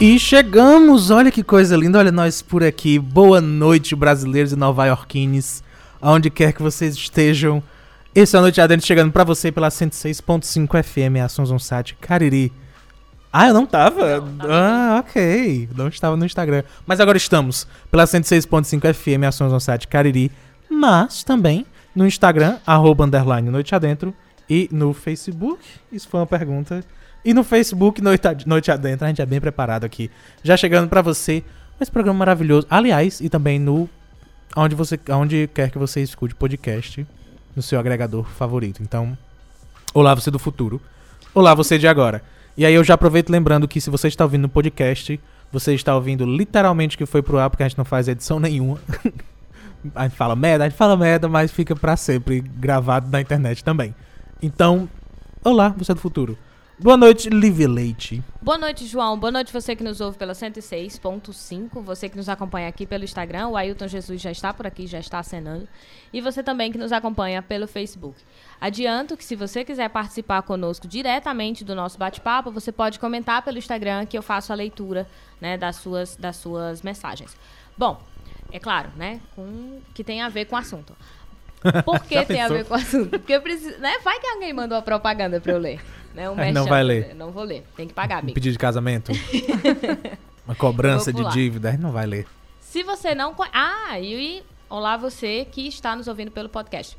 E chegamos, olha que coisa linda, olha nós por aqui. Boa noite, brasileiros e nova-iorquines, aonde quer que vocês estejam. Esse é a Noite Adentro chegando pra você pela 106.5 FM, Assunção Sat Cariri. Ah, eu não tava? Não, tava ah, ok. Não estava no Instagram. Mas agora estamos pela 106.5 FM, Assunção Sat Cariri, mas também no Instagram, arroba underline Noite Adentro, e no Facebook. Isso foi uma pergunta. E no Facebook, Noite, Noite Adentro, a gente é bem preparado aqui. Já chegando pra você, esse programa maravilhoso. Aliás, e também no onde você onde quer que você escute podcast no seu agregador favorito. Então, olá você do futuro. Olá você de agora. E aí eu já aproveito lembrando que se você está ouvindo no podcast, você está ouvindo literalmente que foi pro ar, porque a gente não faz edição nenhuma. a gente fala merda, a gente fala merda, mas fica pra sempre gravado na internet também. Então, olá, você do futuro. Boa noite, Liv Leite. Boa noite, João. Boa noite você que nos ouve pela 106.5, você que nos acompanha aqui pelo Instagram, o Ailton Jesus já está por aqui, já está acenando, e você também que nos acompanha pelo Facebook. Adianto que se você quiser participar conosco diretamente do nosso bate-papo, você pode comentar pelo Instagram que eu faço a leitura né, das, suas, das suas mensagens. Bom, é claro, né, com, que tem a ver com o assunto. Por que tem a ver com o assunto? Porque eu preciso, né, vai que alguém mandou a propaganda para eu ler. Né, um não vai ler. Não vou ler, tem que pagar, Um pedido de casamento. Uma cobrança de dívida, não vai ler. Se você não. Ah, e olá você que está nos ouvindo pelo podcast.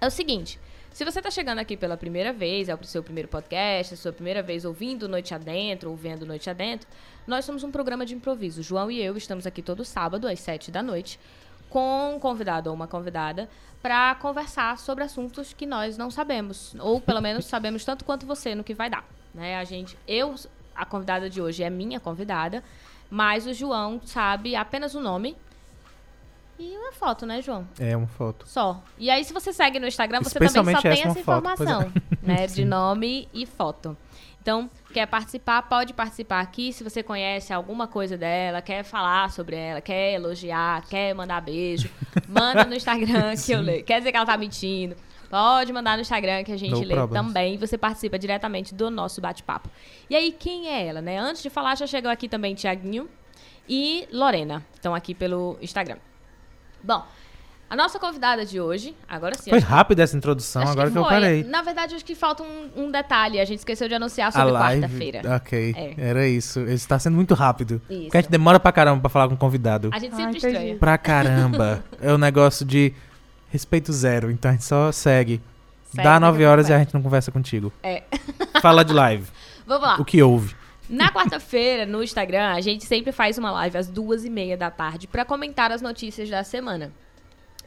É o seguinte. Se você está chegando aqui pela primeira vez, é o seu primeiro podcast, é a sua primeira vez ouvindo Noite Adentro, ou vendo Noite Adentro, nós somos um programa de improviso. João e eu estamos aqui todo sábado, às sete da noite, com um convidado ou uma convidada, para conversar sobre assuntos que nós não sabemos. Ou pelo menos sabemos tanto quanto você no que vai dar. Né? A gente, eu, a convidada de hoje é minha convidada, mas o João sabe apenas o nome e uma foto, né, João? É uma foto. Só. E aí, se você segue no Instagram, você também só tem essa essa foto, é. informação, né? De nome e foto. Então, quer participar, pode participar aqui. Se você conhece alguma coisa dela, quer falar sobre ela, quer elogiar, quer mandar beijo, manda no Instagram que eu leio. Quer dizer que ela tá mentindo. Pode mandar no Instagram que a gente No lê problems. também. Você participa diretamente do nosso bate-papo. E aí, quem é ela, né? Antes de falar, já chegou aqui também Tiaguinho e Lorena. Estão aqui pelo Instagram. Bom, a nossa convidada de hoje, agora sim. Foi acho que- rápida essa introdução, acho agora que, eu foi. parei. Na verdade, acho que falta um, um detalhe. A gente esqueceu de anunciar sobre quarta-feira. Ok, É. era isso. Isso tá sendo muito rápido. Isso. Porque a gente demora pra caramba pra falar com o convidado. A gente sempre entendi. estranha. Pra caramba. é um negócio de respeito zero. Então a gente só segue. Segue Dá que nove eu horas e a gente não conversa contigo. É. Fala de live. Vamos lá. o que houve? Na quarta-feira, no Instagram, a gente sempre faz uma live às duas e meia da tarde pra comentar as notícias da semana.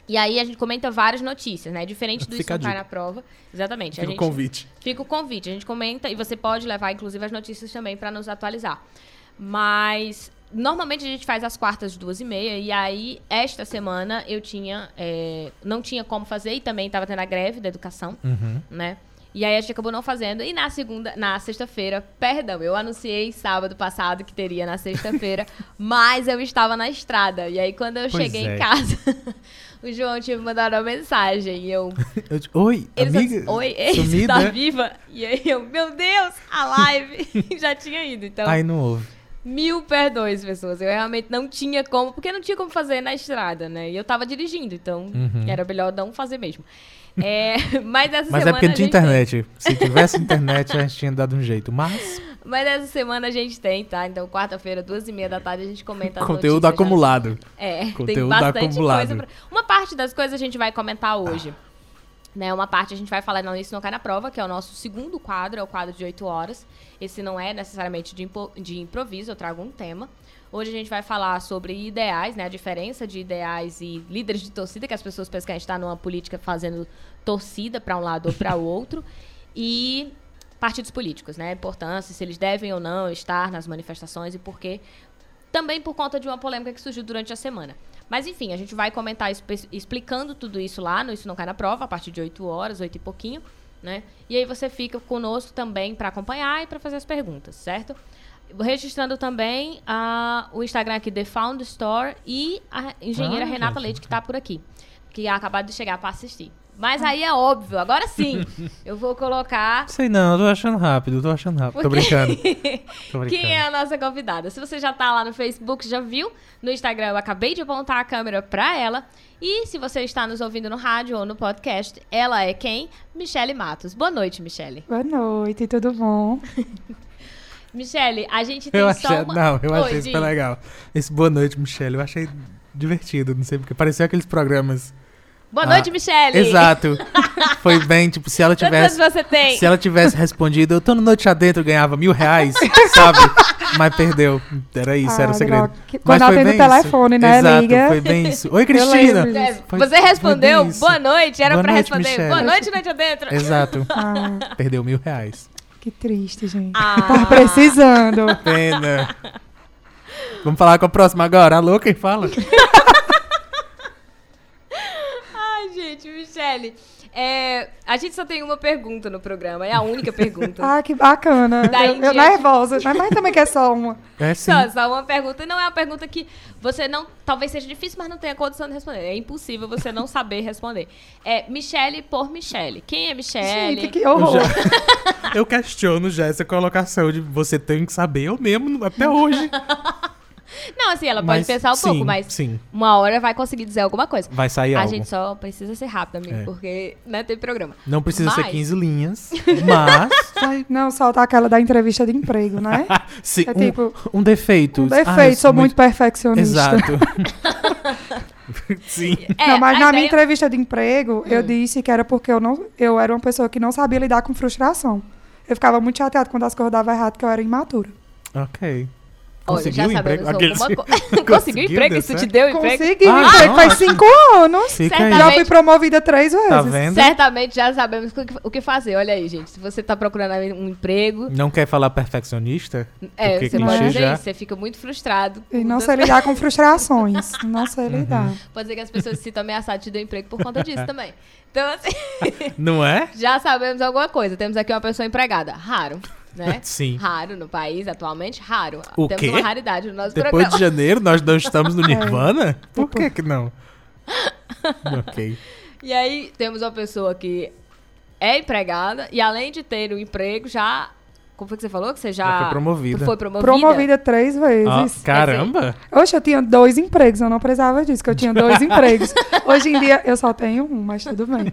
E aí a gente comenta várias notícias, né? Diferente do Isso Fica Não Cai na Prova. Exatamente. Fica o convite. Fica o convite. A gente comenta e você pode levar, inclusive, as notícias também pra nos atualizar. Mas normalmente a gente faz às quartas, duas e meia. E aí, esta semana, eu tinha. é, não tinha como fazer e também estava tendo a greve da educação, Uhum. né? E aí a gente acabou não fazendo. E na segunda, na sexta-feira, perdão, eu anunciei sábado passado que teria na sexta-feira, mas eu estava na estrada. E aí, quando eu Pois cheguei é. em casa, o João tinha me mandado uma mensagem. E eu, Eu Oi, ele amiga. disse, Oi, ei, você sumida? tá viva? E aí eu, meu Deus, a live já tinha ido. Então, Aí não houve. mil perdões, pessoas. Eu realmente não tinha como, porque não tinha como fazer na estrada, né? E eu tava dirigindo, então Uhum. era melhor não fazer mesmo. É, mas essa Mas é semana. porque não tinha gente tem- internet. Se tivesse internet, a gente tinha dado um jeito. Mas, Mas essa semana a gente tem, tá? Então, quarta-feira, duas e meia da tarde, a gente comenta conteúdo da- acumulado. É, tem Conteúdo bastante acumulado. coisa. Pra... Uma parte das coisas a gente vai comentar hoje. Né, uma parte a gente vai falar não, Isso Não Cai na Prova, que é o nosso segundo quadro, é o quadro de 8 horas. Esse não é necessariamente de, de improviso, eu trago um tema. Hoje a gente vai falar sobre ideais, né? A diferença de ideais e líderes de torcida, que as pessoas pensam que a gente está numa política fazendo torcida para um lado ou para o outro. E partidos políticos, né? A importância, se eles devem ou não estar nas manifestações e por quê também por conta de uma polêmica que surgiu durante a semana. Mas enfim, a gente vai comentar explicando tudo isso lá no Isso Não Cai na Prova, a partir de 8 horas, 8 e pouquinho, né? E aí você fica conosco também para acompanhar e para fazer as perguntas, certo? Registrando também ah, o Instagram aqui, The Found Store, e a engenheira Ah, Renata gente. Leite, que está por aqui. que acabaram de chegar pra assistir. Mas aí é óbvio, agora sim, eu vou colocar Sei não, eu tô achando rápido, tô achando rápido. Tô brincando. Tô brincando. quem é a nossa convidada. Se você já tá lá no Facebook, já viu. No Instagram, eu acabei de apontar a câmera pra ela. E se você está nos ouvindo no rádio ou no podcast, ela é quem? Michele Matos. Boa noite, Michele. Boa noite, tudo bom? Michele, a gente tem Eu só achei, uma... não, eu Oi, achei diz. super legal. Esse boa noite, Michelle, eu achei divertido, não sei porque pareceu aqueles programas. Boa Ah, noite, Michele. Exato. Foi bem, tipo, se ela Quantos tivesse anos você tem? se ela tivesse respondido, eu tô no Noite Adentro, ganhava mil reais, sabe? Mas perdeu. Era isso, era o Ah, segredo. Mas Quando foi atende o bem telefone, isso. né? Exato, Liga. foi bem isso. Oi, Cristina! Foi- você respondeu boa noite, era Boa pra noite, responder Michele. boa noite, noite adentro. Exato. Ah, Perdeu mil reais. Que triste, gente. Ah. Tá precisando. Pena. Vamos falar com a próxima agora. Alô, quem fala? Ai, gente, Michele. É, a gente só tem uma pergunta no programa, é a única pergunta. Ah, que bacana. Daí Eu, eu diante- nervosa. Mas, mas também quer só uma. É sim. Só, só uma pergunta. E não é uma pergunta que você não. Talvez seja difícil, mas não tenha condição de responder. É impossível você não saber responder. É Michele por Michele. Quem é Michele? Gente, que Eu, horror. já- eu questiono já essa colocação de você tem que saber eu mesmo até hoje. Não, assim, ela pode Mas pensar um sim, pouco, mas Sim, uma hora vai conseguir dizer alguma coisa. vai sair A algo. gente só precisa ser rápido, amigo, É. porque né, tem programa. Não precisa ser Mas- 15 linhas, mas. Não, solta aquela da entrevista de emprego, né? Sim, É um, tipo, um defeito. Um Ah, eu defeito, sou muito perfeccionista. Exato. sim. É, não, mas a na minha ideia- entrevista de emprego, eu Hum. disse que era porque eu, não, eu era uma pessoa que não sabia lidar com frustração. Eu ficava muito chateada quando as coisas davam errado, que eu era imatura. Ok. Olha, Conseguiu já o emprego? sabemos alguma Aqueles- coisa. Conseguiu emprego? Isso te deu emprego? Consegui, Ah, um emprego não, faz acho- cinco anos. Certamente-. Já fui promovida três vezes. Tá vendo? Certamente já sabemos o que- fazer. Olha aí, gente. Se você tá procurando um emprego, Não quer falar perfeccionista? é, Porque você pode dizer já- isso. Você fica muito frustrado. E não sei lidar com frustrações. Não sei Uhum. lidar. Pode ser que as pessoas se sintam ameaçadas de dar emprego por conta disso também. Então, assim, Não é? já sabemos alguma coisa. Temos aqui uma pessoa empregada. Raro, né? Sim. Raro no país, atualmente, raro. O Temos quê? uma raridade no nosso Depois programa. de janeiro nós não estamos no Nirvana? Por que que não? ok. E aí, temos uma pessoa que é empregada e além de ter o emprego, já... Como foi que você falou? Que você já... Já foi promovida. Foi promovida? Promovida três Ah, vezes. caramba! Oxe, eu tinha dois empregos, eu não precisava disso, que eu tinha dois empregos. Hoje em dia eu só tenho um, mas tudo bem.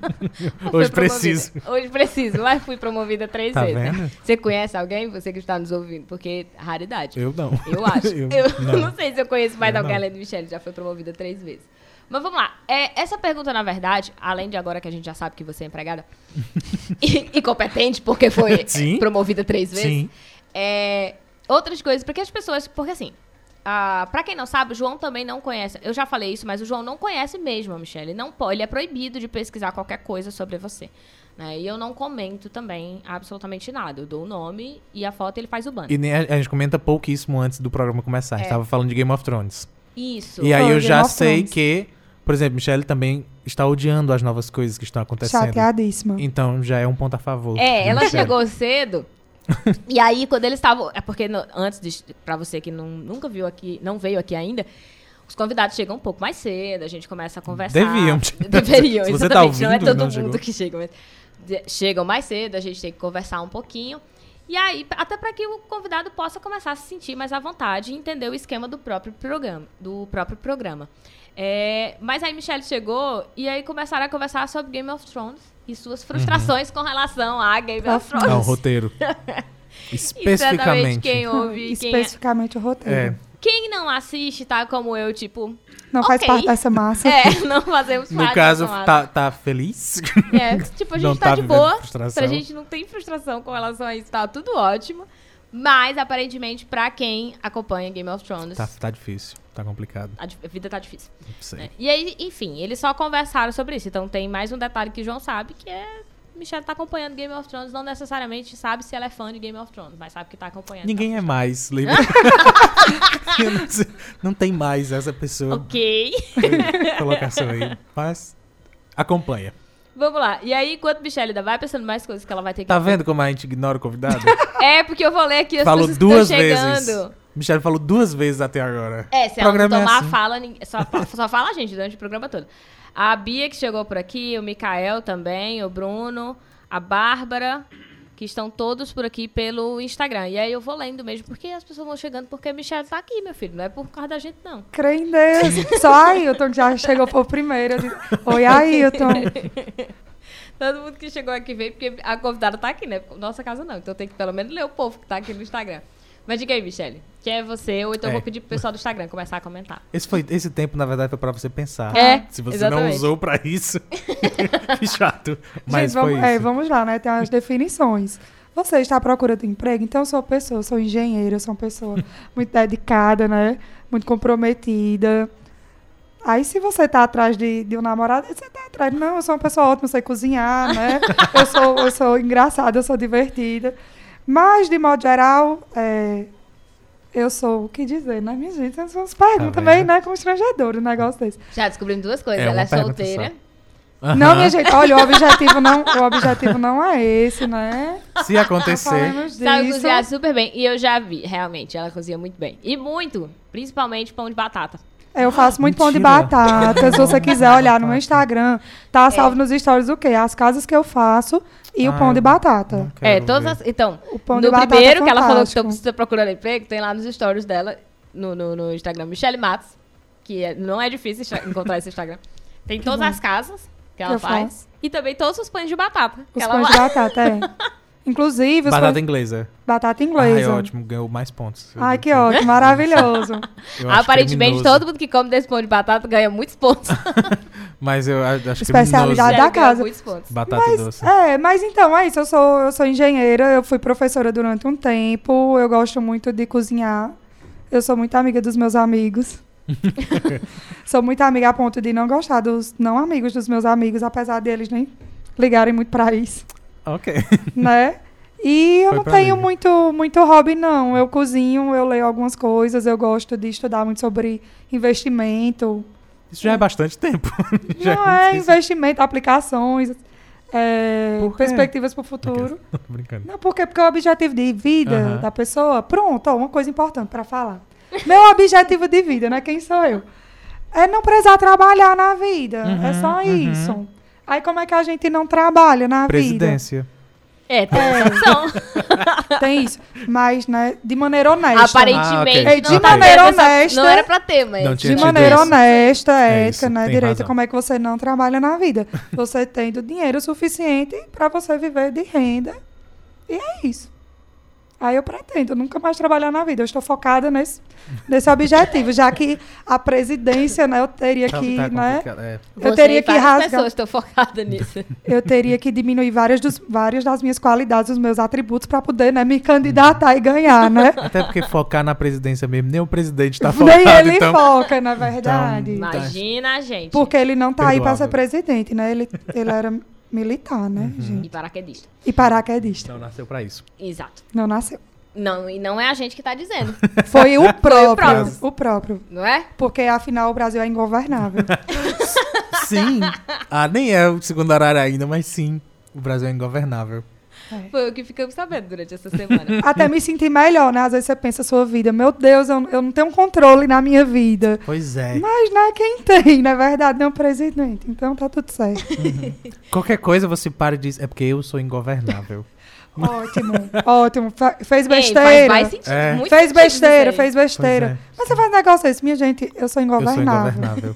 Hoje preciso. Hoje preciso, mas fui promovida três Tá vezes. né? vendo? Você conhece alguém? Você que está nos ouvindo? Porque é raridade. Eu não. Eu acho. Eu- Eu, não. não. sei se eu conheço mais Eu alguém não. além de Michelle, já foi promovida três vezes. Mas vamos lá. É, essa pergunta, na verdade, além de agora que a gente já sabe que você é empregada e, e competente, porque foi Sim. promovida três vezes, Sim. é, outras coisas, porque as pessoas. Porque assim. Ah, pra quem não sabe, o João também não conhece. Eu já falei isso, mas o João não conhece mesmo a Michelle. Ele, não pode, ele é proibido de pesquisar qualquer coisa sobre você. né? E eu não comento também absolutamente nada. Eu dou o nome e a foto ele faz o banner. E a, gente comenta pouquíssimo antes do programa começar. A gente É. tava falando de Game of Thrones. Isso. E aí Foi, eu Game já sei que, por exemplo, Michelle também está odiando as novas coisas que estão acontecendo. Chateadíssima. Então já é um ponto a favor. É, ela Michelle. chegou cedo. e aí, quando eles estavam. É porque no- antes. Pra você que não, nunca viu aqui, não veio aqui ainda. Os convidados chegam um pouco mais cedo, a gente começa a conversar. Deviam. Deveriam, Se você tá exatamente. não é ouvindo, todo não mundo chegou. que chega, mas de- chegam mais cedo, a gente tem que conversar um pouquinho. E aí, até para que o convidado possa começar a se sentir mais à vontade e entender o esquema do próprio programa. Do próprio programa. É, mas aí Michelle chegou e aí começaram a conversar sobre Game of Thrones e suas frustrações com relação a Game of Thrones. Não, roteiro. E certamente Especificamente. quem ouve, quem, Especificamente o roteiro. É. quem não assiste, tá como eu, tipo, Não faz Ok. parte dessa massa. é, não fazemos No parte caso, dessa massa. tá, tá feliz? É, tipo, a gente Não tá, tá de boa. frustração. Pra gente não tem frustração com relação a isso, tá tudo ótimo. Mas, aparentemente, pra quem acompanha Game of Thrones, Tá, tá difícil, tá complicado. a a vida tá difícil. Sei. né? E aí, enfim, eles só conversaram sobre isso. Então tem mais um detalhe que o João sabe, que é. Michelle tá acompanhando Game of Thrones, não necessariamente sabe se ela é fã de Game of Thrones, mas sabe que tá acompanhando. Ninguém é mais, lembra? Não, sei- não tem mais essa pessoa. Ok. Colocação aí. Mas acompanha. Vamos lá. E aí, enquanto Michelle ainda vai pensando mais coisas que ela vai ter que Tá vendo como a gente ignora o convidado? É, porque eu vou ler aqui as Falou pessoas duas que estão vezes. chegando. Michelle falou duas vezes até agora. É, se ela não programa é tomar assim. fala, ninguém- só, só fala a gente durante o programa todo. A Bia que chegou por aqui, o Mikael também, o Bruno, a Bárbara, que estão todos por aqui pelo Instagram. E aí eu vou lendo mesmo, porque as pessoas vão chegando porque a Michelle tá aqui, meu filho. Não é por causa da gente, não. Crê em Deus. Só Ailton já chegou por primeiro. Disse, Oi, Ailton. Todo mundo que chegou aqui veio porque a convidada tá aqui, né? Nossa casa não. Então tem que pelo menos ler o povo que tá aqui no Instagram. Mas diga aí, Michelle. Quem é você? Ou então eu É. vou pedir pro pessoal do Instagram começar a comentar. Esse, foi, esse tempo, na verdade, foi pra você pensar. É, Se você não exatamente. usou pra isso, que chato. Mas Gente, vamos, foi é, vamos lá, né? Tem as definições. Você está à procura de emprego? Então, eu sou uma pessoa, eu sou engenheira, eu sou uma pessoa muito dedicada, né? Muito comprometida. Aí, se você tá atrás de, de um namorado, você tá atrás. Não, eu sou uma pessoa ótima, eu sei cozinhar, né? Eu sou, eu sou engraçada, eu sou divertida. Mas, de modo geral, é, eu sou o que dizer, né, minha gente? Essas são as perguntas Tá também, vendo? né? Constrangedor, um negócio desse. Já descobrimos duas coisas. É Ela é solteira. Aham. Não, minha gente, olha, o objetivo não, o objetivo não é esse, né? Se acontecer. Sabe cozinhar super bem. E eu já vi, realmente, ela cozinha muito bem. E muito, principalmente pão de batata. É, Eu faço muito pão de Mentira. batata. Se você quiser olhar no meu Instagram, tá É. salvo nos stories o quê? As casas que eu faço e o Ah, pão de batata. é, todas as, Então, O pão no de batata primeiro é que ela falou que está procurando emprego, tem lá nos stories dela, no, no, no Instagram, Michelle Matos, que é- não é difícil encontrar esse Instagram. Tem todas as casas que ela eu faz. faço. E também todos os pães de batata. que Os ela pães de batata, é. Inclusive, os Batata inglesa. batata Ai, inglesa. ótimo, ganhou mais pontos. Ai, que ótimo, maravilhoso. Acho Aparentemente, criminoso. todo mundo que come desse pão de batata ganha muitos pontos. Mas eu acho Especialidade criminoso. da Ganha casa. muitos pontos. Batata e doce. É, mas então, é isso. Eu sou, eu sou engenheira, eu fui professora durante um tempo, eu gosto muito de cozinhar. Eu sou muito amiga dos meus amigos. sou muito amiga a ponto de não gostar dos não amigos dos meus amigos, apesar deles nem ligarem muito pra isso, Ok. né? E eu Foi não tenho muito, muito hobby, não. Eu cozinho, eu leio algumas coisas, eu gosto de estudar muito sobre investimento. Isso já é bastante tempo. Já não é investimento, aplicações, é, perspectivas para o futuro. Tô brincando. Não, porque, porque o objetivo de vida Aham. da pessoa. Pronto, ó, uma coisa importante para falar. Meu objetivo de vida, né? Quem sou eu? É não precisar trabalhar na vida. é Uhum, só uhum. isso. Aí como é que a gente não trabalha na Presidência. É, tem vida? Tem isso. Mas, né, de maneira honesta. Aparentemente, Ah, ok. De não maneira essa- honesta. Não era pra ter, mas... Não tinha De maneira isso. honesta, É ética, isso, né, direita, razão. como é que você não trabalha na vida? Você tendo dinheiro suficiente para você viver de renda. E é isso. Aí eu pretendo nunca mais trabalhar na vida. Eu estou focada nesse, nesse objetivo, já que a presidência, né, eu teria Tá- que, tá né, é. eu Você teria que rasgar, pessoas estão focadas nisso. eu teria que diminuir várias, dos, várias das minhas qualidades, os meus atributos para poder, né, me candidatar e ganhar, né? Até porque focar na presidência mesmo, nem o presidente tá Nem focado, ele então... foca, na verdade. Então, Imagina a gente. Porque ele não tá aí para ser presidente, né? Ele, ele era militar, né, Uhum. gente? E paraquedista. E paraquedista. Não nasceu pra isso. Exato. Não nasceu. Não, e não é a gente que tá dizendo, Foi o próprio. próprio. o próprio. não é? Porque, afinal, o Brasil é ingovernável. Sim. ah, nem é o segundo horário ainda, mas sim. O Brasil é ingovernável. Foi o que ficamos sabendo durante essa semana. Até me sentir melhor, né? Às vezes você pensa a sua vida. Meu Deus, eu, eu não tenho controle na minha vida. Pois é. Mas, né, quem tem, na verdade, não é o presidente. Então tá tudo certo. Qualquer coisa você para e diz, é porque eu sou ingovernável. ótimo, ótimo. Fez Ei, besteira. faz, faz sentido. É. Muito fez besteira, fez besteira. É. Mas você faz um negócio desse. Minha gente, eu sou Eu sou ingovernável. ingovernável.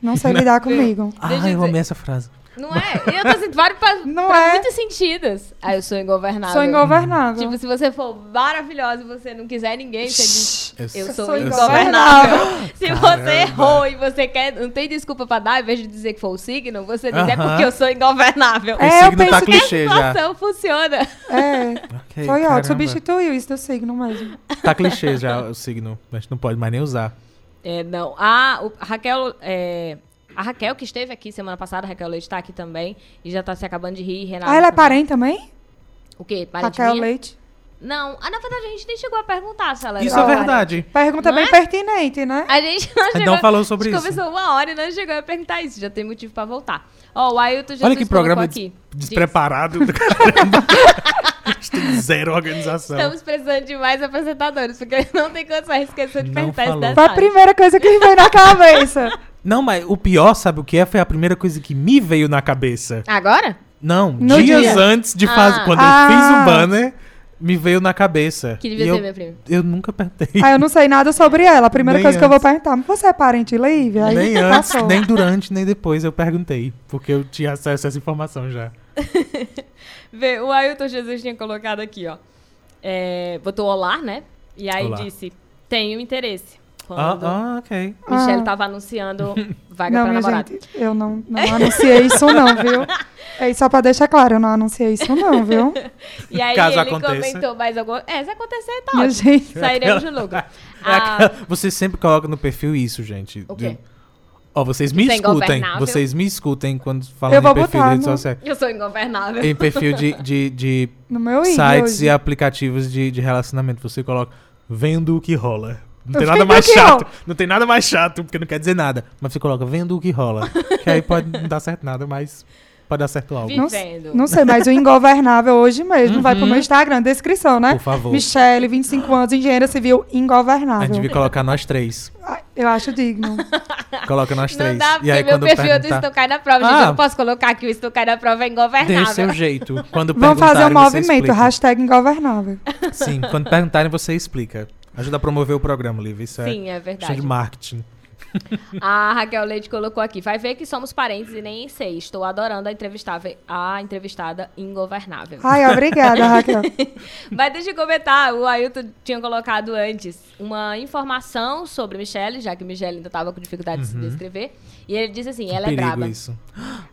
Não sei lidar comigo. ah, eu amei essa frase. Não é? Eu tô sentindo vários pra, Não pra é. muitos sentidos. Ah, eu sou ingovernável. Sou ingovernável. Tipo, se você for maravilhosa e você não quiser ninguém, você diz, Eu eu sou sou ingovernável. ingovernável. Se Caramba. você errou e você quer, não tem desculpa pra dar, ao invés de dizer que foi o signo, você diz, é Aham. porque eu sou ingovernável. É, eu signo tá penso que- A clichê já. situação funciona. É, Ok, foi ótimo. Substituiu isso do signo mesmo. Tá clichê já o signo. A gente não pode mais nem usar. É, não. A, o- a Raquel. é, a Raquel, que esteve aqui semana passada, a Raquel Leite tá aqui também. E já tá se acabando de rir. Renata Ah, ela é parente também? O quê? Parente Raquel minha? Leite. Não. Ah, na verdade, a gente nem chegou a perguntar se ela era Isso é verdade. Pergunta Não bem é? pertinente, né? A gente não A gente chegou... não falou sobre a gente isso. conversou uma hora e não chegou a perguntar isso. Já tem motivo pra voltar. Ó, o Ailton Jesus Olha que programa aqui. Despreparado do caramba. A gente tem zero organização. Estamos precisando de mais apresentadores, porque não tem condições. Esqueceu de Não perguntar esse falou. Foi a primeira coisa que me veio na cabeça. Não, mas o pior, sabe o que é? Foi a primeira coisa que me veio na cabeça. Agora? Não, No dias dia. antes de fazer. Ah. Quando eu Ah. fiz o banner, me veio na cabeça. Que devia E ser eu, meu primo. eu nunca perguntei. Aí eu não sei nada sobre ela. A primeira Nem coisa que eu vou antes. perguntar, mas você é parente de Lívia? Aí nem antes, passou. nem durante, nem depois eu perguntei. Porque eu tinha acesso a essa informação já. Vê, o Ailton Jesus tinha colocado aqui, ó. É, botou olá, né? E aí Olá. disse, tenho interesse. Ah, Quando ah, ok. Michelle Ah. tava anunciando vaga Não, pra minha namorado. gente, eu não, não anunciei isso não, viu? É só pra deixar claro, eu não anunciei isso não, viu? E aí Caso ele aconteça. comentou mais alguma... É, se acontecer, tá Minha ótimo. gente, Sairemos de lucro. É Ah, aquela- Você sempre coloca no perfil isso, gente. O quê? Ó, vocês me é escutem. Vocês me escutem quando falam em perfil de botar rede no- social. eu sou ingovernável. Em perfil de, de, de no meu ID sites hoje. e aplicativos de, de relacionamento. Você coloca vendo o que rola. Não Eu tem nada mais chato. Não tem nada mais chato, porque não quer dizer nada. Mas você coloca vendo o que rola. que aí pode não dar certo nada, mas pode dar certo algo. Não, Vivendo. não sei, mas o ingovernável hoje mesmo vai pro Uhum. meu Instagram, descrição, né? Por favor. Michele, 25 anos, engenheira civil, A ingovernável. gente devia colocar nós três. Ah, Eu acho digno. Coloca nós Não três. dá, e porque aí meu quando perfil do perguntar, Estou Cai na Prova, gente, Ah. eu não posso colocar que o Estou Cai na Prova é Dê o ingovernável. seu jeito. Quando Vamos fazer um movimento, hashtag ingovernável. Sim, quando perguntarem, você explica. Ajuda a promover o programa, Lívia. Isso Sim, é é verdade. de marketing. A Raquel Leite colocou aqui. Vai ver que somos parentes e nem sei. Estou adorando a, entrevistável, a entrevistada ingovernável. Ai, obrigada, Raquel. Mas deixa eu comentar. O Ailton tinha colocado antes uma informação sobre Michelle, já que Michelle ainda estava com dificuldade de se descrever. E ele disse assim: ela é Uhum. Braba. isso.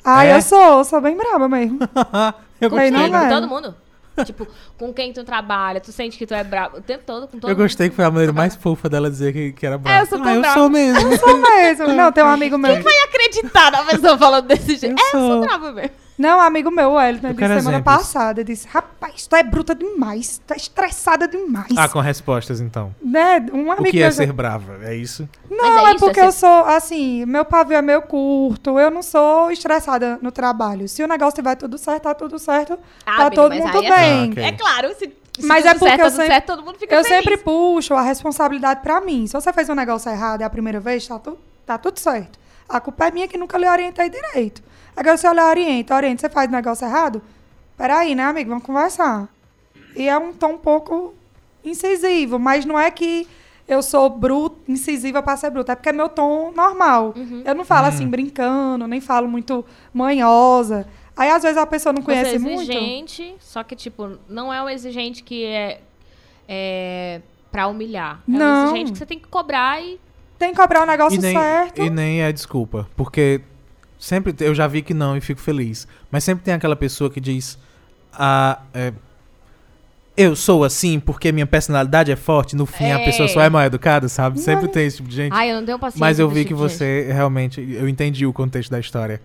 Ai, É? eu sou, sou bem braba mesmo. eu gostei. não Com vai. todo mundo. Tipo, com quem tu trabalha, tu sente que tu é brabo o tempo todo, com todo Eu gostei que foi a maneira mais fofa dela dizer que, que era brava. É, eu sou ah, eu sou mesmo. Sou mesmo. Não, tem um amigo meu. mundo. Vai acreditar na pessoa falando desse jeito. Eu É, eu sou sou. brava mesmo. Não, um amigo meu, o Elton, Eu disse semana exemplos. passada. Ele disse: Rapaz, tu é bruta demais. Tu é estressada demais. Ah, com respostas, então. Né? Um O amigo que é meu. ser brava? É isso? Não, é é, isso, porque é eu sou, assim, meu pavio é meio curto, eu não sou estressada no trabalho. Se o negócio tiver tudo certo, tá tudo certo, Ah, tá amiga, todo mundo aí é bem. Ah, ok. É claro, se, se Mas tudo é porque certo, eu tá tudo sempre- certo, todo mundo fica Eu feliz. sempre puxo a responsabilidade pra mim. Se você fez um negócio errado é a primeira vez, tá, tu, tá tudo certo. A culpa é minha que nunca lhe orientei direito. Agora, se eu lhe oriento, oriento, você faz o negócio errado, peraí, né, amigo, vamos conversar. E é um tom um pouco incisivo, mas não é que eu sou bruta, incisiva pra ser bruta, é porque é meu tom normal. Uhum. Eu não falo assim brincando, nem falo muito manhosa. Aí, às vezes, a pessoa não Você conhece é muito. exigente, só que, tipo, não é um exigente que é, é pra humilhar. É um Não. exigente que você tem que cobrar e... Tem que cobrar o negócio E nem, certo. e nem é desculpa. Porque sempre eu já vi que não e fico feliz. Mas sempre tem aquela pessoa que diz. Ah, é, eu sou assim porque minha personalidade é forte. No fim, a É. pessoa só é mal educada, sabe? Sempre tem esse tipo de gente. Ai, eu não tenho paciência Mas eu vi que tipo gente. você realmente. Eu entendi o contexto da história.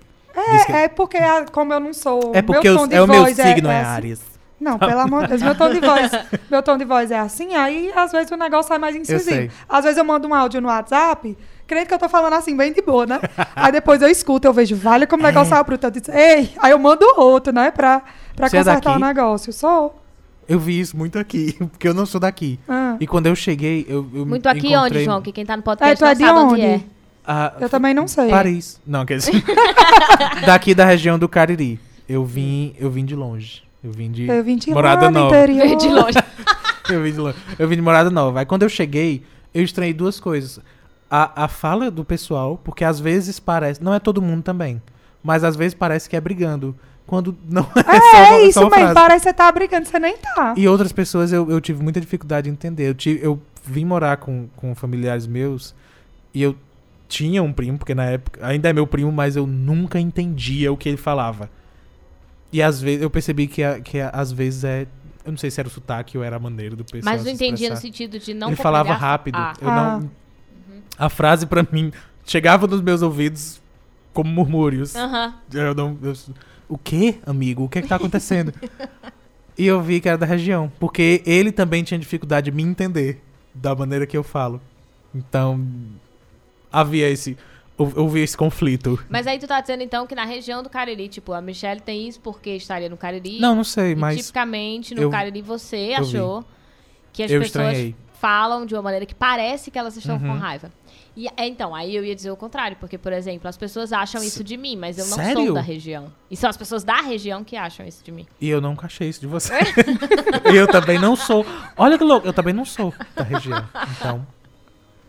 Diz que- É, é porque, a- como eu não sou. é porque meu eu- tom de é o meu voz signo, é, assim. Aries. Não, pelo amor de Deus, meu tom de voz, meu tom de voz é assim, aí às vezes o negócio sai mais incisivo. Às vezes eu mando um áudio no WhatsApp, crendo que eu tô falando assim, bem de boa, né? aí depois eu escuto, eu vejo, vale como o negócio saiu bruto. Eu disse, ei, aí eu mando outro, né? Pra, pra Você é consertar o daqui? negócio. Sou. Eu vi isso muito aqui, porque eu não sou daqui. Ah. E quando eu cheguei, eu, eu Muito aqui encontrei onde, João? Que quem tá no podcast É, tu é não de sabe onde, onde? é. Ah, Eu também não sei. Paris. Não, quer dizer. Daqui da região do Cariri. Eu vim, eu vim de longe. Eu vim de Eu vim de Morada lá no Nova. interior. Veio de longe. eu vim de longe. Eu vim de Morada Nova. Aí quando eu cheguei, eu estranhei duas coisas. A, a fala do pessoal, porque às vezes parece, não é todo mundo também, mas às vezes parece que é brigando, quando não é, só, É, uma- isso só frase. parece que você tá brigando, você nem tá. E outras pessoas eu, eu tive muita dificuldade de entender. Eu, tive, eu vim morar com, com familiares meus e eu tinha um primo, porque na época ainda é meu primo, mas eu nunca entendia o que ele falava. E às vezes eu percebi que, a- que a- às vezes é. Eu não sei se era o sotaque ou era a maneira do pessoal. Mas não se entendia no sentido de não Ele falava rápido. Ah. Eu Ah. não, a frase pra mim chegava nos meus ouvidos como murmúrios. Aham. Eu não, eu- o quê, amigo? O que é que tá acontecendo? e eu vi que era da região. Porque ele também tinha dificuldade de me entender da maneira que eu falo. Então, havia esse. hou- Houve esse conflito. Mas aí tu tá dizendo então que na região do Cariri, tipo, a Michelle tem isso porque estaria no Cariri. Não, não sei, mas tipicamente no eu- Cariri você eu vi. achou que as eu pessoas estranhei. falam de uma maneira que parece que elas estão Uhum. com raiva. E é, então, aí eu ia dizer o contrário, porque, por exemplo, as pessoas acham isso de mim, mas eu não Sério? sou da região. E são as pessoas da região que acham isso de mim. E eu nunca achei isso de você. e eu também não sou. Olha que louco, eu também não sou da região. Então,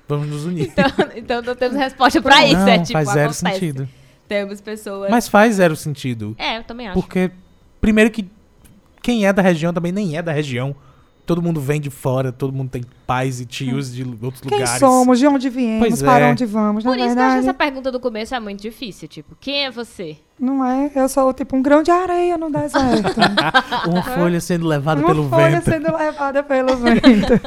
vamos nos unir. Então, então não temos resposta pra isso. não, é tipo, faz zero acontece. sentido. Temos pessoas. Mas faz zero sentido. É, eu também acho. Porque, primeiro que quem é da região também nem é da região. Todo mundo vem de fora, todo mundo tem pais e tios de outros Quem lugares. somos, de onde viemos, Pois para é. onde vamos, na Por isso que eu acho verdade. essa pergunta do começo é muito difícil. Tipo, quem é você? Não é? Eu sou tipo um grão de areia no deserto. Uma folha sendo levada Uma pelo folha vento. sendo levada pelo vento.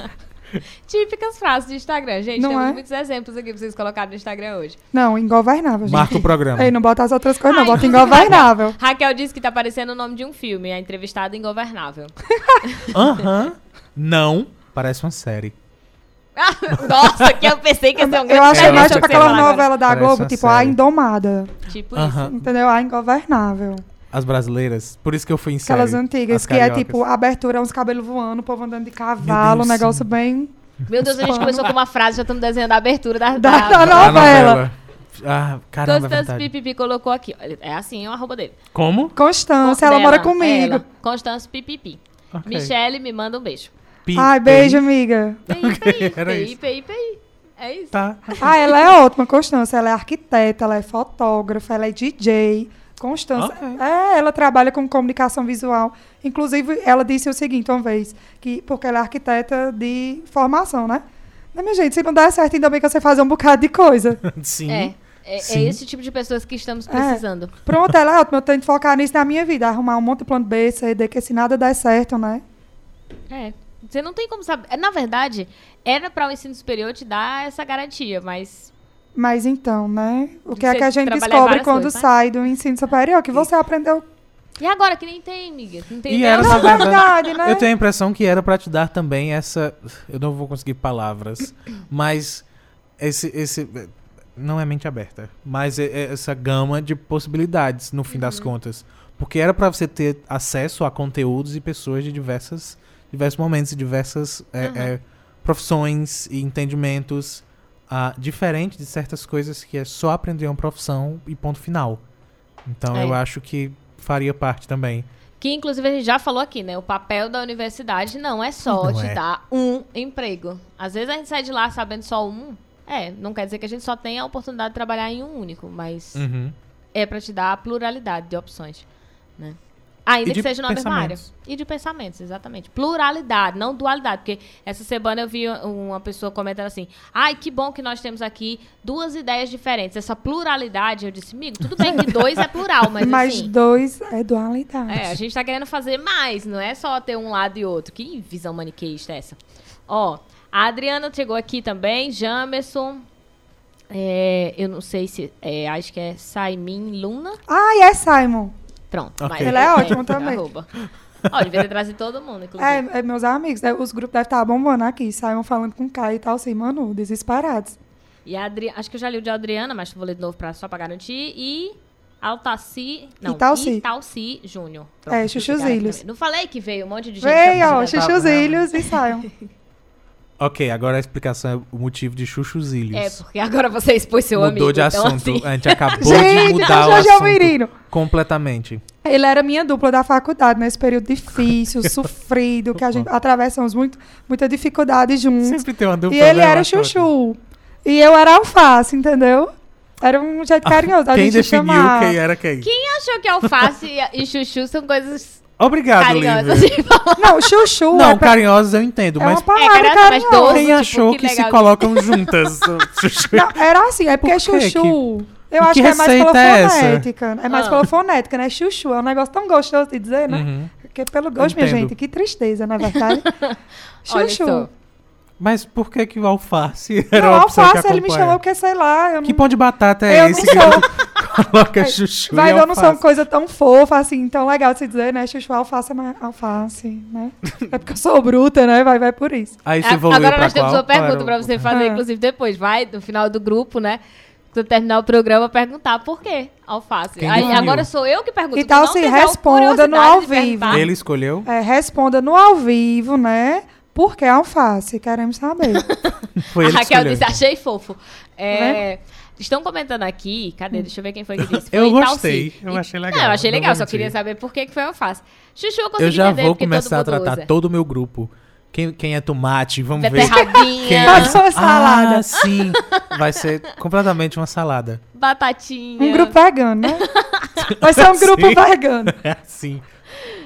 Típicas frases de Instagram. Gente, Não temos é? muitos exemplos aqui pra vocês colocarem no Instagram hoje. Não, ingovernável, gente. Marca o programa. Ei, não bota as outras coisas, não. Ai, Bota ingovernável. Raquel disse que tá parecendo o nome de um filme, a entrevistada ingovernável. Aham. Não. Parece uma série. Nossa, que eu pensei que ia ser um grande Eu achei É, mais tipo que aquela agora. novela da Parece Globo, uma tipo A série. Indomada. Tipo isso. Aham. Entendeu? A Ingovernável. As brasileiras. Por isso que eu fui em série. Aquelas antigas, As que é cariocas. tipo abertura, uns cabelos voando, o povo andando de cavalo, um Deus, negócio sim. bem. Meu Deus, a gente começou com uma frase, já estamos desenhando a abertura da, Da- da, da A novela. Ah, caramba, é Constância verdade. Pipipi colocou aqui. É assim, é o arroba dele. Como? Constância, ela Dela, mora comigo. ela. Constância Pipipi. Ok. Michele, me manda um beijo. Pi- Ai, beijo, amiga. PI, PI, PI. É isso. Tá. Ah, ela é ótima, Constância. Ela é arquiteta, ela é fotógrafa, ela é DJ. Constância. Ok. É, ela trabalha com comunicação visual. Inclusive, ela disse o seguinte uma vez, que, porque ela é arquiteta de formação, né? Mas, minha gente, se não der certo, ainda bem que você faz um bocado de coisa. Sim. É. É, é esse tipo de pessoas que estamos precisando. Pronto, ela é ótima. Eu tenho que focar nisso na minha vida. Arrumar um monte de plano B, C, D, que se nada der certo, né? É. Você não tem como saber. Na verdade, era para o ensino superior te dar essa garantia, mas Mas então, né? O que é Você que a gente descobre quando coisas, né? sai do ensino superior? Que você aprendeu. E agora que nem tem, amiga? Não tem E nem era, na Na verdade, verdade, né? Eu tenho a impressão que era pra te dar também essa. Eu não vou conseguir palavras, mas esse. esse não é mente aberta, mas é- é essa gama de possibilidades, no fim Uhum. das contas. Porque era pra você ter acesso a conteúdos e pessoas de diversas, diversos momentos e diversas é, Uhum. é, profissões e entendimentos. ah, diferente de certas coisas que é só aprender uma profissão e ponto final. Então É. eu acho que faria parte também. Que inclusive a gente já falou aqui, né? O papel da universidade não é só Não te é. dar um emprego. Às vezes a gente sai de lá sabendo só um. É, não quer dizer que a gente só tenha a oportunidade de trabalhar em um único, mas Uhum. é pra te dar a pluralidade de opções, né? Ainda E que seja na mesma área. E de pensamentos, exatamente. Pluralidade, não dualidade. Porque essa semana eu vi uma pessoa comentando assim: ai, que bom que nós temos aqui duas ideias diferentes. Essa pluralidade, eu disse, amigo, tudo bem que dois é plural, mas, Mas assim. dois é dualidade. É, a gente tá querendo fazer mais, não é só ter um lado e outro. Que visão maniqueísta é essa? Ó, a Adriana chegou aqui também, Jamerson. é, eu não sei se. é, acho que é Saimin Luna. Ai, é Simon. Pronto. Ok. mas Ele é ótimo também. arroba. Ó, devia ter trazido todo mundo, inclusive. É, é, meus amigos, né, os grupos devem estar bombando aqui. Simon falando com o Caio e tal, assim, mano, desesperados. E a Adri... Acho que eu já li o de Adriana, mas vou ler de novo pra... só pra garantir. E Altaci... Não, Italci. Italci Júnior. É, Chuchuzilhos. Não falei que veio um monte de gente. Veio, ó, chuchuzilhos e Simon. Ok, agora a explicação é o motivo de chuchuzilhos. É, porque agora você expôs seu Mudou amigo. de então, assunto. assim, A gente acabou de Gente, mudar o eu já assunto menino. completamente. Ele era minha dupla da faculdade nesse período difícil, sofrido, que a gente atravessamos muito, muita dificuldade juntos. Sempre tem uma dupla. E ele né? Era chuchu. E eu era alface, entendeu? Era um jeito carinhoso da Quem gente definiu chamar. quem era quem? Quem achou que alface e chuchu são coisas Obrigado, carinhosas? Lívia. Não, chuchu Não, é, pra- carinhosos eu entendo, é mas uma palavra carinhosa, mas carinhosa. doce. quem tipo, achou que que, se colocam juntas? Não, era assim, é porque Por chuchu. Que- eu que acho que é mais receita pela é essa? fonética. É mais Ah. pela fonética, né? Chuchu é um negócio tão gostoso de dizer, né? Uhum. Porque pelo gosto, minha gente, que tristeza, na verdade. Olha chuchu. Mas por que que o alface era Não, a opção alface, que ele me chamou porque, sei lá, eu não... Que pão de batata é eu esse não sou... coloca chuchu Vai e não sou uma alface? coisa tão fofa, assim, tão legal de se dizer, né? Chuchu, alface é mais alface, né? É porque eu sou bruta, né? Vai, vai por isso. Aí você A- evoluiu Agora nós temos qual? uma pergunta Qual pra você fazer, Ah. inclusive, depois. Vai, no final do grupo, né? Quando terminar o programa, perguntar por quê alface. Quem Aí, agora sou eu que pergunto. Então, se teve a responda no ao vivo. Ele escolheu? É, responda no ao vivo, né? Por que alface? Queremos saber. Foi a ele que Raquel escolheu, disse, achei fofo. É, Estão comentando aqui, cadê? Deixa eu ver quem foi que disse. Foi Eu Italci. gostei, eu achei legal, Não, eu achei legal, só queria saber por que que foi alface. Chuchu, eu consegui Eu já entender vou começar a tratar usa. todo o meu grupo. Quem, quem é tomate, vamos ver. Quem Beterrabinha, é... Uma salada. Ah, sim. Vai ser completamente uma salada. batatinha. Um grupo vegano, né? Vai ser um grupo Sim. vegano. É assim.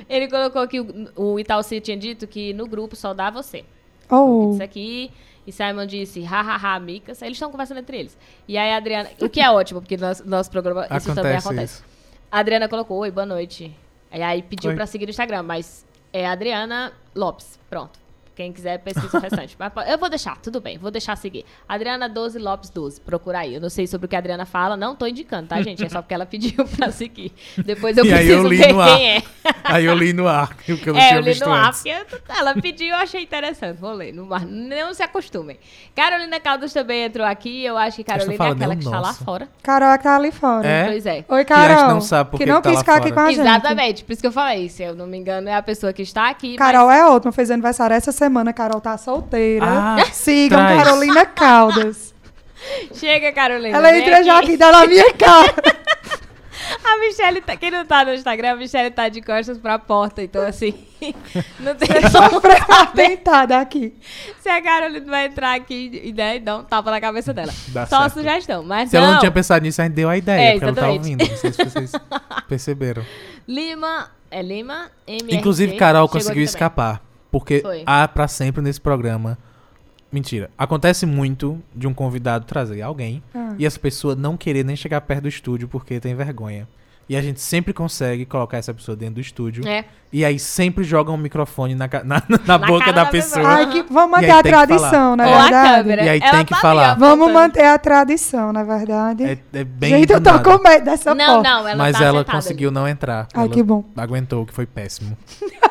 Ele colocou que o, o Italci tinha dito que no grupo só dá você. Oh. Isso aqui. E Simon disse, hahaha, micas. Eles estão conversando entre eles. E aí a Adriana. O que é ótimo, porque no nosso, nosso programa isso também Acontece isso. A Adriana colocou, oi, boa noite. E aí pediu pra seguir no Instagram, mas é Adriana Lopes. Pronto. Quem quiser, pesquisa o restante. Mas eu vou deixar, tudo bem, vou deixar seguir. Adriana 12 Lopes 12, procura aí. Eu não sei sobre o que a Adriana fala, não tô indicando, tá, gente? É só porque ela pediu pra seguir. Depois eu E aí eu preciso li ver no ar. quem é. Aí eu li no ar, o que eu não É, tinha eu li no ar, antes. porque eu- ela pediu eu achei interessante. Vou ler no ar. Não se acostumem. Carolina Caldas também entrou aqui. Eu acho que Carolina é aquela que está lá fora. Carol é que tá ali fora. É? Pois é. Oi, Que Carol. não sabe por que que não tá lá quis ficar aqui com a gente. Exatamente, por isso que eu falei. Se eu não me engano, é a pessoa que está aqui. Carol mas... é ótima, fez aniversário essa semana. Carol tá solteira. Ah, Sigam traz. Carolina Caldas. Chega, Carolina. Ela entra já aqui. dá na minha cara. A Michelle, tá... quem não tá no Instagram, a Michelle tá de costas pra porta. Então, assim, não tem Só como tentada aqui. se a Carolina vai entrar aqui e né, dar um tapa na cabeça dela. Dá Só certo. sugestão. Mas Se ela não. não tinha pensado nisso, a gente deu a ideia, É, porque ela tá exatamente. ouvindo. Não sei se vocês perceberam. Lima, é Lima, MRC, Inclusive, Carol conseguiu escapar. Porque Foi. há pra sempre nesse programa. Mentira. Acontece muito de um convidado trazer alguém Ah. e essa pessoa não querer nem chegar perto do estúdio porque tem vergonha. E a gente sempre consegue colocar essa pessoa dentro do estúdio. É. E aí sempre joga um microfone na, ca- na, na boca da da pessoa. pessoa. Ai, que, vamos manter aí a tradição, na Ou a verdade. E aí Ela tem que falar. ali, Vamos manter a tradição, na verdade. É, é bem Gente, eu tô com medo dessa Não, porta. não, ela Mas tá ela conseguiu não entrar. Ai, Ela que bom. Aguentou, que foi péssimo.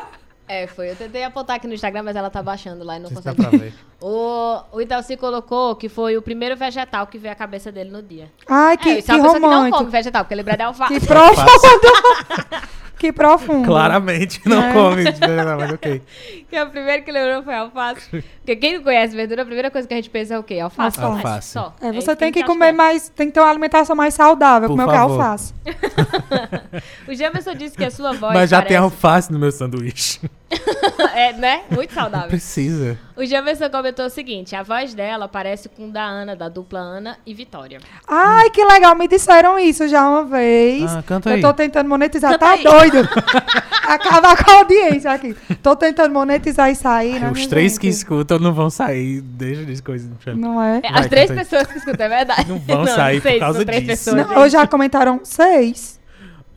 É, foi. Eu tentei apontar aqui no Instagram, mas ela tá baixando lá e não se consegue. dá pra ver. O, o Italci colocou que foi o primeiro vegetal que veio à cabeça dele no dia. Ai, que, é, isso é que uma pessoa que não romântico. come vegetal, porque lembra de alface. Que profundo. que profundo. Claramente não É. come. Não, mas ok. Que é o primeiro que lembrou foi alface. Porque quem não conhece verdura, a primeira coisa que a gente pensa é o quê? Alface. Alface. Alface. Só. É, isso você tem a que acha comer é. mais, tem que ter uma alimentação mais saudável, Por como é o que é alface. O Jamerson disse que a sua voz Mas já tem parece... alface no meu sanduíche. é, né? Muito Não saudável. precisa. O Jamerson comentou o seguinte, a voz dela parece com da Ana, da dupla Ana e Vitória. Ai, que legal, me disseram isso já uma vez. Ah, canta Eu aí. tô tentando monetizar, Canta tá aí. doido? Acabar com a audiência aqui. Tô tentando monetizar isso aí, né? Os minha três gente? que escutam não vão sair. Deixa de coisa. Não é? É, Vai, as três canta aí. pessoas que escutam, é verdade. Não vão sair por sei, causa disso. pessoas. Não, hoje já comentaram seis.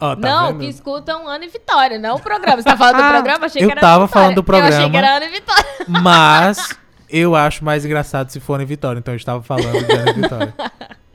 Tá não, vendo? que escutam Ana e Vitória, não o programa. Você tá falando do programa? Achei eu que era tava Ana e falando do Eu achei programa. que era Ana e Vitória. Mas eu acho mais engraçado se for em Vitória. Então eu estava falando de Ana e Vitória.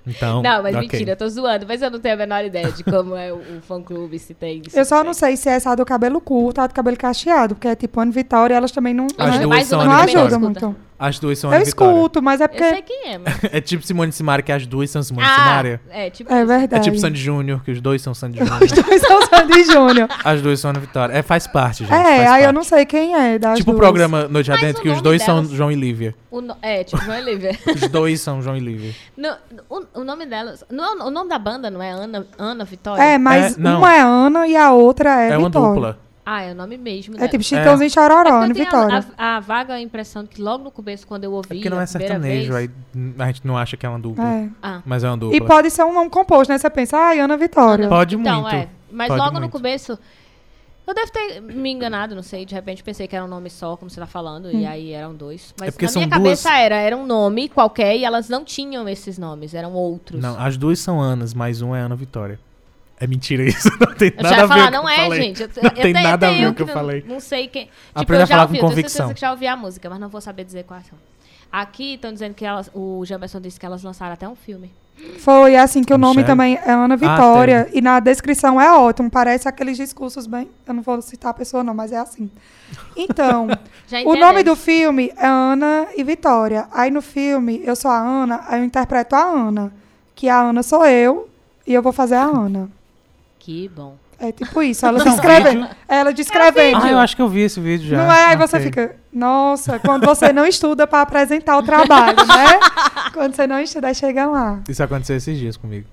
Então, Não, mas ok. mentira, eu tô zoando. Mas eu não tenho a menor ideia de como é o, o fã-clube, se tem... se Eu só não sei se é essa do cabelo curto ou a do cabelo cacheado, porque é tipo Ana Vitória e elas também não, As duas mais são não Ana não ajudam escuta. muito. As duas são Eu Ana Vitória. escuto, mas é Eu sei porque. quem é, mas... É tipo Simone e Simaria, que as duas são Simone e Ah, Simaria. é, tipo É isso. É verdade. tipo Sandy Júnior, que os dois são Sandy Júnior. Os dois são Sandy Júnior. As duas são Ana Vitória. É, faz parte, gente. É, aí parte. eu não sei quem é das Tipo o programa Noite Mas Adentro, que os dois são delas- João e Lívia. O no- É, tipo, João e Lívia. Os dois são João e Lívia. No- o, o nome delas... Não, o nome da banda não é Ana, Ana Vitória? É, mas É, uma é Ana e a outra é, É, uma Vitória. dupla. Ah, é o nome mesmo É dela. tipo Chitãozinho Chororó, É Ana porque eu tenho Vitória. a, a, a vaga impressão que logo no começo, quando eu ouvi É porque não é sertanejo, vez... aí a gente não acha que é uma dupla. É. Ah, Mas é uma dupla. E pode ser um nome composto, né? Você pensa, ai, Ana Vitória. Pode então, muito. é. Mas Pode logo no muito. começo... Eu devo ter me enganado, não sei. De repente pensei que era um nome só, como você tá falando, Hum. e aí eram dois. Mas É porque na são minha duas- cabeça era, era um nome qualquer e elas não tinham esses nomes, eram outros. Não, as duas são Anas, mas um é Ana Vitória. É mentira isso, não tem Eu nada já ia a ver falar, com não o que eu é, falei. gente. Eu, Não eu tem tenho- nada a ver eu com o que eu não- falei. Não sei quem. Tipo, Aprenda eu a já falar ouvi, com eu tenho convicção. que já ouvi a música, mas não vou saber dizer quais são. Aqui estão dizendo que elas, o Jamerson disse que elas lançaram até um filme. Foi assim que o nome Michele? também é Ana Vitória. e na descrição é ótimo. Parece aqueles discursos bem. Eu não vou citar a pessoa, não, mas é assim. Então, o nome do filme é Ana e Vitória. Aí no filme, eu sou a Ana, aí eu interpreto a Ana. Que a Ana sou eu e eu vou fazer a Ana. Que bom. É tipo isso, ela vídeo. Ela descrevendo. Ah, eu acho que eu vi esse vídeo já. Não é? Aí você fica, nossa, quando você não estuda pra apresentar o trabalho, né? Quando você não estuda, aí chega lá. Isso aconteceu esses dias comigo.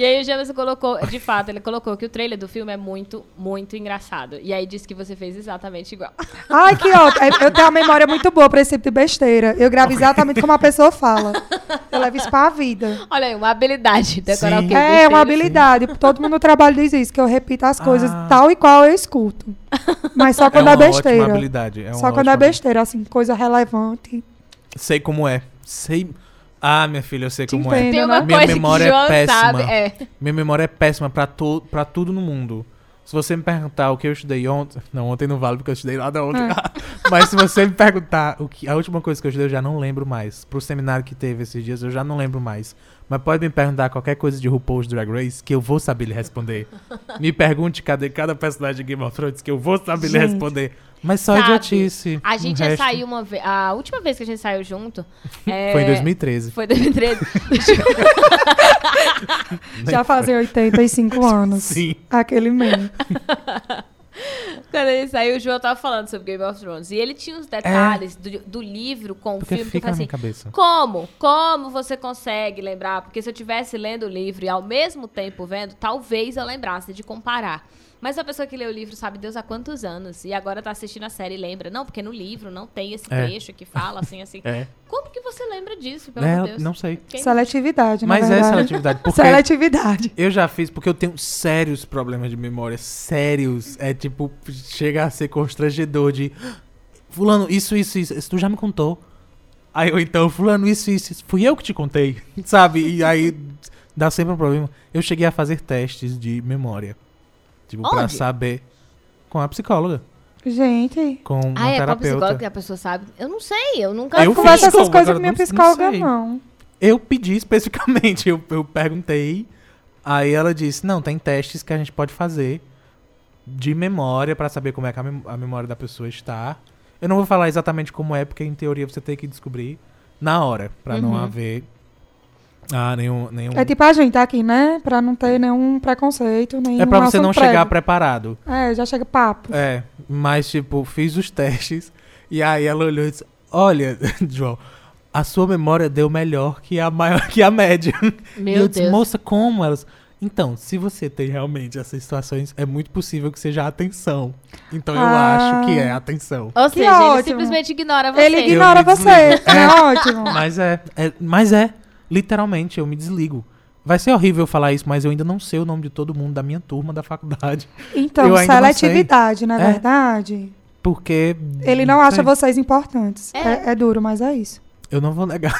E aí o Jameson colocou, de fato, ele colocou que o trailer do filme é muito, muito engraçado. E aí disse que você fez exatamente igual. Ai, que ótimo. Eu tenho uma memória muito boa pra esse tipo de besteira. Eu gravo exatamente como a pessoa fala. Eu levo isso pra vida. Olha aí, uma habilidade. Decorar Sim. o quê? É uma Besteira. habilidade. Todo mundo no trabalho diz isso, que eu repito as coisas Ah. tal e qual eu escuto. Mas só quando é é, uma ótima besteira. habilidade. É uma só quando é ótima besteira, assim, coisa relevante. Sei como é. Sei. Ah, minha filha, eu sei Te como é. entendo. Tem uma Minha coisa memória que é péssima. sabe. É. Minha memória é péssima pra, to pra tudo no mundo. Se você me perguntar o que eu estudei ontem. Não, ontem não vale porque eu estudei nada ontem. Mas se você me perguntar o que, a última coisa que eu estudei, eu já não lembro mais. Pro seminário que teve esses dias, eu já não lembro mais. Mas pode me perguntar qualquer coisa de RuPaul's Drag Race que eu vou saber lhe responder. me pergunte cadê cada personagem de Game of Thrones que eu vou saber lhe Gente. responder. Mas só Sabe, idiotice. A gente já resto saiu uma vez. A última vez que a gente saiu junto. é, Foi em 2013. Foi 2013. Nem Já foi. fazem 85 anos. Sim. Aquele meme. Quando ele saiu, o João tava falando sobre Game of Thrones. E ele tinha os detalhes do, do livro com o Porque filme que eu fica na falei minha assim. cabeça. Como? Como você consegue lembrar? Porque se eu tivesse lendo o livro e ao mesmo tempo vendo, talvez eu lembrasse de comparar. Mas a pessoa que lê o livro sabe Deus há quantos anos e agora tá assistindo a série e lembra. Não, porque no livro não tem esse É. trecho que fala assim, assim. É. Como que você lembra disso, pelo É, amor de Deus? não sei. Quem- Seletividade, na Mas é seletividade. Porque Seletividade. eu já fiz, porque eu tenho sérios problemas de memória. Sérios. É tipo, chega a ser constrangedor de. "Ah, Fulano, isso, isso, isso. Isso tu já me contou. Aí eu então, Fulano, isso, isso, isso. Fui eu que te contei. Sabe? E aí dá sempre um problema. Eu cheguei a fazer testes de memória. Tipo, pra Onde? saber. Com a psicóloga. Gente, Com uma Ah, é com a terapeuta. psicóloga que a pessoa sabe. Eu não sei, eu nunca Eu converso essas coisas com minha não- não psicóloga, sei. não. Eu pedi especificamente, eu, eu perguntei, aí ela disse, não, tem testes que a gente pode fazer de memória pra saber como é que a, mem- a memória da pessoa está. Eu não vou falar exatamente como é, porque em teoria você tem que descobrir na hora, pra não Uhum. haver ah, nenhum... nenhum... É tipo a gente aqui, né? Pra não ter nenhum preconceito, nenhum É pra você não chegar prévio. preparado. É, já chega papo. É, mas tipo, fiz os testes e aí ela olhou e disse, olha, João, a sua memória deu melhor que a maior que a média. e Meu eu disse, Deus. moça, como elas? Então, se você tem realmente essas situações, é muito possível que seja atenção. Então eu Ah. acho que é atenção. Ou Que seja, ele ótimo. simplesmente ignora você. Ele ignora você. desligo. É ótimo. Mas é, é, mas é, literalmente, eu me desligo. Vai ser horrível falar isso, mas eu ainda não sei o nome de todo mundo da minha turma da faculdade. Então, seletividade, não é, É. verdade? Porque. Ele não acha vocês importantes. É. É. é duro, mas é isso. Eu não vou negar.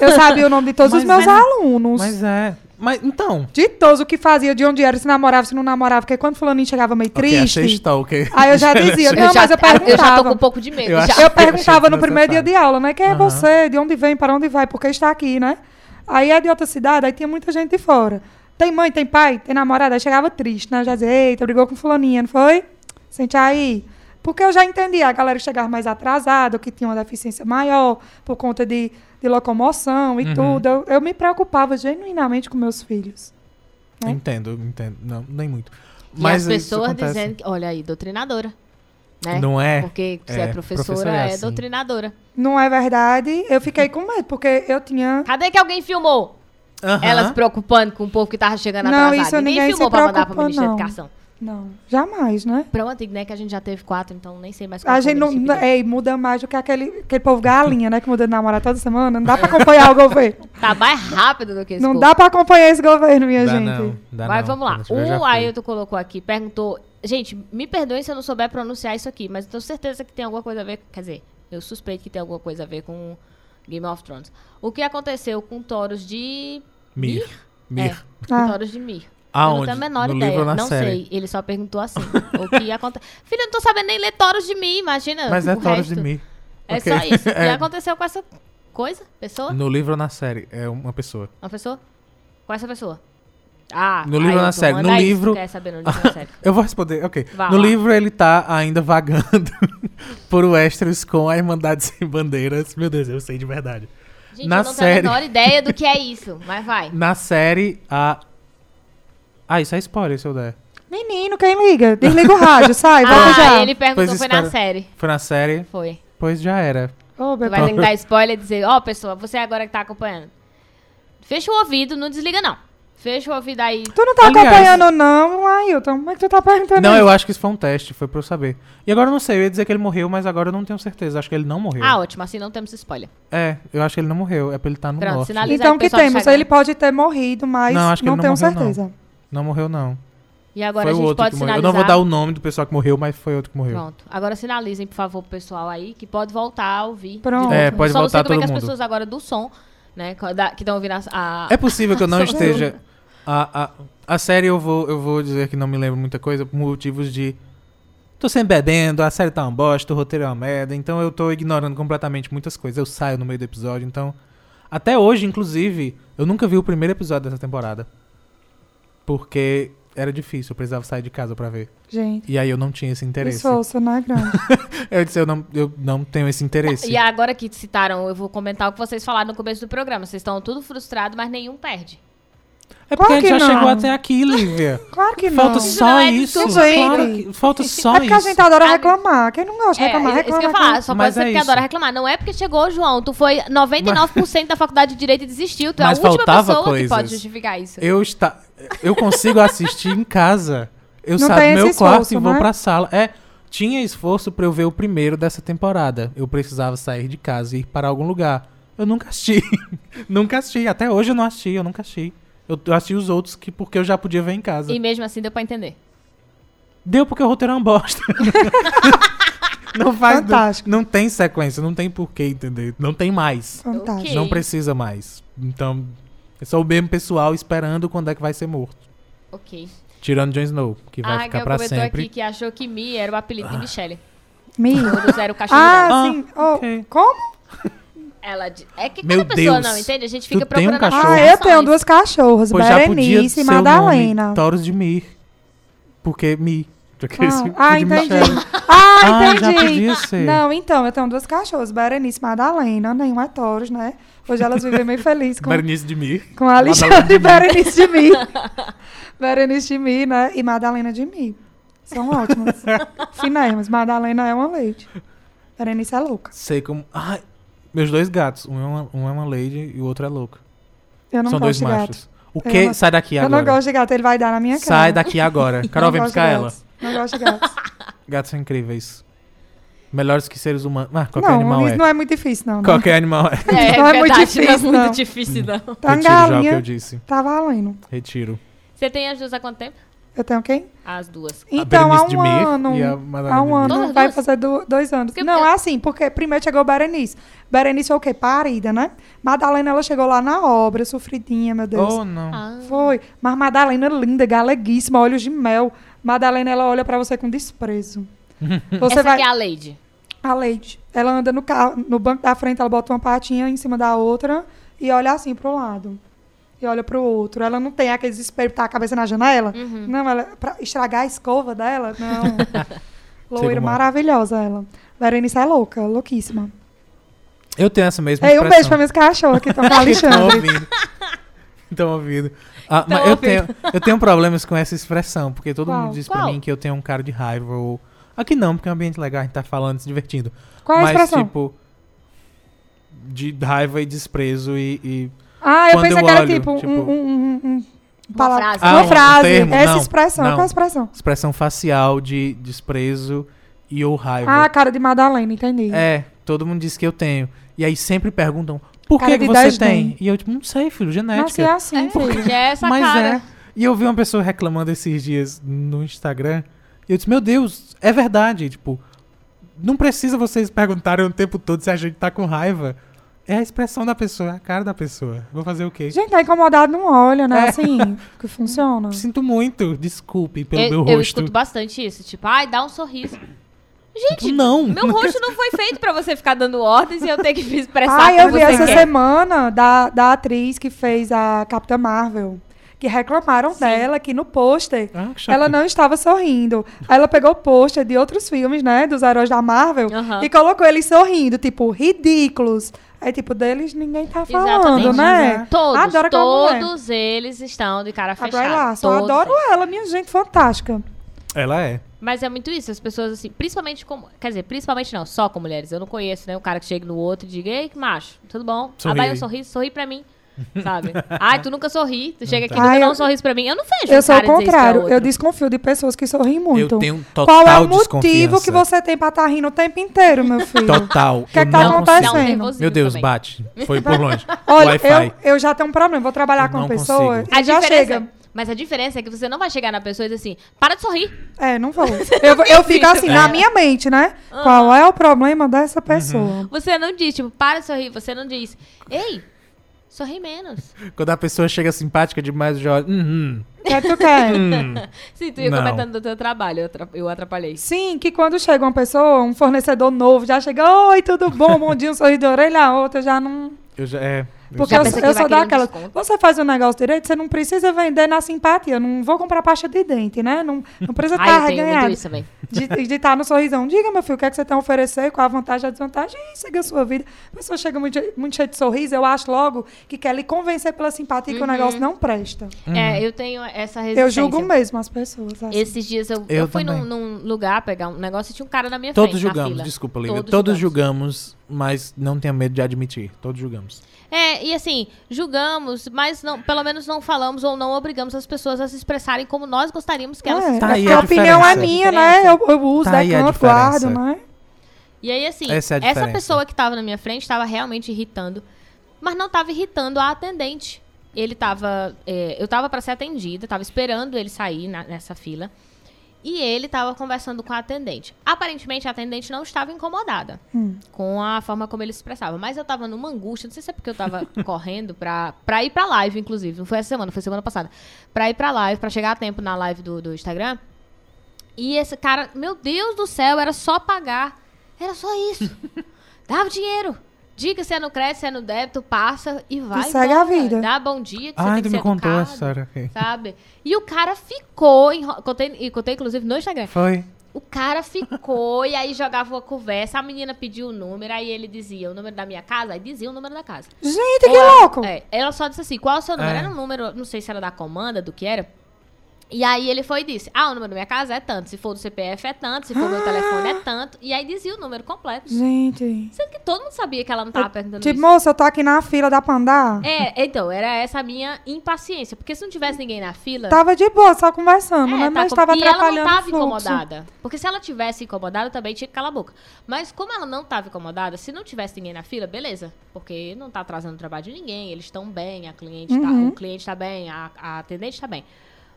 Eu sabia o nome de todos os Mas meus é. alunos. Mas é. Mas então. De todos, o que fazia, de onde era, se namorava, se não namorava. Porque quando fulaninho chegava meio triste, stalker. aí eu já dizia, Eu não, já, mas eu eu já tô perguntava. com um pouco de medo. Eu Eu perguntava no primeiro dia de aula, né? Quem é você? De onde vem? Para onde vai? Porque está aqui, né? Aí é de outra cidade, aí tinha muita gente de fora. Tem mãe, tem pai, tem namorada. Aí chegava triste, né? Já dizia, eita, brigou com fulaninha, não foi? Sente aí. Porque eu já entendia a galera que chegava mais atrasada, que tinha uma deficiência maior, por conta de, de locomoção e Uhum. tudo. Eu, eu me preocupava genuinamente com meus filhos. né? Entendo, entendo. Não, nem muito. E Mas as pessoas dizendo que, olha aí, doutrinadora. Né? Não é? Porque se É, é, professora, professora é é, assim. doutrinadora. Não é verdade? Eu fiquei com medo, porque eu tinha. Cadê que alguém filmou? Aham. Ela se preocupando com o povo que tava chegando Não, atrasado. isso Ninguém ninguém filmou se pra mandar Ministério não. da Educação. Não, jamais, né? Pronto, né? Que a gente já teve quatro, então nem sei mais qual A gente não. município não- dele. Ei, muda mais do que aquele, aquele povo galinha, né? Que muda de namorado toda semana. Não dá pra acompanhar o governo. Tá mais rápido do que esse Não povo. dá pra acompanhar esse governo, minha Dá gente. não, dá Mas não. vamos lá. O. Ailton colocou aqui, perguntou. Gente, me perdoem se eu não souber pronunciar isso aqui, mas eu tenho certeza que tem alguma coisa a ver. Quer dizer, eu suspeito que tem alguma coisa a ver com Game of Thrones. O que aconteceu com Toros de. Mir. Mir. Ah. Toros de Mir. Eu Aonde? não tenho a menor no ideia. não série? sei. Ele só perguntou assim. o que aconteceu. Filha, eu não tô sabendo nem ler Toros de Mir, imagina. Mas é Toros resto. de Mir. É Ok. só isso. O que É. aconteceu com essa coisa? Pessoa? No livro ou na série? É uma pessoa. Uma pessoa? Com essa pessoa? Ah, No livro ou na série? No livro- Quer saber no livro ou na série. Eu vou responder, ok. Vá no lá. livro ele tá ainda vagando por Westeros com a Irmandade Sem Bandeiras. Meu Deus, eu sei de verdade. Gente, Na eu não série- tenho a menor ideia do que é isso, mas vai. Na série, a... Ah, isso é spoiler se eu der. Menino, quem liga? Desliga o rádio, sai, volta Ah, já. ele perguntou, Pois foi na espera. série. Foi na série, Foi. pois já era. Ô, Tu vai dar spoiler e dizer, ó, pessoa, você agora que tá acompanhando. Fecha o ouvido, não desliga não. Fecha o ouvido aí. Tu não tá Aliás- acompanhando, não, Ailton? Como é que tu tá perguntando Não, isso? eu acho que isso foi um teste, foi pra eu saber. E agora eu não sei, eu ia dizer que ele morreu, mas agora eu não tenho certeza. Acho que ele não morreu. Ah, ótimo, assim não temos spoiler. É, eu acho que ele não morreu, é pra ele estar no Pronto, norte. sinaliza Então o que pessoal do temos? Instagram. Ele pode ter morrido, mas Não, não, acho que ele não tenho morreu, não. certeza. Não morreu, não. E agora foi a gente outro pode sinalizar. Eu não vou dar o nome do pessoal que morreu, mas foi outro que morreu. Pronto. Agora sinalizem, por favor, pro pessoal aí, que pode voltar a ouvir. Pronto. É, pode Só não sei voltar como é todo que as mundo. pessoas agora do som, né, que estão ouvindo a... a- É possível que eu não Só- esteja. A, a, a série eu vou, eu vou dizer que não me lembro muita coisa por motivos de. Tô sempre bebendo, a série tá uma bosta, o roteiro é uma merda, então eu tô ignorando completamente muitas coisas. Eu saio no meio do episódio, então. Até hoje, inclusive, eu nunca vi o primeiro episódio dessa temporada. Porque era difícil, eu precisava sair de casa pra ver. Gente, E aí eu não tinha esse interesse. esforço, né, grande? Eu disse, eu não, eu não tenho esse interesse. E agora que citaram, eu vou comentar o que vocês falaram no começo do programa. Vocês estão tudo frustrados, mas nenhum perde. É porque Claro a gente que já não. chegou até aqui, Lívia. Claro que Falta não. Isso só não é isso. Claro que- falta só é porque a isso. gente adora reclamar. Quem não gosta de É, reclamar, isso que eu reclama. ia falar. Só Mas pode ser é porque isso. adora reclamar. Não é porque chegou, João. Tu foi 99% da faculdade de Direito e desistiu. Tu é a última pessoa que coisas. pode justificar isso. Eu, está... eu consigo assistir em casa. Eu Não saio do meu quarto esforço, e vou né? pra sala. É, tinha esforço pra eu ver o primeiro dessa temporada. Eu precisava sair de casa e ir para algum lugar. Eu nunca assisti. nunca assisti. Até hoje eu não assisti, eu nunca assisti. Eu eu assisti os outros que porque eu já podia ver em casa. E mesmo assim deu pra entender. Deu porque o roteiro é uma bosta. não faz. Não, Fantástico. não tem sequência, não tem porquê, entender. Não tem mais. Fantástico. Não precisa mais. Então, é só o mesmo pessoal esperando quando é que vai ser morto. Ok. Tirando Jon Snow, que vai a ficar Raquel pra comentou sempre. aqui que achou que Mi era o apelido de Michelle. Me. Todos eram o cachorro Ah, dela. Ah, sim. Oh, ok. Como? Ela É que Meu cada pessoa Deus. não, entende? A gente Tu fica tem um procurando cachorro? Ah, eu tenho duas cachorras, Pois já podia Berenice ser e Madalena. Taurus de Mir. Porque Mi. Já que esse- Ah, ah, de entendi. Ah, Ah, já entendi. podia ser. Não, então, eu tenho duas cachorras, Berenice e Madalena. Nenhum é Taurus, né? Hoje elas vivem meio felizes com, Berenice de Mir. com a Alexandre e Berenice de mim. Berenice de mim, né? E Madalena de mim. São ótimas. Finérrimas. Madalena é uma leite. Berenice é louca. Sei como. Ai, meus dois gatos. Um é uma, um é uma lady e o outro é louco. Eu não São dois machos. gato. O Eu que? não- Sai daqui Eu agora. não gosto de gato, ele vai dar na minha cara. Sai daqui agora. Carol, vem buscar ela. gatos. Não gosto de gatos. Gatos são incríveis. Melhores que seres humanos. Ah, qualquer não, animal isso é. não é muito difícil, não. né? Qualquer animal é. É, Não é muito verdade, difícil, não é muito difícil, não. Tá Retiro já o que galinha. eu disse. Tá valendo. Retiro. Você tem duas há quanto tempo? Eu tenho quem? As duas. Então, há um ano. e Há um ano. Todas Vai duas? fazer do- dois anos. Porque- Não, é assim, porque primeiro chegou Berenice. Berenice é o quê? Parida, né? Madalena, ela chegou lá na obra, sofridinha, meu Deus. Oh, não. Ah. Foi. Mas Madalena linda, galeguíssima, olhos de mel. Madalena, ela olha pra você com desprezo. Você Essa vai... aqui é a Lady. A Leite. Ela anda no carro, no banco da frente, ela bota uma patinha em cima da outra e olha assim pro lado. E olha pro outro. Ela não tem aquele desespero de tá a cabeça na janela. Uhum. Não, ela pra estragar a escova dela, não. Loira maravilhosa ela. Berenice é louca, louquíssima. Eu tenho essa mesma Ei, um beijo pra meus cachorros que estão com a Estão Alexandre. ouvindo. Estão ouvindo. Ah, mas eu ouvindo. tenho, eu tenho problemas com essa expressão, porque todo Qual? mundo diz pra Qual? mim que eu tenho um cara de raiva. Ou... Aqui não, porque é um ambiente legal, a gente tá falando, se divertindo. Qual é a mas, expressão? tipo, de raiva e desprezo e. e- ah, eu quando pensei eu que era olho, tipo, um- tipo- um, um, um- Uma palavra- frase. Ah, uma um frase. termo, Essa não, expressão. não. Qual é a expressão? expressão facial de desprezo e ou raiva. Ah, cara de Madalena, entendi. É, todo mundo diz que eu tenho. E aí sempre perguntam, por Cara que, você tem? bem. E eu, tipo, não sei, filho, genética. assim, filho. Já é essa Mas cara. é. E eu vi uma pessoa reclamando esses dias no Instagram. E eu disse, meu Deus, é verdade. Tipo, não precisa vocês perguntarem o tempo todo se a gente tá com raiva. É a expressão da pessoa, é a cara da pessoa. Vou fazer o quê? Gente, tá incomodado, não olha, né? É. Assim, que funciona. Sinto muito, desculpe pelo eu, meu eu rosto. escuto bastante isso. Tipo, ai, dá um sorriso. Gente, Tipo, não. meu rosto não foi feito pra você ficar dando ordens e eu ter que expressar Ah, eu vi essa quer. semana da, da atriz que fez a Capitã Marvel. Que reclamaram Sim. dela que no pôster Ah, ela não estava sorrindo. Aí ela pegou o pôster de outros filmes, né? Dos heróis da Marvel. Aham. E colocou eles sorrindo, tipo, ridículos. Aí, tipo, deles ninguém tá falando, Exatamente. né? Todos, Adoro todos eles estão de cara fechada. Larson, eu Todos adoro ela, minha gente, fantástica. Ela é. Mas é muito isso, as pessoas assim, principalmente como. Quer dizer, principalmente não, só com mulheres. Eu não conheço, né? Um cara que chega no outro e diga, ei, macho, tudo bom? Sorri dá um sorriso, sorri pra mim. Sabe? Ai, tu nunca sorri. Tu chega aqui e tá. nunca Ai, dá um sorriso pra mim. Eu não vejo Eu um sou o contrário. Eu desconfio de pessoas que sorriem muito. Eu tenho total Qual é o motivo que você tem pra estar rindo o tempo inteiro, meu filho? Total. O que é que tá não acontecendo? Meu Deus, também. bate. Foi por longe. Olha, eu, eu já tenho um problema. Vou trabalhar Eu com uma não pessoa consigo. A e já chega. Mas a diferença é que você não vai chegar na pessoa e dizer assim, para de sorrir. É, não vou. Eu, eu fico assim, na minha mente, né? Ah. Qual é o problema dessa Uhum. pessoa? Você não diz, tipo, para de sorrir. Você não diz, ei, sorri menos. Quando a pessoa chega simpática demais, eu já olho. Uhum. O que é que tu quer? Hum. Sim, tu ia Não. comentando do teu trabalho, eu atrapalhei. Sim, que quando chega uma pessoa, um fornecedor novo, já chega, oi, tudo bom? Bom dia, um sorriso de orelha, a outra já não. Eu já. É. Porque eu, eu querer um daquela. desconto. Você faz o negócio direito, você não precisa vender na simpatia. Eu não vou comprar pasta de dente, né? Não, não precisa estar reganhado. isso também. De estar no sorrisão. Diga, meu filho, o que, é que você tem a oferecer? Qual a vantagem e a desvantagem? E siga a sua vida. A pessoa chega muito, muito cheia de sorriso, eu acho logo que quer lhe convencer pela simpatia que o Uhum. negócio não presta. É, eu tenho essa resistência. Eu julgo mesmo as pessoas. assim. Esses dias eu, Eu eu fui num, num lugar pegar um negócio e tinha um cara na minha Todos frente. na julgamos, fila. desculpa, Lívia. Todos, Todos julgamos, mas não tenha medo de admitir. Todos julgamos. É, e assim, julgamos, mas não, pelo menos não falamos ou não obrigamos as pessoas a se expressarem como nós gostaríamos que elas É, se Tá é aí porque a a opinião é minha, né? Eu, eu uso, Tá decanto, guardo, né? E aí, assim, Essa é essa pessoa que tava na minha frente tava realmente irritando, mas não tava irritando a atendente. Ele tava. é, eu tava pra ser atendida, tava esperando ele sair na- nessa fila. E ele tava conversando com a atendente. Aparentemente, a atendente não estava incomodada Hum. com a forma como ele se expressava. Mas eu tava numa angústia, não sei se é porque eu tava correndo pra, pra ir pra live, inclusive. Não foi essa semana, foi semana passada. Pra ir pra live, pra chegar a tempo na live do, do Instagram. E esse cara, meu Deus do céu, era só pagar. Era só isso. Dava dinheiro. Diga se é no crédito, se é no débito, passa e vai. segue a vida. Dá bom dia, que você Ai, tem tu que me contou educado, essa história. ok. Sabe? E o cara ficou, enro... contei, e contei inclusive no Instagram. Foi. O cara ficou e aí jogava uma conversa, a menina pediu o número, aí ele dizia o número da minha casa, aí dizia o número da casa. Gente, que ela- louco! É, ela só disse assim, qual é o seu número? É. Era um número, não sei se era da comanda, do que era. E aí ele foi e disse, ah, o número da minha casa é tanto, se for do CPF é tanto, se for meu telefone é tanto. E aí dizia o número completo. Gente. Sendo que todo mundo sabia que ela não tava perguntando Tipo, isso. moça, eu tô aqui na fila da Pandá. É, então, era essa a minha impaciência. Porque se não tivesse ninguém na fila... Tava de boa, só conversando, É, né? tá Mas com- tava e ela atrapalhando não tava incomodada. Porque se ela tivesse incomodada, também tinha que calar a boca. Mas como ela não tava incomodada, se não tivesse ninguém na fila, beleza. Porque não tá atrasando o trabalho de ninguém, eles estão bem, a cliente tá, Uhum. o cliente tá bem, a, a atendente tá bem.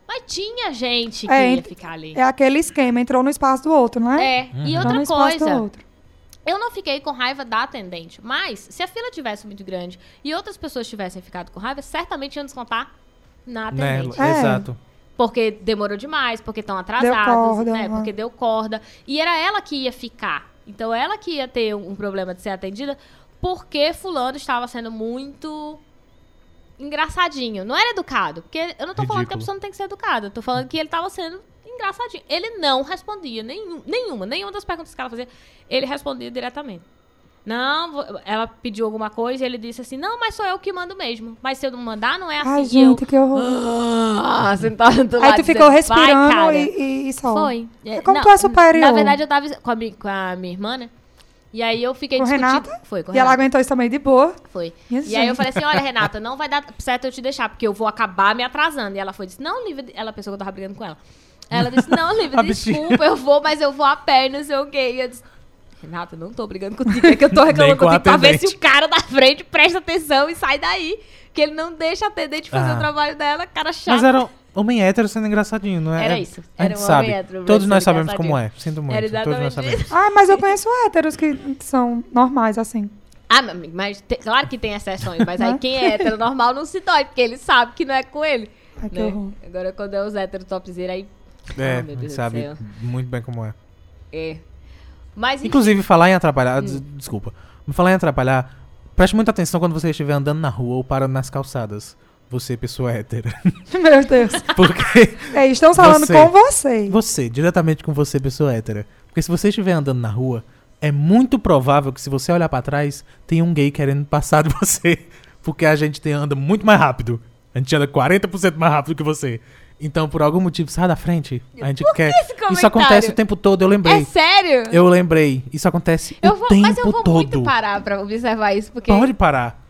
Mas tinha gente que É, ia ficar ali. É aquele esquema, entrou no espaço do outro, né? É, e Entrou no outra espaço do coisa, outro. eu não fiquei com raiva da atendente, mas se a fila tivesse muito grande e outras pessoas tivessem ficado com raiva, certamente iam descontar na Nela. atendente. É. Exato. Porque demorou demais, porque estão atrasados, corda, né? né? Porque deu corda. E era ela que ia ficar. Então ela que ia ter um problema de ser atendida, porque fulano estava sendo muito engraçadinho. Não era educado. Porque eu não tô falando que a Ridículo. pessoa não tem que ser educada. Eu tô falando que ele estava sendo engraçadinho. Ele não respondia nenhum, nenhuma, nenhuma das perguntas que ela fazia. Ele respondia diretamente. Não, ela pediu alguma coisa e ele disse assim: Não, mas sou eu que mando mesmo. Mas se eu não mandar, não é assim. Ai, gente, eu, que horror. ah, sentado do Aí tu ficou dizendo, "Vai, respirando cara." e, e, e só. Foi. É como tu é superior. Na verdade, eu tava com a, com a minha irmã, né? E aí eu fiquei Com discutindo. Renata? Foi, com E ela aguentou isso também de boa. Foi. Minha E aí eu gente. falei assim: olha, Renata, não vai dar certo eu te deixar, porque eu vou acabar me atrasando. E ela foi disse: não, Lívia. Ela pensou que eu tava brigando com ela. Ela disse: não, Lívia, desculpa, eu vou, mas eu vou a pé não sei o quê. E eu disse. Renata, não tô brigando contigo, é que eu tô reclamando contigo pra ver se o cara da frente presta atenção e sai daí. Que ele não deixa a atendente fazer Ah. o trabalho dela, cara chato. Mas era um homem hétero sendo engraçadinho, não é? Era É- isso. A Era gente um sabe. homem hétero Todos nós sabemos como é. Sinto muito. Era Todos nós exatamente sabemos. Ah, mas eu conheço héteros que são normais, assim. Ah, meu amigo, mas te- claro que tem exceções, mas aí Né? quem é hétero normal não se dói, porque ele sabe que não é com ele. Ai, que né? horror. Agora quando é os héteros topzera aí. É, do sabe muito bem como é. É. Mas enfim, Inclusive, falar em atrapalhar. Hum. des- Desculpa. Falar em atrapalhar. Preste muita atenção quando você estiver andando na rua ou parando nas calçadas. Você, pessoa hétera. Meu Deus. Porque. É, estão falando Você. com você. Você, diretamente com você, pessoa hétera. Porque se você estiver andando na rua, é muito provável que se você olhar pra trás, tem um gay querendo passar de você. Porque a gente tem, anda muito mais rápido. A gente anda 40% mais rápido que você. Então, por algum motivo, sai da frente. A gente quer. esse Isso acontece o tempo todo, eu lembrei. É sério? Eu lembrei. Isso acontece Eu o vou, tempo mas eu vou todo. muito parar pra observar isso, porque. Pode parar.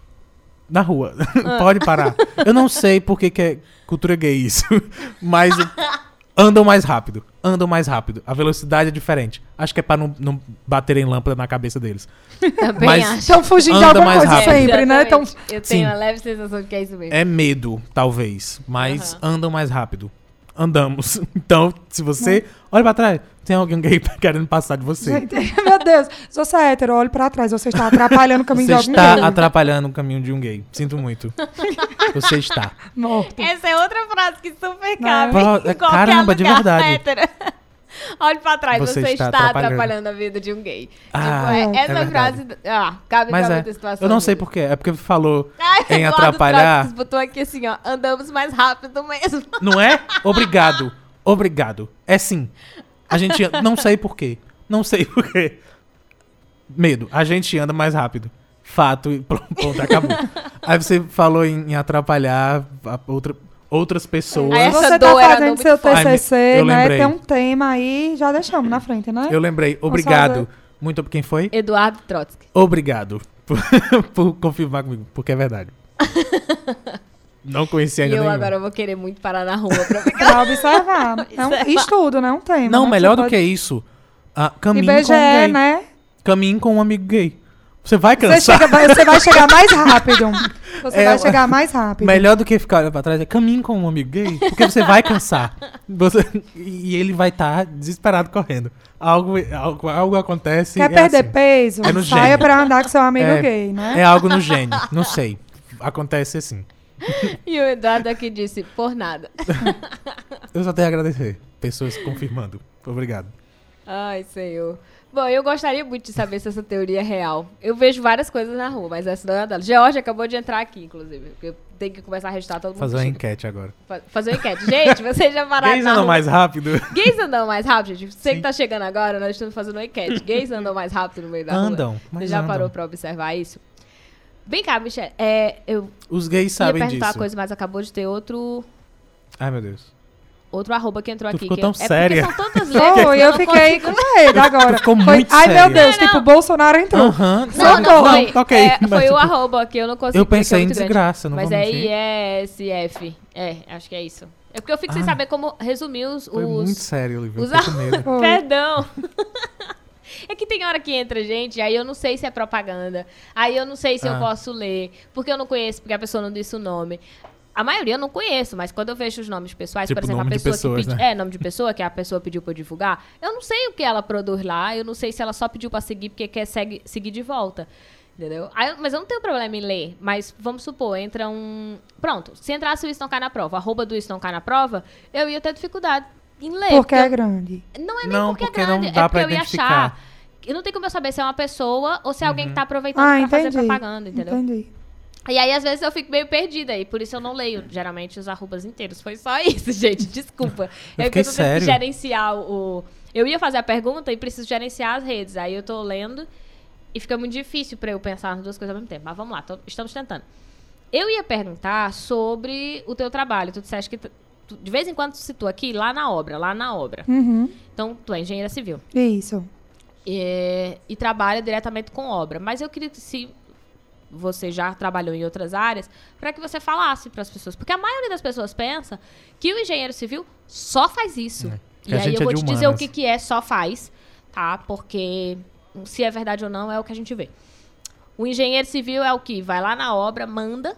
Na rua. Ah. Pode parar. Eu não sei por que que é cultura gay isso. Mas andam mais rápido. Andam mais rápido. A velocidade é diferente. Acho que é pra não, não baterem lâmpada na cabeça deles. Também mas- acho. Estão fugindo de alguma mais coisa rápido. sempre, né? Tão... Eu tenho Sim. uma leve sensação de que é isso mesmo. É medo, talvez. Mas Aham. andam mais rápido. Andamos. Então, se você. Olha pra trás. Tem alguém gay querendo passar de você. Gente, meu Deus, se você é hétero, olhe pra trás. Você está atrapalhando o caminho Você de algum está gay. atrapalhando o caminho de um gay. Sinto muito. Você está. Morto. Essa é outra frase que super cabe. É- qualquer caramba, de verdade. hétero. Olhe pra trás, Você você, está está, atrapalhando. atrapalhando. a vida de um gay. Ah, tipo, é, é essa verdade. frase. Ah, cabe Mas pra é. muita situação. Eu não sei porquê. É porque falou Ai, em atrapalhar. Trotsky botou aqui assim, ó. Andamos mais rápido mesmo. Não é? Obrigado. Obrigado. É sim. A gente anda- não sei porquê. Não sei porquê. Medo. A gente anda mais rápido. Fato e pronto, pronto, acabou. Aí você falou em, em atrapalhar a outra, outras pessoas. Essa você tá fazendo seu. TCC, Ai, eu né? lembrei. Tem um tema aí, já deixamos na frente, né? Eu lembrei. Obrigado. Muito quem foi? Eduardo Trotsky. Obrigado por, por confirmar comigo, porque é verdade. Não conhecia E ainda eu nenhum. agora vou querer muito parar na rua pra ficar. Pra observar. É um estudo, né? Um tema. Não, né? melhor Você do pode- que isso. Ah, caminho com um IBGE, gay. né? Caminho com um amigo gay. Você vai Você, cansar. chega, vai- você vai chegar mais rápido. Você É, vai chegar mais rápido. Melhor do que ficar olhando pra trás é caminho com um amigo gay, porque você vai cansar. Você- e ele vai estar desesperado correndo. Algo, algo, algo acontece. Quer é perder assim. peso? É no Saia gênio. pra andar com seu amigo É- gay, né? É algo no gênio. Não sei. Acontece assim. E o Eduardo aqui disse, por nada. Eu só tenho a agradecer. Pessoas confirmando. Obrigado. Ai, senhor. Bom, eu gostaria muito de saber se essa teoria é real. Eu vejo várias coisas na rua, mas essa não é uma delas. George acabou de entrar aqui, inclusive. Porque eu tenho que começar a registrar todo mundo. Fazer uma chega. enquete agora. Fa- Fazer uma enquete. Gente, vocês já pararam Gays andam mais rápido? Gays andam mais rápido, gente? Você Sim. que tá chegando agora, nós estamos fazendo uma enquete. Gays andam mais rápido no meio da rua? Andam. Você Mas já andam. parou pra observar isso? Vem cá, Michelle. É, eu Os gays ia sabem perguntar disso. uma coisa, mas acabou de ter outro, Ai, meu Deus. Outro arroba que entrou Tu aqui. ficou que tão é, séria. É porque são tantas letras. Que eu não fiquei consigo- com medo agora. ficou Foi- muito Ai, meu séria. Deus, Não, tipo, não. Bolsonaro entrou. Aham. Não, sabe? não, foi, ok. é, mas, foi o tipo, arroba que eu não consigo. Eu é pensei em grande. desgraça, não Mas vou é. ISF. É, acho que é isso. É porque eu fico sem Ah. saber como resumir os. Foi os- muito sério, Olivia. os Eu. Foi. Perdão. É que tem hora que entra gente, aí eu não sei se é propaganda, aí eu não sei se eu Ah. posso ler, porque eu não conheço, porque a pessoa não disse o nome. A maioria eu não conheço, mas quando eu vejo os nomes pessoais, Tipo, por exemplo, a pessoa pessoas, que pediu. né? É, nome de pessoa, que a pessoa pediu pra eu divulgar, eu não sei o que ela produz lá, eu não sei se ela só pediu pra seguir porque quer segue- seguir de volta. Entendeu? Aí mas eu não tenho problema em ler. Mas vamos supor, entra um. Pronto, se entrasse o Isso Não Cai na Prova, arroba do Isso Não Cai na Prova, eu ia ter dificuldade em ler. Porque eu- é grande. não é nem Não, porque, porque é não grande, dá é porque pra eu ia achar. Eu não tenho como eu saber se é uma pessoa ou se é alguém que tá aproveitando Ah, pra fazer propaganda, entendeu? Entendi. E aí, às vezes, eu fico meio perdida e por isso eu não leio, geralmente, os arrobas inteiros. Foi só isso, gente. Desculpa. Eu é eu tendo sério. que gerenciar o. Eu ia fazer a pergunta e preciso gerenciar as redes. Aí eu tô lendo e fica muito difícil pra eu pensar nas duas coisas ao mesmo tempo. Mas vamos lá, tô- estamos tentando. Eu ia perguntar sobre o teu trabalho. Tu disseste que. tu- de vez em quando tu citou aqui, lá na obra, lá na obra. Uhum. Então, tu é engenheira civil. Isso. É, e trabalha diretamente com obra. Mas eu queria que se você já trabalhou em outras áreas, para que você falasse para as pessoas, porque a maioria das pessoas pensa que o engenheiro civil só faz isso. É, E aí eu é vou te dizer o que que é só faz, tá? Porque se é verdade ou não é o que a gente vê. O engenheiro civil é o que vai lá na obra, manda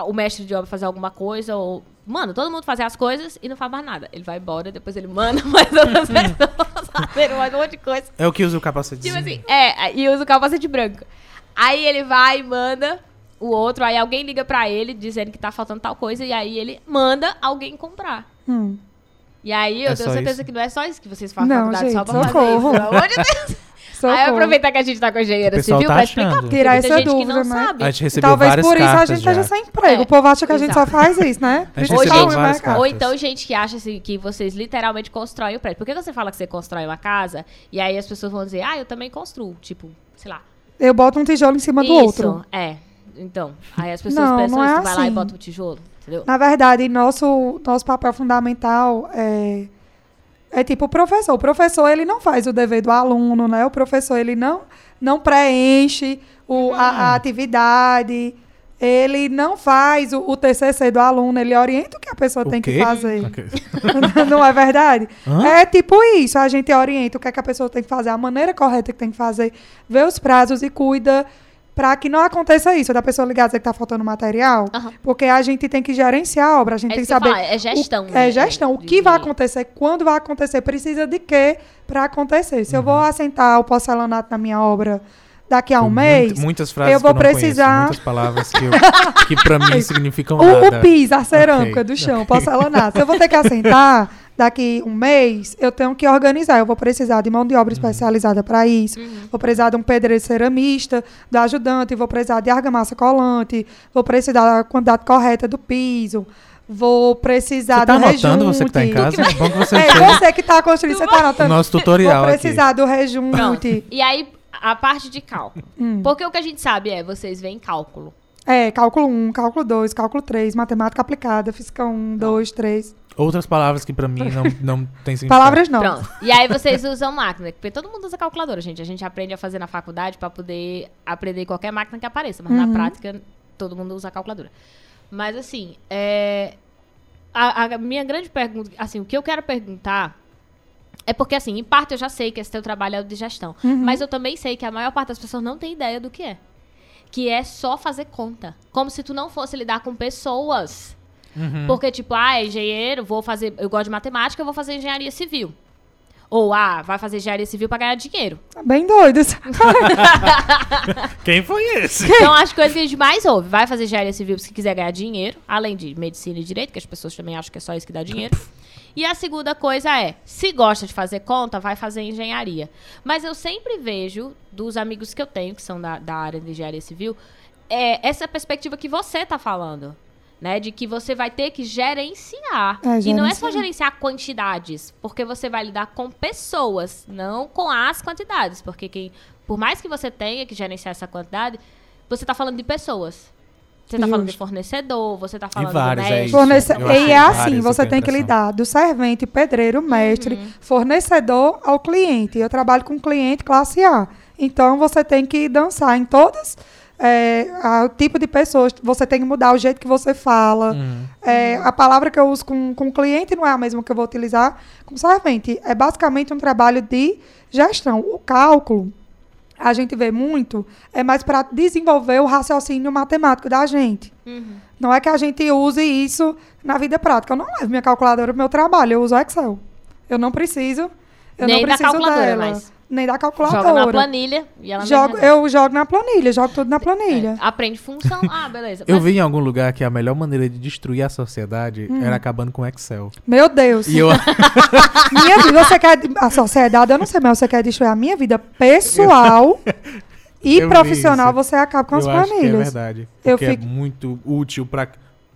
o mestre de obra fazer alguma coisa ou mano, todo mundo fazer as coisas e não faz mais nada. Ele vai embora, depois ele manda mais outras pessoas fazerem mais um monte de coisa. É o que usa o capacete. Tipo assim, é, e usa o capacete branco. Aí ele vai e manda o outro, aí alguém liga pra ele dizendo que tá faltando tal coisa, e aí ele manda alguém comprar. Hum. E aí eu É tenho certeza isso? que não é só isso que vocês fazem Não, faculdade só gente, pra fazer isso, socorro. pelo amor de Deus. Socorro. Aí aproveitar que a gente tá com a engenheira O pessoal civil tá pra explicar, porque Tirar essa gente que dúvida, não né? sabe. A gente recebeu Talvez várias por isso a gente esteja sem emprego. É, O povo acha que a gente exato. só faz isso, né? A gente Ou recebeu então, várias cartas. Ou então gente que acha assim, que vocês literalmente constroem o prédio. Por que você fala que você constrói uma casa e aí as pessoas vão dizer, ah, eu também construo. Tipo, sei lá. Eu boto um tijolo em cima do isso, outro. é. Então, aí as pessoas Não, pensam não é isso, vai lá e assim. bota o tijolo. Entendeu? Na verdade, nosso, nosso papel fundamental é, é tipo o professor. O professor, ele não faz o dever do aluno, né? O professor, ele não, não preenche o, a, a atividade. Ele não faz o, o TCC do aluno. Ele orienta o que a pessoa O tem que quê? fazer. Ok. não é verdade? Hã? É tipo isso. A gente orienta o que, é que a pessoa tem que fazer, a maneira correta que tem que fazer, vê os prazos e cuida para que não aconteça isso, da pessoa ligar e dizer que tá faltando material. Aham. Porque a gente tem que gerenciar a obra, a gente É tem que que eu saber. falo, é gestão, O, né? é gestão. O que vai acontecer, quando vai acontecer, precisa de quê para acontecer. Se eu Uhum. vou assentar o porcelanato na minha obra daqui a um Muita- mês, muitas frases eu vou que eu não conheço, precisar- muitas palavras que, eu, que pra mim significam o, nada. o piso, a cerâmica Ok. do chão, o porcelanato. Se eu vou ter que assentar daqui um mês, eu tenho que organizar. Eu vou precisar de mão de Uhum. obra especializada para isso. Vou precisar de um pedreiro ceramista, do ajudante, vou precisar de argamassa colante, vou precisar da quantidade correta do piso, vou precisar Você tá do anotando, rejunte. você que tá em casa? É bom que você É, você que tá construindo, você tá o anotando. nosso tutorial Vou aqui. precisar do Pronto. rejunte. E aí, a parte de cálculo. Hum. Porque o que a gente sabe é, vocês veem cálculo. É, cálculo 1, cálculo 2, cálculo 3, matemática aplicada, física 1, 2, 3. Outras palavras que pra mim não, não tem sentido. Palavras não. Pronto. E aí vocês usam máquina. Porque todo mundo usa calculadora, gente. A gente aprende a fazer na faculdade pra poder aprender qualquer máquina que apareça. Mas Uhum. na prática, todo mundo usa calculadora. Mas assim, é... a, a minha grande pergunta, assim, o que eu quero perguntar é porque, assim, em parte eu já sei que esse teu trabalho é o de gestão. Uhum. Mas eu também sei que a maior parte das pessoas não tem ideia do que é. Que é só fazer conta. Como se tu não fosse lidar com pessoas. Uhum. Porque, tipo, ah, engenheiro, vou fazer. Eu gosto de matemática, eu vou fazer engenharia civil. Ou, ah, vai fazer engenharia civil pra ganhar dinheiro. Tá bem doido. Quem foi esse? Então, as coisas que a gente mais ouve. Vai fazer engenharia civil se quiser ganhar dinheiro. Além de medicina e direito, que as pessoas também acham que é só isso que dá dinheiro. E a segunda coisa é, se gosta de fazer conta, vai fazer engenharia. Mas eu sempre vejo, dos amigos que eu tenho, que são da, da área de engenharia civil, é essa perspectiva que você tá falando. Né, de que você vai ter que gerenciar. É, E não é só gerenciar. gerenciar quantidades, porque você vai lidar com pessoas, não com as quantidades. Porque quem, por mais que você tenha que gerenciar essa quantidade, você tá falando de pessoas. Você tá falando de fornecedor, você tá falando vários, do é médico. isso. Fornece... E é assim, você tem que lidar do servente, pedreiro, mestre, Uhum. fornecedor ao cliente. Eu trabalho com cliente classe A. Então você tem que dançar em todas é, a- o tipo de pessoas. Você tem que mudar o jeito que você fala. Hum. É, a palavra que eu uso com, com cliente não é a mesma que eu vou utilizar com servente. É basicamente um trabalho de gestão. O cálculo, a gente vê muito, é mais para desenvolver o raciocínio matemático da gente. Uhum. Não é que a gente use isso na vida prática. Eu não levo minha calculadora pro meu trabalho, eu uso Excel. Eu não preciso. Eu Nem não da preciso calculadora, dela. mas Nem da calculadora. Joga na planilha e ela Jogo, eu jogo na planilha, jogo tudo na planilha. É, aprende função. Ah, beleza. Eu Mas- vi em algum lugar que a melhor maneira de destruir a sociedade Hum. era acabando com Excel. Meu Deus. E eu, Minha vida, você quer. A sociedade, eu não sei, mas você quer destruir a minha vida pessoal e Eu profissional, você acaba com as eu que é planilhas. verdade. Eu Porque fico- é muito útil pra,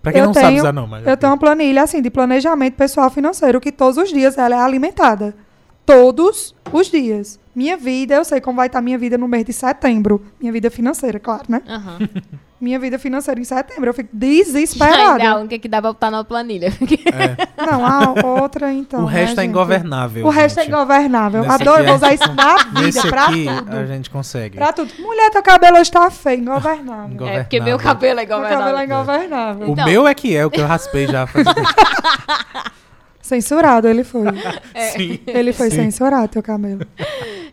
pra quem Eu não sabe tenho- usar, não. Mas Eu tenho uma planilha assim de planejamento pessoal financeiro que todos os dias ela é alimentada. Todos os dias. Minha vida, eu sei como vai estar minha vida no mês de setembro. Minha vida financeira, claro, né? Aham. Minha vida financeira em setembro. Eu fico Ainda é a desesperada. única que dá pra botar na planilha. É. Não, a outra então. o resto né, é gente? ingovernável. O resto é gente. ingovernável. Nesse Adoro, aqui vou usar gente isso na vida, Nesse pra aqui tudo. a gente consegue. Pra tudo. Mulher, teu cabelo hoje tá feio, ingovernável. Ingo- É, porque meu Governável. cabelo é Meu igual cabelo é ingovernável. O Então. meu é que é, o que eu raspei já. faz. Censurado ele foi. Sim. Ele foi Sim. censurado, teu cabelo.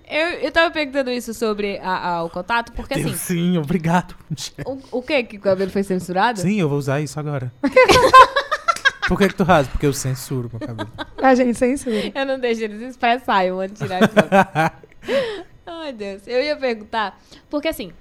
Eu, eu tava perguntando isso sobre a- a- o contato, porque Deus, assim, sim, obrigado. o, o que que o cabelo foi censurado? Sim, eu vou usar isso agora. Por que, que tu raspa? Porque eu censuro meu cabelo. A gente censura. Eu não deixo eles expressar, eu vou tirar isso. Ai, Deus. Eu ia perguntar, porque assim,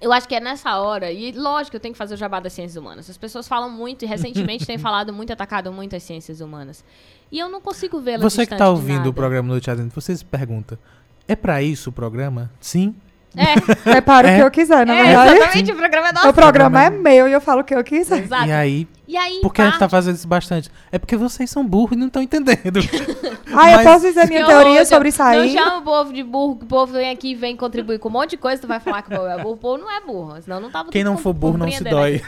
eu acho que é nessa hora, e lógico, eu tenho que fazer o jabá das ciências humanas. As pessoas falam muito, e recentemente têm falado muito, atacado muito as ciências humanas. E eu não consigo vê-las Você que tá de ouvindo o programa Noite Adentro, você se pergunta, é pra isso o programa? Sim. É, É para o É. que eu quiser, na é verdade. exatamente, o programa é nosso. O programa é meu e eu falo o que eu quiser. Exato. E aí, E aí, Por que a gente tá parte- fazendo isso bastante? É porque vocês são burros e não estão entendendo. Ah, eu posso dizer minha Que teoria sobre isso aí? Não chama o povo de burro, que o povo vem aqui e vem contribuir com um monte de coisa, tu vai falar que o povo é burro. O povo não é burro, senão não tava Quem não for burro não se dói.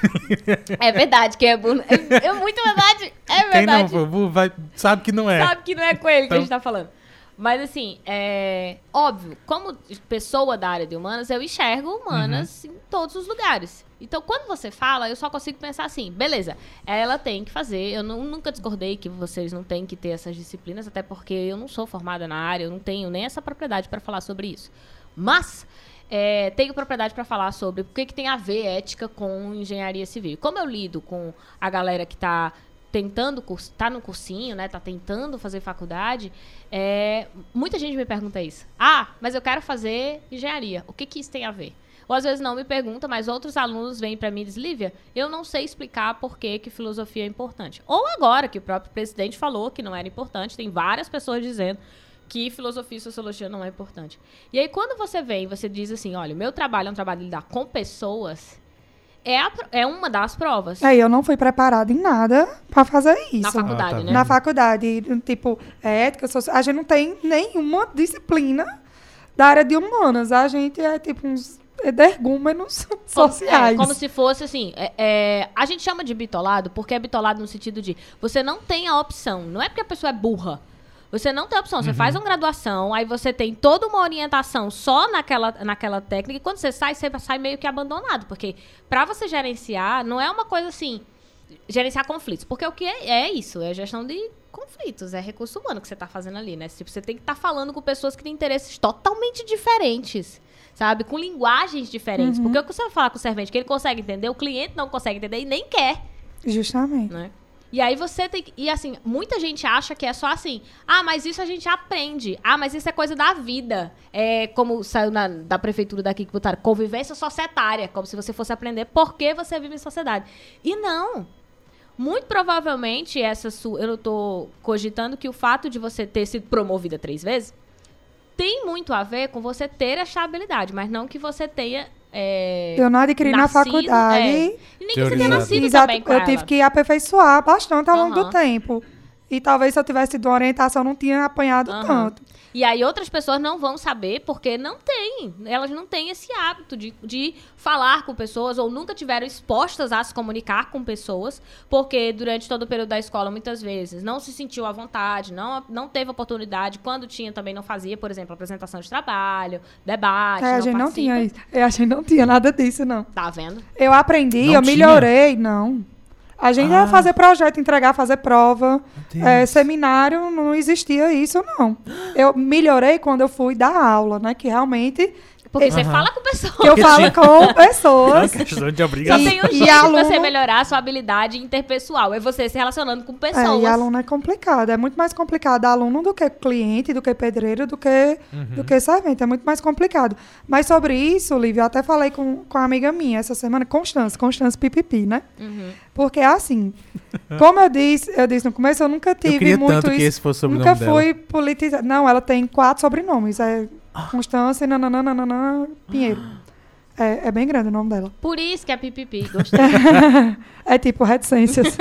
né? É verdade, quem é burro. É, é muito verdade. É Quem não verdade. for burro vai, sabe que não é. Sabe que não é com ele que Então- a gente tá falando. Mas assim, é óbvio, como pessoa da área de humanas, eu enxergo humanas Uhum. em todos os lugares. Então, quando você fala, eu só consigo pensar assim, beleza, ela tem que fazer. Eu nu- nunca discordei que vocês não têm que ter essas disciplinas, até porque eu não sou formada na área, eu não tenho nem essa propriedade para falar sobre isso. Mas é, tenho propriedade para falar sobre o que, que tem a ver ética com engenharia civil. Como eu lido com a galera que está tentando curs- tá no cursinho, né? Tá tentando fazer faculdade. é, muita gente me pergunta isso. Ah, mas eu quero fazer engenharia. O que que isso tem a ver? Ou às vezes não me pergunta, mas outros alunos vêm para mim e dizem, Lívia, eu não sei explicar por que, que filosofia é importante. Ou agora, que o próprio presidente falou que não era importante, tem várias pessoas dizendo que filosofia e sociologia não é importante. E aí, quando você vem, você diz assim, olha, o meu trabalho é um trabalho de lidar com pessoas, é, a é uma das provas. É, eu não fui preparada em nada pra fazer isso. Na faculdade, Ah, tá né? Na faculdade, tipo, ética, social, a gente não tem nenhuma disciplina da área de humanas. A gente é tipo uns energúmenos Como- sociais. É, como se fosse assim. é- é, a gente chama de bitolado porque é bitolado no sentido de você não tem a opção. Não é porque a pessoa é burra. Você não tem opção. Você faz uma graduação, aí você tem toda uma orientação só naquela, naquela técnica, e quando você sai, você sai meio que abandonado. Porque pra você gerenciar, não é uma coisa assim. Gerenciar conflitos. Porque o que é, é isso? É gestão de conflitos. É recurso humano que você tá fazendo ali, né? Tipo, você tem que estar falando com pessoas que têm interesses totalmente diferentes. Sabe? Com linguagens diferentes. Porque o que você vai falar com o servente que ele consegue entender, o cliente não consegue entender e nem quer Justamente. né? E aí você tem que. E assim, muita gente acha que é só assim. Ah, mas isso a gente aprende. Ah, mas isso é coisa da vida. É como saiu na, da prefeitura daqui que botaram convivência societária. Como se você fosse aprender por que você vive em sociedade. E não. Muito provavelmente, essa sua. Eu tô cogitando que o fato de você ter sido promovida três vezes tem muito a ver com você ter essa habilidade, mas não que você tenha. é, Eu não adquiri na nascido, faculdade. é. E nem que você tenha nascido Exato, também com eu ela. tive que aperfeiçoar bastante ao longo do tempo. E talvez se eu tivesse tido uma orientação, eu não tinha apanhado Aham. tanto. E aí outras pessoas não vão saber porque não têm. Elas não têm esse hábito de, de falar com pessoas ou nunca tiveram expostas a se comunicar com pessoas, porque durante todo o período da escola, muitas vezes, não se sentiu à vontade, não, não teve oportunidade. Quando tinha, também não fazia, por exemplo, apresentação de trabalho, debate. É, a não gente não participa. tinha isso. É, a gente não tinha nada disso, não. Tá vendo? Eu aprendi, Não eu tinha? melhorei, não. A gente Ah. ia fazer projeto, entregar, fazer prova. É, seminário, não existia isso, não. Eu melhorei quando eu fui dar aula, né? Que realmente Porque você fala com pessoas. que eu falo com É pessoas. questão de Só obrigação. tem um E jeito de aluno- você melhorar a sua habilidade interpessoal. É você se relacionando com É, pessoas. e aluno é complicado. É muito mais complicado aluno do que cliente, do que pedreiro, do que, do que servente. É muito mais complicado. Mas sobre isso, Lívia, eu até falei com, com uma amiga minha essa semana, Constância, Constância Pipipi, né? Uhum. Porque assim, como eu disse, eu disse no começo, eu nunca tive Eu queria muito tanto que isso. esse fosse o sobrenome Nunca fui politizada. Não, ela tem quatro sobrenomes. É Constância e nananana Pinheiro. É, é bem grande o nome dela. Por isso que é pipipi. Gostei. É tipo reticências.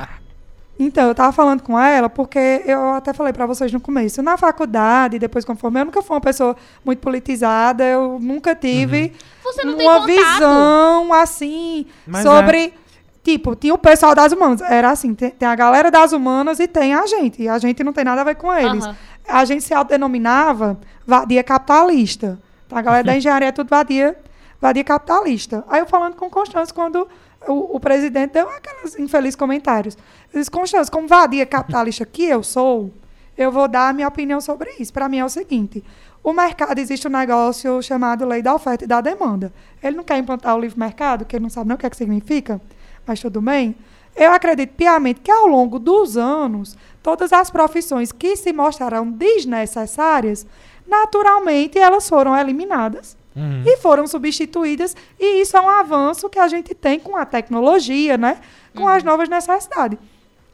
então, eu tava falando com ela porque eu até falei pra vocês no começo. Na faculdade, depois conforme eu nunca fui uma pessoa muito politizada, eu nunca tive Você não tem uma visão assim Mas sobre. Tipo, tinha o pessoal das humanas. Era assim: tem, tem a galera das humanas e tem a gente. E a gente não tem nada a ver com eles. Aham. A gente se autodenominava vadia capitalista. Então, a galera da engenharia é tudo vadia, vadia capitalista. Aí eu falando com Constância, quando o, o presidente deu aqueles infelizes comentários. Eu disse, Constância, como vadia capitalista que eu sou, eu vou dar a minha opinião sobre isso. Para mim é o seguinte: o mercado existe um negócio chamado lei da oferta e da demanda. Ele não quer implantar o livre mercado, que ele não sabe nem o que, é que significa, mas tudo bem. Eu acredito piamente que ao longo dos anos, todas as profissões que se mostraram desnecessárias, naturalmente elas foram eliminadas Uhum. e foram substituídas. E isso é um avanço que a gente tem com a tecnologia, né? Com as novas necessidades.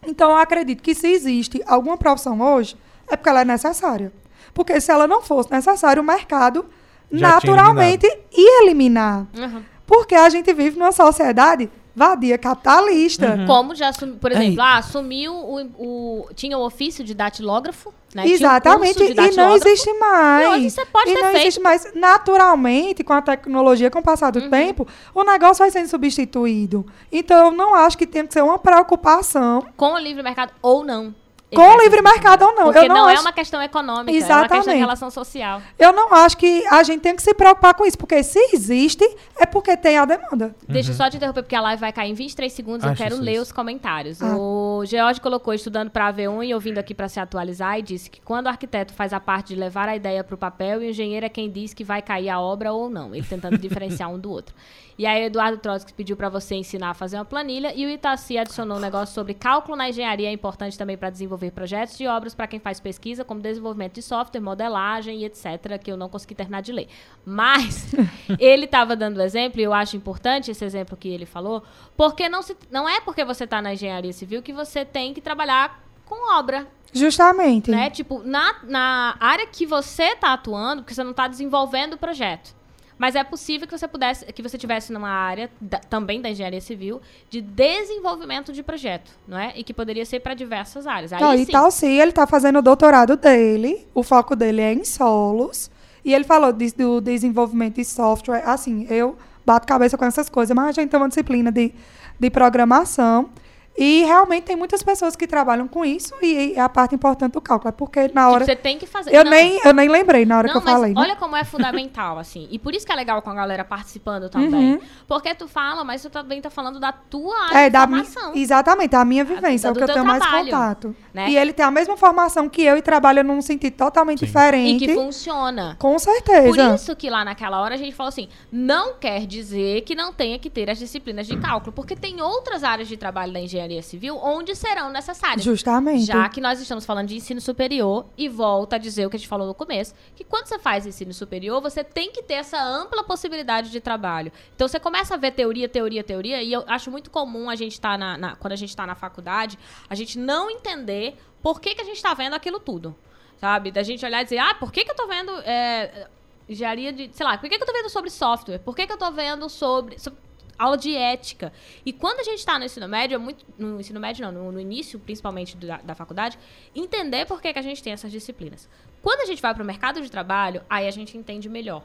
Então, eu acredito que se existe alguma profissão hoje, é porque ela é necessária. Porque se ela não fosse necessária, o mercado Já naturalmente ia eliminar. Aham. Porque a gente vive numa sociedade vadia capitalista. Uhum. Como já assumiu, por exemplo, Ei. ah, assumiu o, o- Tinha o ofício de datilógrafo, né? Exatamente, curso de e não existe mais. E hoje você pode e ter não feito. existe mais. Naturalmente, com a tecnologia, com o passar do Uhum. tempo, o negócio vai sendo substituído. Então, eu não acho que tem que ser uma preocupação Com o livre mercado ou não. Com o livre mercado ou não. Porque eu não, não, é acho, uma questão econômica, é uma questão Exatamente. de relação social. eu não acho que a gente tem que se preocupar com isso. Porque se existe, é porque tem a demanda. Deixa eu só te interromper, porque a live vai cair em 23 segundos. eu Acho quero isso ler isso. os comentários. Ah. O George colocou estudando para A1 e ouvindo aqui para se atualizar e disse que quando o arquiteto faz a parte de levar a ideia para o papel, o engenheiro é quem diz que vai cair a obra ou não. Ele tentando diferenciar um do outro. E aí o Eduardo Trotsky pediu para você ensinar a fazer uma planilha e o Itaci adicionou um negócio sobre cálculo na engenharia é importante também para desenvolver projetos de obras para quem faz pesquisa, como desenvolvimento de software, modelagem e etc, que eu não consegui terminar de ler. Mas ele estava dando exemplo e eu acho importante esse exemplo que ele falou, porque não se não é porque você está na engenharia civil que você tem que trabalhar com obra, Justamente. né? Tipo, na, na área que você está atuando, porque você não está desenvolvendo o projeto. Mas é possível que você pudesse, que você tivesse numa área da- também da engenharia civil de desenvolvimento de projeto, não é? E que poderia ser para diversas áreas. Aí Não, e sim. tal, sim, ele tá fazendo o doutorado dele, o foco dele é em solos, e ele falou de- do desenvolvimento de software, assim, eu bato cabeça com essas coisas, mas a gente tem uma disciplina de, de programação, e realmente tem muitas pessoas que trabalham com isso, e é a parte importante do cálculo, é porque na Tipo, hora... você tem que fazer. eu, Não, nem, eu nem lembrei na hora Não, que eu mas falei. né? olha como é fundamental, assim. E por isso que é legal com a galera participando também. Uhum. Porque tu fala, mas tu também tá falando da tua área É, de da mi- formação. exatamente, a minha vivência, é o que eu tenho mais trabalho, contato. né? E ele tem a mesma formação que eu e trabalha num sentido totalmente Sim. E diferente. que funciona. Com Por certeza. isso que lá naquela hora a gente falou assim, não quer dizer que não tenha que ter as disciplinas de cálculo, porque tem outras áreas de trabalho da engenharia civil onde serão necessárias. Justamente. Já que nós estamos falando de ensino superior, e volta a dizer o que a gente falou no começo, que quando você faz ensino superior, você tem que ter essa ampla possibilidade de trabalho. Então você começa a ver teoria, teoria, teoria, e eu acho muito comum a gente estar na, na- quando a gente está na faculdade, a gente não entender por que, que a gente está vendo aquilo tudo. Sabe? Da gente olhar e dizer, ah, por que, que eu tô vendo. é, engenharia de. Sei lá, por que, que eu tô vendo sobre software? Por que, que eu tô vendo sobre. sobre aula de ética. E quando a gente está no ensino médio, é muito. No ensino médio, não, no, no início, principalmente da, da faculdade, entender por que, que a gente tem essas disciplinas. Quando a gente vai para o mercado de trabalho, aí a gente entende melhor.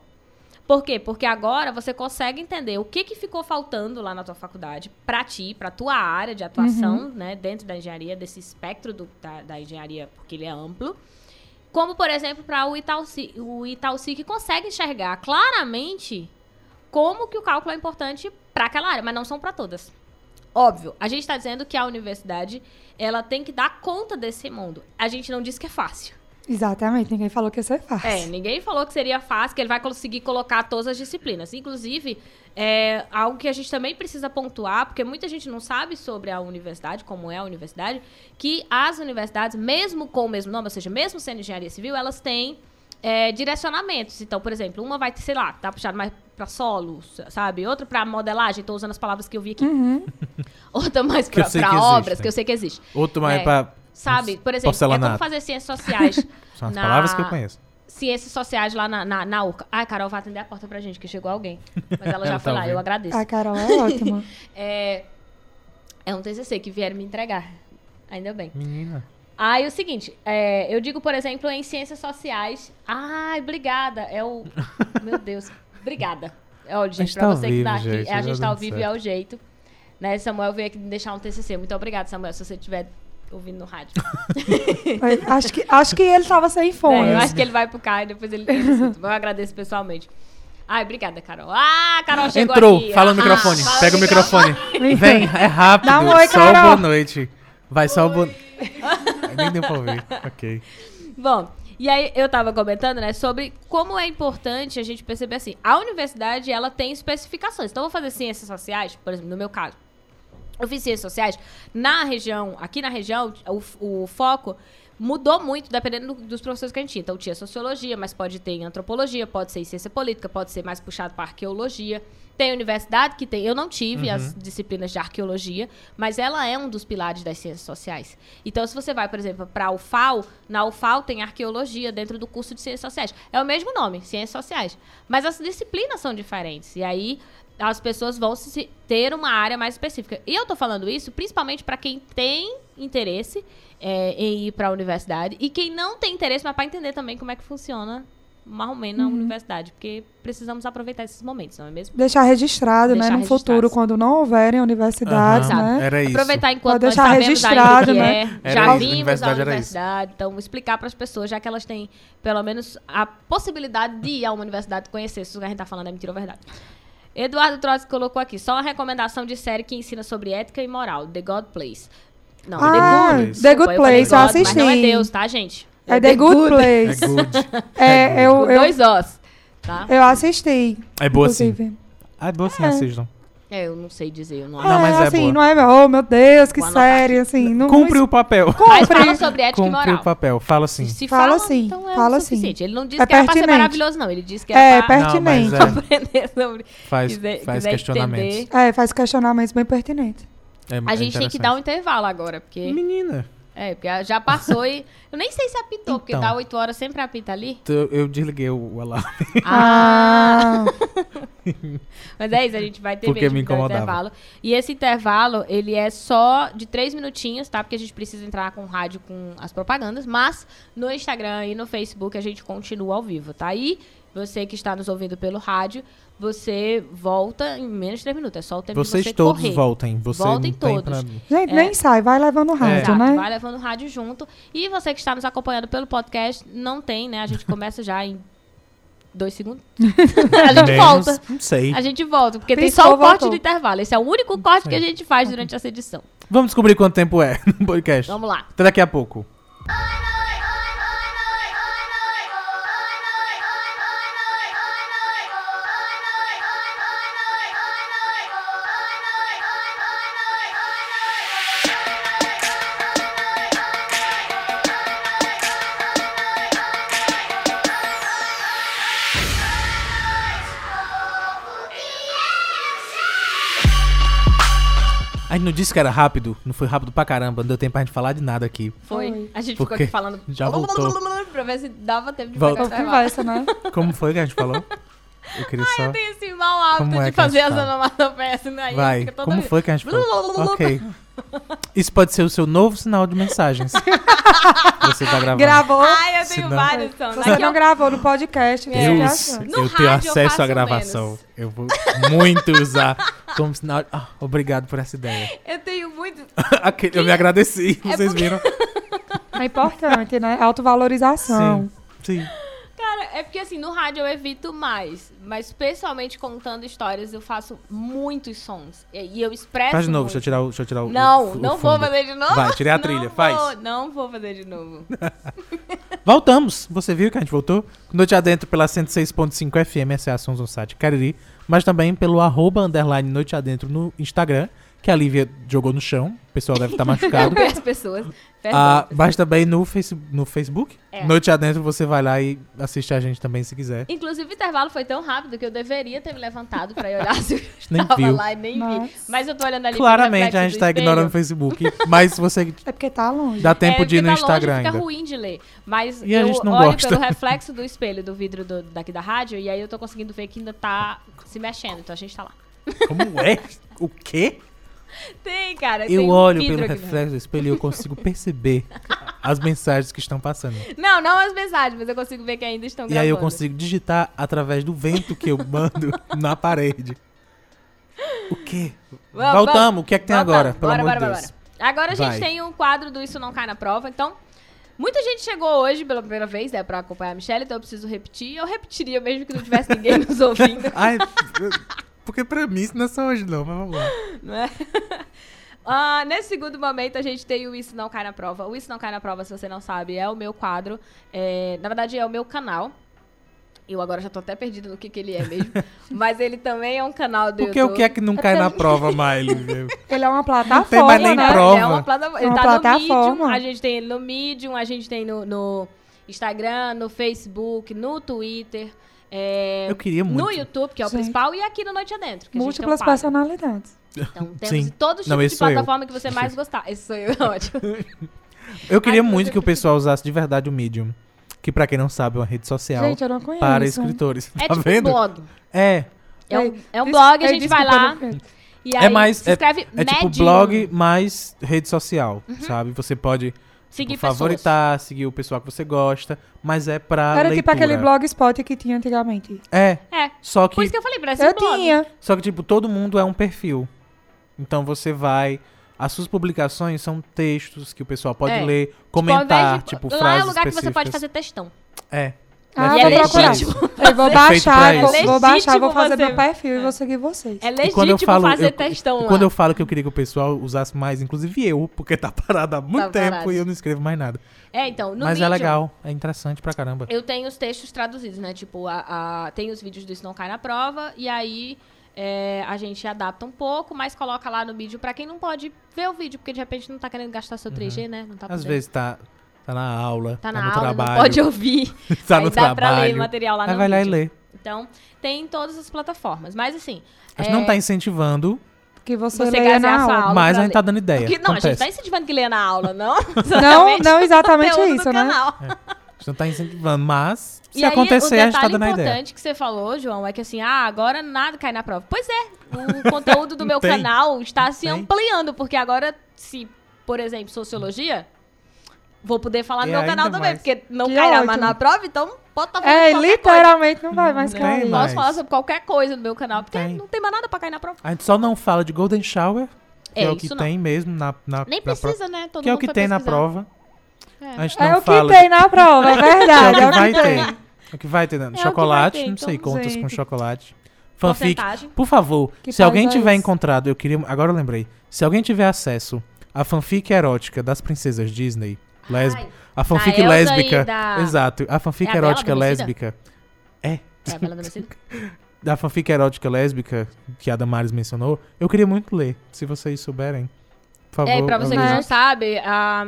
Por quê? Porque agora você consegue entender o que, que ficou faltando lá na tua faculdade para ti, para tua área de atuação, né, dentro da engenharia, desse espectro do- da, da engenharia, porque ele é amplo. Como, por exemplo, para o Itaúci, o Itaúci que consegue enxergar claramente como que o cálculo é importante para aquela área, mas não são para todas. Óbvio, a gente está dizendo que a universidade ela tem que dar conta desse mundo. A gente não diz que é fácil. Exatamente, ninguém falou que ia ser fácil. É, ninguém falou que seria fácil, que ele vai conseguir colocar todas as disciplinas. Inclusive, é algo que a gente também precisa pontuar, porque muita gente não sabe sobre a universidade, como é a universidade, que as universidades, mesmo com o mesmo nome, ou seja, mesmo sendo engenharia civil, elas têm é, direcionamentos. Então, por exemplo, uma vai sei lá, tá puxado mais para solo, sabe? Outra para modelagem, tô usando as palavras que eu vi aqui. Uhum. Outra mais Que eu para sei que existe, obras, né? que eu sei que existe. Outro mais É, pra. Sabe? Por exemplo, é como fazer ciências sociais. São as na- palavras que eu conheço. ciências sociais lá na, na, na URCA. Ai, Carol, vai atender a porta pra gente, que chegou alguém. Mas ela já Ela foi tá lá, eu agradeço. A Carol é ótima. É, é um TCC que vieram me entregar. Ainda bem. Menina. Aí é o seguinte, é, eu digo, por exemplo, em ciências sociais. Ai, obrigada. É o. Meu Deus. Obrigada. Olha, gente, gente pra tá você que tá aqui. gente, é, a gente tá ao vivo e certo. é o jeito. Né, Samuel veio aqui me deixar um TCC. Muito obrigada, Samuel, se você estiver ouvindo no rádio. Acho, que, acho que ele tava sem fone. É, eu acho que ele vai pro carro e depois ele, eu agradeço pessoalmente. Ai, obrigada, Carol. Ah, Carol chegou Entrou, aqui. fala no Ah, microfone. fala Pega o no microfone. Vem, é rápido. Dá um oi, só Carol. boa noite. Vai só boa. Nem deu pra ouvir. Ok. Bom, e aí eu tava comentando, né, sobre como é importante a gente perceber assim, a universidade, ela tem especificações. Então, eu vou fazer ciências sociais, por exemplo, no meu caso. Eu fiz ciências sociais na região, aqui na região, o, o foco mudou muito dependendo do- dos professores que a gente tinha. Então, tinha sociologia, mas pode ter em antropologia, pode ser em ciência política, pode ser mais puxado para arqueologia. Tem universidade que tem. Eu não tive as disciplinas de arqueologia, mas ela é um dos pilares das ciências sociais. Então, se você vai, por exemplo, para a UFAL, na UFAL tem arqueologia dentro do curso de ciências sociais. É o mesmo nome, ciências sociais. Mas as disciplinas são diferentes. E aí, as pessoas vão se ter uma área mais específica. E eu tô falando isso principalmente para quem tem interesse é, em ir para a universidade e quem não tem interesse, mas para entender também como é que funciona mais ou menos na universidade, porque precisamos aproveitar esses momentos, não é mesmo? Deixar registrado, Deixar né? No registrado. futuro, quando não houverem universidades, Aham, né? Era isso. Aproveitar enquanto nós deixar registrado, né? é, já isso, vimos universidade a universidade, então explicar para as pessoas, já que elas têm pelo menos a possibilidade de ir a uma universidade conhecer se o que a gente tá falando é mentira ou verdade. Eduardo Trotsky colocou aqui, só uma recomendação de série que ensina sobre ética e moral, The God Place. Não, Ah, The Good. Place. The Good Place, eu assisti. Mas não é Deus, tá, gente? É The Good Place. É good. É, eu, Com eu, dois Os, tá? eu assisti. É boa sim. inclusive. Ah, é boa sim, É. assistam. É, eu não sei dizer, eu não Não, mas é assim, boa. não é, oh meu Deus, que série, assim. Não, Cumpre não, o papel. Mas Cumpre. fala sobre ética e Cumpre moral. o papel. Fala assim. Se Fala fala, sim, então é fala sim. Ele não disse É que era pra ser pertinente. maravilhoso, não. Ele disse que É, era pra pertinente. Não, aprender sobre... Faz, quiser- faz quiser questionamentos. entender. É, faz questionamentos bem pertinentes. É, A é gente tem que dar um intervalo agora, porque... Menina, É, porque já passou e... Eu nem sei se apitou, porque Então. dá 8 horas sempre apita ali. tu- eu desliguei o, o alarme. Ah, Mas é isso, a gente vai ter Porque mesmo me um incomodava. intervalo. E esse intervalo, ele é só de 3 minutinhos, tá? Porque a gente precisa entrar com o rádio com as propagandas. Mas no Instagram e no Facebook a gente continua ao vivo, tá? E você que está nos ouvindo pelo rádio, você volta em menos de 3 minutos. É só o tempo Vocês de você todos correr. voltem. Você Voltem não tem todos. pra... gente, É. nem sai, vai levando o rádio, Exato, né? vai levando o rádio junto. E você que está nos acompanhando pelo podcast, não tem, né? A gente começa já em dois segundos. a gente Menos, volta. Não sei. A gente volta, porque Piscou, tem só o corte voltou. do intervalo. Esse é o único corte que a gente faz durante essa edição. Vamos descobrir quanto tempo é no podcast. Vamos lá. Até daqui a pouco. Disse que era rápido, não foi rápido pra caramba, não deu tempo pra gente falar de nada aqui. Foi. A gente ficou aqui falando. Já voltou. pra ver se dava tempo de Volta. pegar. Conversa, né? Como foi que a gente falou? Eu queria só. Tem esse mau hábito Como é de fazer as onomatopeias, né? Vai, como foi que a gente falou? Ok. Isso pode ser o seu novo sinal de mensagens. Você tá gravando. Gravou. Ai, eu Se tenho não- vários sons. Se você Aqui, não gravou no podcast, É. Eu, fica us- achando. No eu tenho eu acesso faço à gravação. menos. Eu vou muito usar como sinal. de- Ah, obrigado por essa ideia. eu tenho muito. Aquele- eu me agradeci, É vocês viram? É importante, né? Autovalorização. Sim, sim. Cara, é porque assim, no rádio eu evito mais. Mas pessoalmente contando histórias, eu faço muitos sons. E, eu expresso. Faz de novo, muito. deixa eu tirar o. Deixa eu tirar o Não, o- o não vou fundo. fazer de novo. Vai, tirei a Não trilha, vou, faz. Não vou fazer de novo. Voltamos. Você viu que a gente voltou? Noite Adentro pela 106.5 FM, essa é a Sons on Site Cariri. Mas também pelo arroba underline Noite Adentro no Instagram, que a Lívia jogou no chão. O pessoal deve estar machucado. As pessoas. Ah, mas também no, face, no Facebook. É. Noite Adentro você vai lá e assiste a gente também se quiser. Inclusive, o intervalo foi tão rápido que eu deveria ter me levantado pra ir olhar se eu Nem estava viu. lá e nem vi. Mas- eu tô olhando ali Claramente a gente tá ignorando o Facebook. Mas se você É porque tá longe. dá tempo é, de ir no porque tá longe, Instagram fica ainda. ruim de ler. Mas E a eu gente não olho gosta. pelo reflexo do espelho do vidro do- daqui da rádio e aí eu tô conseguindo ver que ainda tá se mexendo. Então a gente tá lá. Como é? O quê? Tem, cara. tem Eu um olho pelo reflexo do espelho e eu consigo perceber as mensagens que estão passando. Não, não as mensagens, mas eu consigo ver que ainda estão E gravando. aí eu consigo digitar através do vento que eu mando na parede. O quê? Vamos, Voltamos. vamos. O que é que tem Voltamos. agora? Pelo Bora, amor bora, de bora, Deus. bora. Agora a gente Vai. tem um quadro do Isso Não Cai na Prova, então... Muita gente chegou hoje pela primeira vez, né, pra acompanhar a Michelle, então eu preciso repetir. Eu repetiria mesmo que não tivesse ninguém nos ouvindo, Ai, porque pra mim isso não é só hoje não, mas vamos lá. não é? Ah, nesse segundo momento, a gente tem o Isso Não Cai na Prova. O Isso Não Cai na Prova, se você não sabe, é o meu quadro. é, na verdade, é o meu canal. Eu agora já tô até perdida no que, que ele é mesmo. mas ele também é um canal do Porque YouTube. o que é que não cai na prova, Miley? Ele é uma tem plataforma, mais nem né? prova. Ele é uma plataforma. Ele Uma tá plataforma. no Medium, a gente tem ele no Medium, a gente tem no, no Instagram, no Facebook, no Twitter. É, Eu queria muito. No YouTube, que é o Sim. principal, e aqui no Noite Adentro. Que Múltiplas a gente tem um quadro. personalidades. Então, temos Sim. todos os Não, tipos esse de sou eu. plataforma que você mais gostar. Esse sou eu, é ótimo. Eu queria Ai, muito que o pessoal usasse de verdade o Medium. Que pra quem não sabe é uma rede social Gente, eu não conheço. para escritores. É tá tipo vendo? um blog. É. É um, Ei, é um blog, a ei, gente vai lá. E aí É mais- se escreve É tipo Medium. blog mais rede social, sabe? Você pode Seguir tipo, pessoas. favoritar, seguir o pessoal que você gosta, mas é pra Era leitura. tipo aquele blogspot que tinha antigamente. É, É, só por que isso que eu falei, parece Eu um blog. tinha. Só que, tipo, todo mundo é um perfil. Então você vai. As suas publicações são textos que o pessoal pode É. ler, Tipo, comentar, de- tipo, lá frases é o lugar que você pode específicas. fazer textão. É. Ah, E é vou procurar. legítimo. Eu vou baixar, vou, isso. vou baixar, vou fazer você- meu perfil e É. vou seguir vocês. É E legítimo quando eu falo, fazer eu- textão lá. quando eu falo que eu queria que o pessoal usasse mais, inclusive eu, porque tá parado há muito Tá tempo parado. e eu não escrevo mais nada. É, então, no Mas é legal, é interessante pra caramba. Eu tenho os textos traduzidos, né? Tipo, a, a- tem os vídeos do Isso Não Cai na Prova, e aí é, a gente adapta um pouco, mas coloca lá no vídeo pra quem não pode ver o vídeo, porque de repente não tá querendo gastar seu 3G, né? Não tá Uhum. Às podendo. vezes tá, tá na aula, tá tá, na no aula, trabalho, não pode ouvir. tá aí no dá pra ler trabalho. material lá Aí no vai lá e vídeo. lê. Então, tem em todas as plataformas. Mas assim, A gente É. não tá incentivando, Que você, você leia na aula. aula mas a gente ler. tá dando ideia. Porque, não, a gente Acontece. tá incentivando que lê na aula, não? Não, Exatamente não exatamente conteúdo isso, né? canal. A gente não tá incentivando, mas se e aí, acontecer, o a gente tá detalhe dando a ideia. importante que você falou, João, é que assim, ah, agora nada cai na prova. Pois é, o conteúdo do meu Tem. canal está se Tem. ampliando, porque agora, se, por exemplo, sociologia, vou poder falar no meu canal também, mais. porque não Que cairá mais ótimo. na prova, então pode estar falando É, qualquer literalmente não vai mais Não cair. coisa. mais. Posso falar sobre qualquer coisa no meu canal, porque Tem. não tem mais nada pra cair na prova. A gente só não fala de Golden Shower, que é, É, o que isso não. tem mesmo na, na, Nem precisa, né? Todo Que é o que tem na prova. É. A gente não É o que fala. tem na prova, é é o verdade. que É o vai que tem. ter. É o que vai ter. né? vai chocolate, ter, não sei, então, contas com chocolate. Fanfic. Por favor, Que se alguém é tiver essa? encontrado, eu queria. Agora eu lembrei. Se alguém tiver acesso à fanfic erótica das princesas Disney, lesb... Ai, a fanfic lésbica. da- Exato. A fanfic É erótica lésbica. é a Bela Adormecida? Da fanfic erótica lésbica que a Damares mencionou, eu queria muito ler. Se vocês souberem. Por favor. É, e pra você que não sabe, a...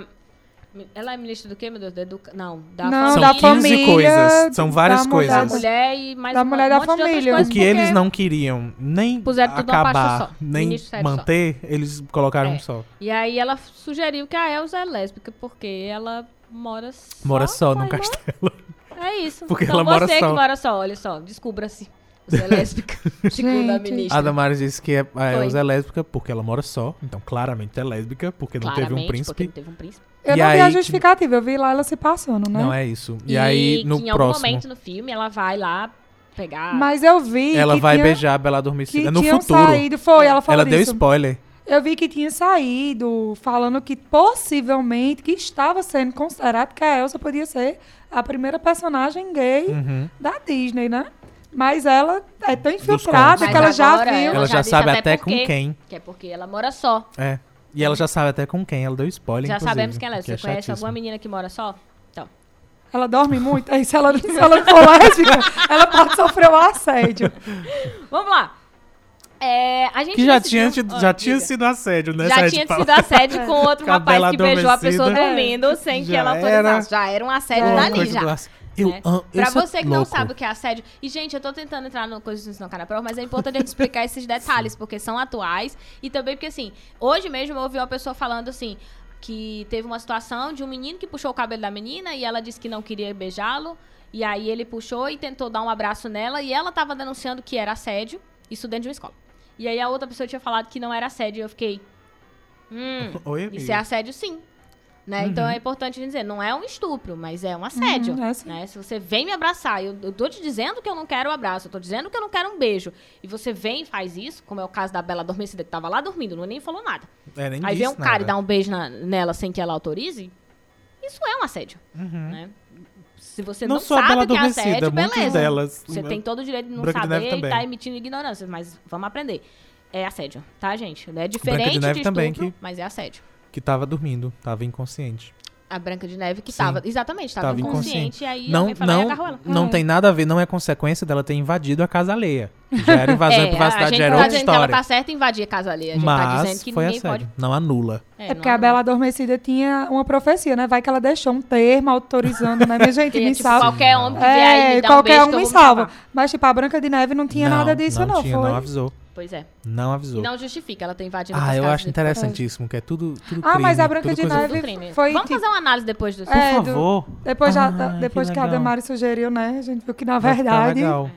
ela é ministra do quê, meu Deus? Da educa... Não, da Não, São da 15 família, coisas. São várias da coisas. da mulher- e mais Da mulher da família. coisas, O que eles não queriam nem acabar, só. nem Ministério só. manter, eles colocaram É. só. E aí ela sugeriu que a Elsa é lésbica, porque ela mora só. Mora só irmã. castelo. É isso. Porque então ela mora você só. que mora só, olha só, descubra-se. Você é lésbica, segundo a ministra. A Damares disse que é- a Foi. Elsa é lésbica porque ela mora só. Então, claramente é lésbica porque não teve um Claramente, príncipe. porque não teve um príncipe. Eu E não vi aí a que- justificativa, eu vi lá ela se passando, né? Não é isso. E, aí, no que em algum próximo, momento no filme ela vai lá pegar... Mas eu vi ela que vai tinha, beijar a Bela Adormecida. No futuro, saído, foi, ela falou ela deu disso. spoiler. Eu vi que tinha saído falando que possivelmente, que estava sendo considerado que a Elsa podia ser a primeira personagem gay Uhum. da Disney, né? Mas ela é tão infiltrada que ela já viu. Ela, Ela já, já sabe até até com quem. Que é porque ela mora só. É. E ela já sabe até com quem. Ela deu spoiler, Já inclusive, sabemos quem ela é. que Você conhece chatíssimo. alguma menina que mora só? Então. Ela dorme muito. Aí se ela, se ela for lésbica, ela pode sofrer um assédio. Vamos lá. É, a gente Que já decidiu- tinha, Ó, já tinha sido assédio, né? Já tinha sido assédio com outro rapaz que beijou a pessoa dormindo sem que Já ela era. autorizasse. Já era um assédio É. dali já. Eu né? Pra isso é você que não louco. sabe o que é assédio. E, gente, eu tô tentando entrar no coisa do Não na Prova, mas é importante a gente explicar esses detalhes, porque são atuais. E também porque, assim, hoje mesmo eu ouvi uma pessoa falando assim. Que teve uma situação de um menino que puxou o cabelo da menina e ela disse que não queria beijá-lo. E aí ele puxou e tentou dar um abraço nela e ela tava denunciando que era assédio, isso dentro de uma escola. E aí a outra pessoa tinha falado que não era assédio e eu fiquei. Hum, Oi, isso é assédio sim. Né? Uhum. Então é importante dizer, não é um estupro, mas é um assédio. Uhum, é sim. né? Se você vem me abraçar, eu, eu tô te dizendo que eu não quero um abraço, eu tô dizendo que eu não quero um beijo, e você vem e faz isso, como é o caso da Bela Adormecida, que tava lá dormindo, não nem falou nada. É, nem Aí vem um disse cara nada. e dá um beijo na- nela sem que ela autorize, isso é um assédio. Uhum. Né? Se você Não não, sabe que é assédio, beleza. delas. Você tem todo o direito de não Branca de saber e também. tá emitindo ignorância, mas vamos aprender. É assédio, tá, gente? É Branca diferente de de, Neve também, estupro, que- mas é assédio. Que tava dormindo, tava inconsciente. A Branca de Neve que Sim. tava, exatamente, tava, Tava inconsciente, e aí Não, e não, agarrou ela. não É. tem nada a ver, não é consequência dela ter invadido a casa alheia. Já era invasão a privacidade, gente já era tá outra que ela história. tá certa em invadir a casa ali. A gente tá Mas dizendo que foi ninguém assédio, pode. não anula. É, não porque a Bela Adormecida tinha uma profecia, né? Vai que ela deixou um termo autorizando, né? Minha gente, é, me tipo, salva. qualquer homem que vier aí É, me um qualquer beijo um que eu me salva. Mas, tipo, a Branca de Neve não tinha não, nada disso, não, tinha, foi? Não avisou. Pois é. Não avisou. E não justifica ela ter invadido ah, eu acho interessantíssimo, que é tudo, tudo Ah, mas crime, a Branca de coisa- Neve- foi, Vamos tipo- fazer uma análise depois do Por É, do- favor. Depois, já, Ah, que depois que, a legal. Damari sugeriu, né? A gente viu que, na Vai verdade, legal.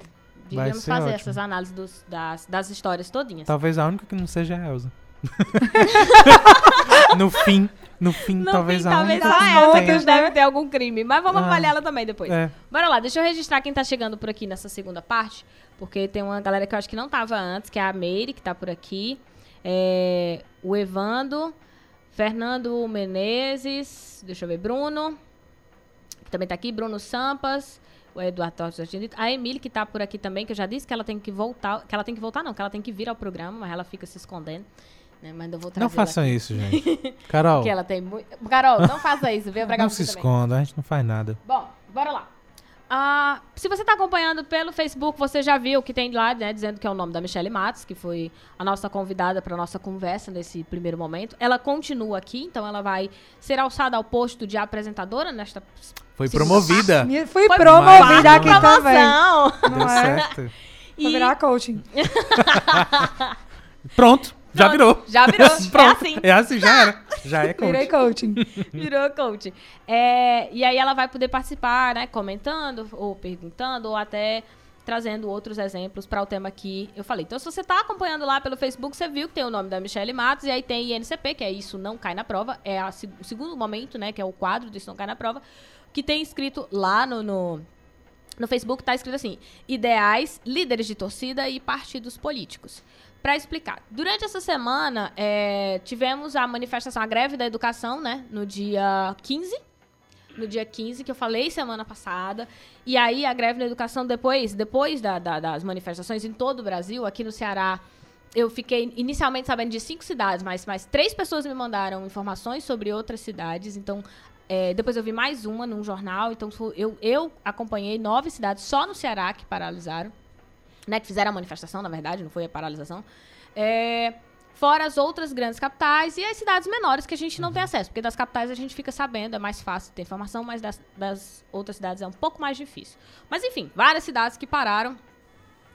Devíamos ser fazer ótimo. essas análises dos- das, das histórias todinhas. Talvez a única que não seja a Elsa. no fim, no fim, No talvez fim, a talvez única só que ela não que deve ter algum crime. Mas vamos Ah. avaliar ela também depois. É. Bora lá, deixa eu registrar quem tá chegando por aqui nessa segunda parte. Porque tem uma galera que eu acho que não tava antes, que é a Meire, que tá por aqui. É, o Evando, Fernando Menezes, deixa eu ver, Bruno, que também tá aqui, Bruno Sampas, o Eduardo Torres, a Emília, que tá por aqui também, que eu já disse que ela tem que voltar, que ela tem que voltar não, que ela tem que vir ao programa, mas ela fica se escondendo. Né? Mas eu vou Não façam isso, gente. Carol, ela tem muito... Carol, não faça isso, viu? Não se também. esconda, a gente não faz nada. Bom, bora lá. Ah, se você está acompanhando pelo Facebook, você já viu que tem lá, né, dizendo que é o nome da Michelle Matos, que foi a nossa convidada para nossa conversa nesse primeiro momento. Ela continua aqui, então ela vai ser alçada ao posto de apresentadora nesta Foi promovida. Fui Foi promovida aqui também. promoção. Deu Não é? certo. Vou E- virar coaching. Pronto, já virou. já virou, é Pronto. assim. É assim, já era. Já é Virei coach. coaching. Virou coach. É, e aí ela vai poder participar, né? Comentando, ou perguntando, ou até trazendo outros exemplos para o tema que eu falei. Então, se você está acompanhando lá pelo Facebook, você viu que tem o nome da Michelle Matos e aí tem INCP, que é Isso Não Cai na Prova. É a o segundo momento, né? Que é o quadro do Isso Não Cai na Prova. Que tem escrito lá no, no, no Facebook, tá escrito assim: Ideais, líderes de torcida e partidos políticos. Para explicar, durante essa semana é, tivemos a manifestação, a greve da educação, né? No dia 15. No dia 15, que eu falei semana passada. E aí a greve da educação, depois, depois da- da- das manifestações em todo o Brasil, aqui no Ceará, eu fiquei inicialmente sabendo de cinco cidades, mas, mas três pessoas me mandaram informações sobre outras cidades. Então, é, depois eu vi mais uma num jornal. Então, eu, eu acompanhei nove cidades só no Ceará que paralisaram né, que fizeram a manifestação, na verdade, não foi a paralisação. É, fora as outras grandes capitais e as cidades menores que a gente não tem acesso, porque das capitais a gente fica sabendo, é mais fácil ter informação, mas das, das outras cidades é um pouco mais difícil. Mas enfim, várias cidades que pararam,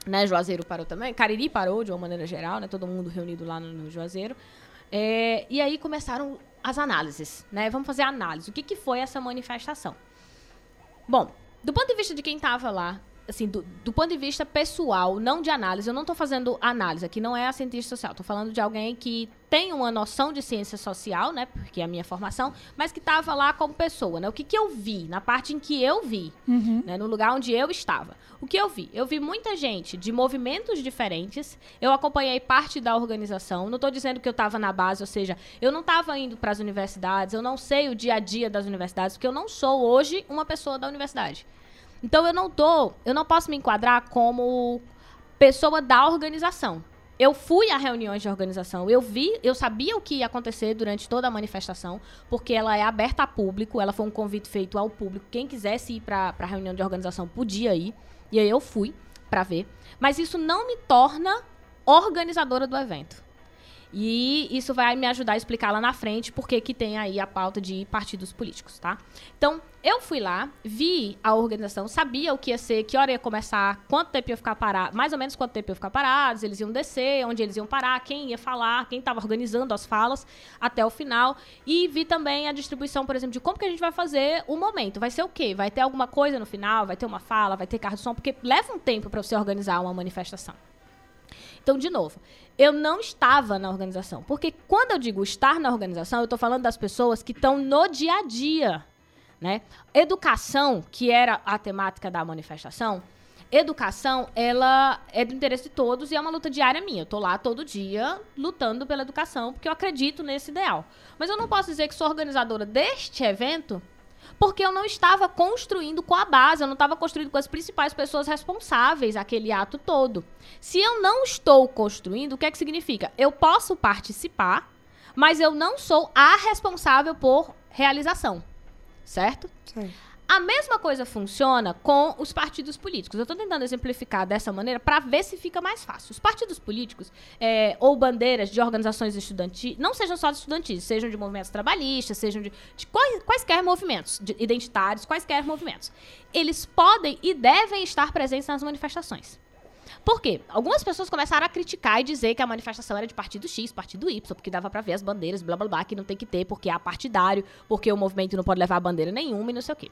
né, Juazeiro parou também, Cariri parou de uma maneira geral, né, todo mundo reunido lá no, no Juazeiro. É, e aí começaram as análises, né? Vamos fazer a análise. O que, que foi essa manifestação? Bom, do ponto de vista de quem estava lá, assim, do, do ponto de vista pessoal, não de análise, eu não estou fazendo análise, aqui não é a cientista social, estou falando de alguém que tem uma noção de ciência social, né, porque é a minha formação, mas que estava lá como pessoa, né, o que, que eu vi, na parte em que eu vi, Uhum. né, no lugar onde eu estava. O que eu vi? Eu vi muita gente de movimentos diferentes. Eu acompanhei parte da organização. Não estou dizendo que eu estava na base, ou seja, eu não estava indo para as universidades. Eu não sei o dia a dia das universidades, porque eu não sou hoje uma pessoa da universidade. Então eu não tô, eu não posso me enquadrar como pessoa da organização. Eu fui a reuniões de organização, eu vi, eu sabia o que ia acontecer durante toda a manifestação, porque ela é aberta a público, ela foi um convite feito ao público. Quem quisesse ir para a reunião de organização podia ir, e aí eu fui para ver. Mas isso não me torna organizadora do evento. E isso vai me ajudar a explicar lá na frente porque que tem aí a pauta de partidos políticos, tá? Então, eu fui lá, vi a organização, sabia o que ia ser, que hora ia começar, quanto tempo ia ficar parado, mais ou menos quanto tempo ia ficar parados, eles iam descer, onde eles iam parar, quem ia falar, quem estava organizando as falas até o final. E vi também a distribuição, por exemplo, de como que a gente vai fazer o momento. Vai ser o quê? Vai ter alguma coisa no final? Vai ter uma fala? Vai ter carro de som? Porque leva um tempo para você organizar uma manifestação. Então, de novo, eu não estava na organização. Porque quando eu digo estar na organização, eu estou falando das pessoas que estão no dia a dia. Né? Educação, que era a temática da manifestação, educação, ela é do interesse de todos e é uma luta diária minha. Eu estou lá todo dia lutando pela educação, porque eu acredito nesse ideal. Mas eu não posso dizer que sou organizadora deste evento porque eu não estava construindo com a base, eu não estava construindo com as principais pessoas responsáveis aquele ato todo. Se eu não estou construindo, o que é que significa? Eu posso participar, mas eu não sou a responsável por realização. Certo? Sei. A mesma coisa funciona com os partidos políticos. Eu estou tentando exemplificar dessa maneira para ver se fica mais fácil. Os partidos políticos é, ou bandeiras de organizações estudantis, não sejam só de estudantis, sejam de movimentos trabalhistas, sejam de, de quais- quaisquer movimentos, de identitários, quaisquer movimentos. Eles podem e devem estar presentes nas manifestações. Por quê? Algumas pessoas começaram a criticar e dizer que a manifestação era de partido X, partido Y, porque dava pra ver as bandeiras, blá blá blá, que não tem que ter, porque é partidário, porque o movimento não pode levar bandeira nenhuma e não sei o quê.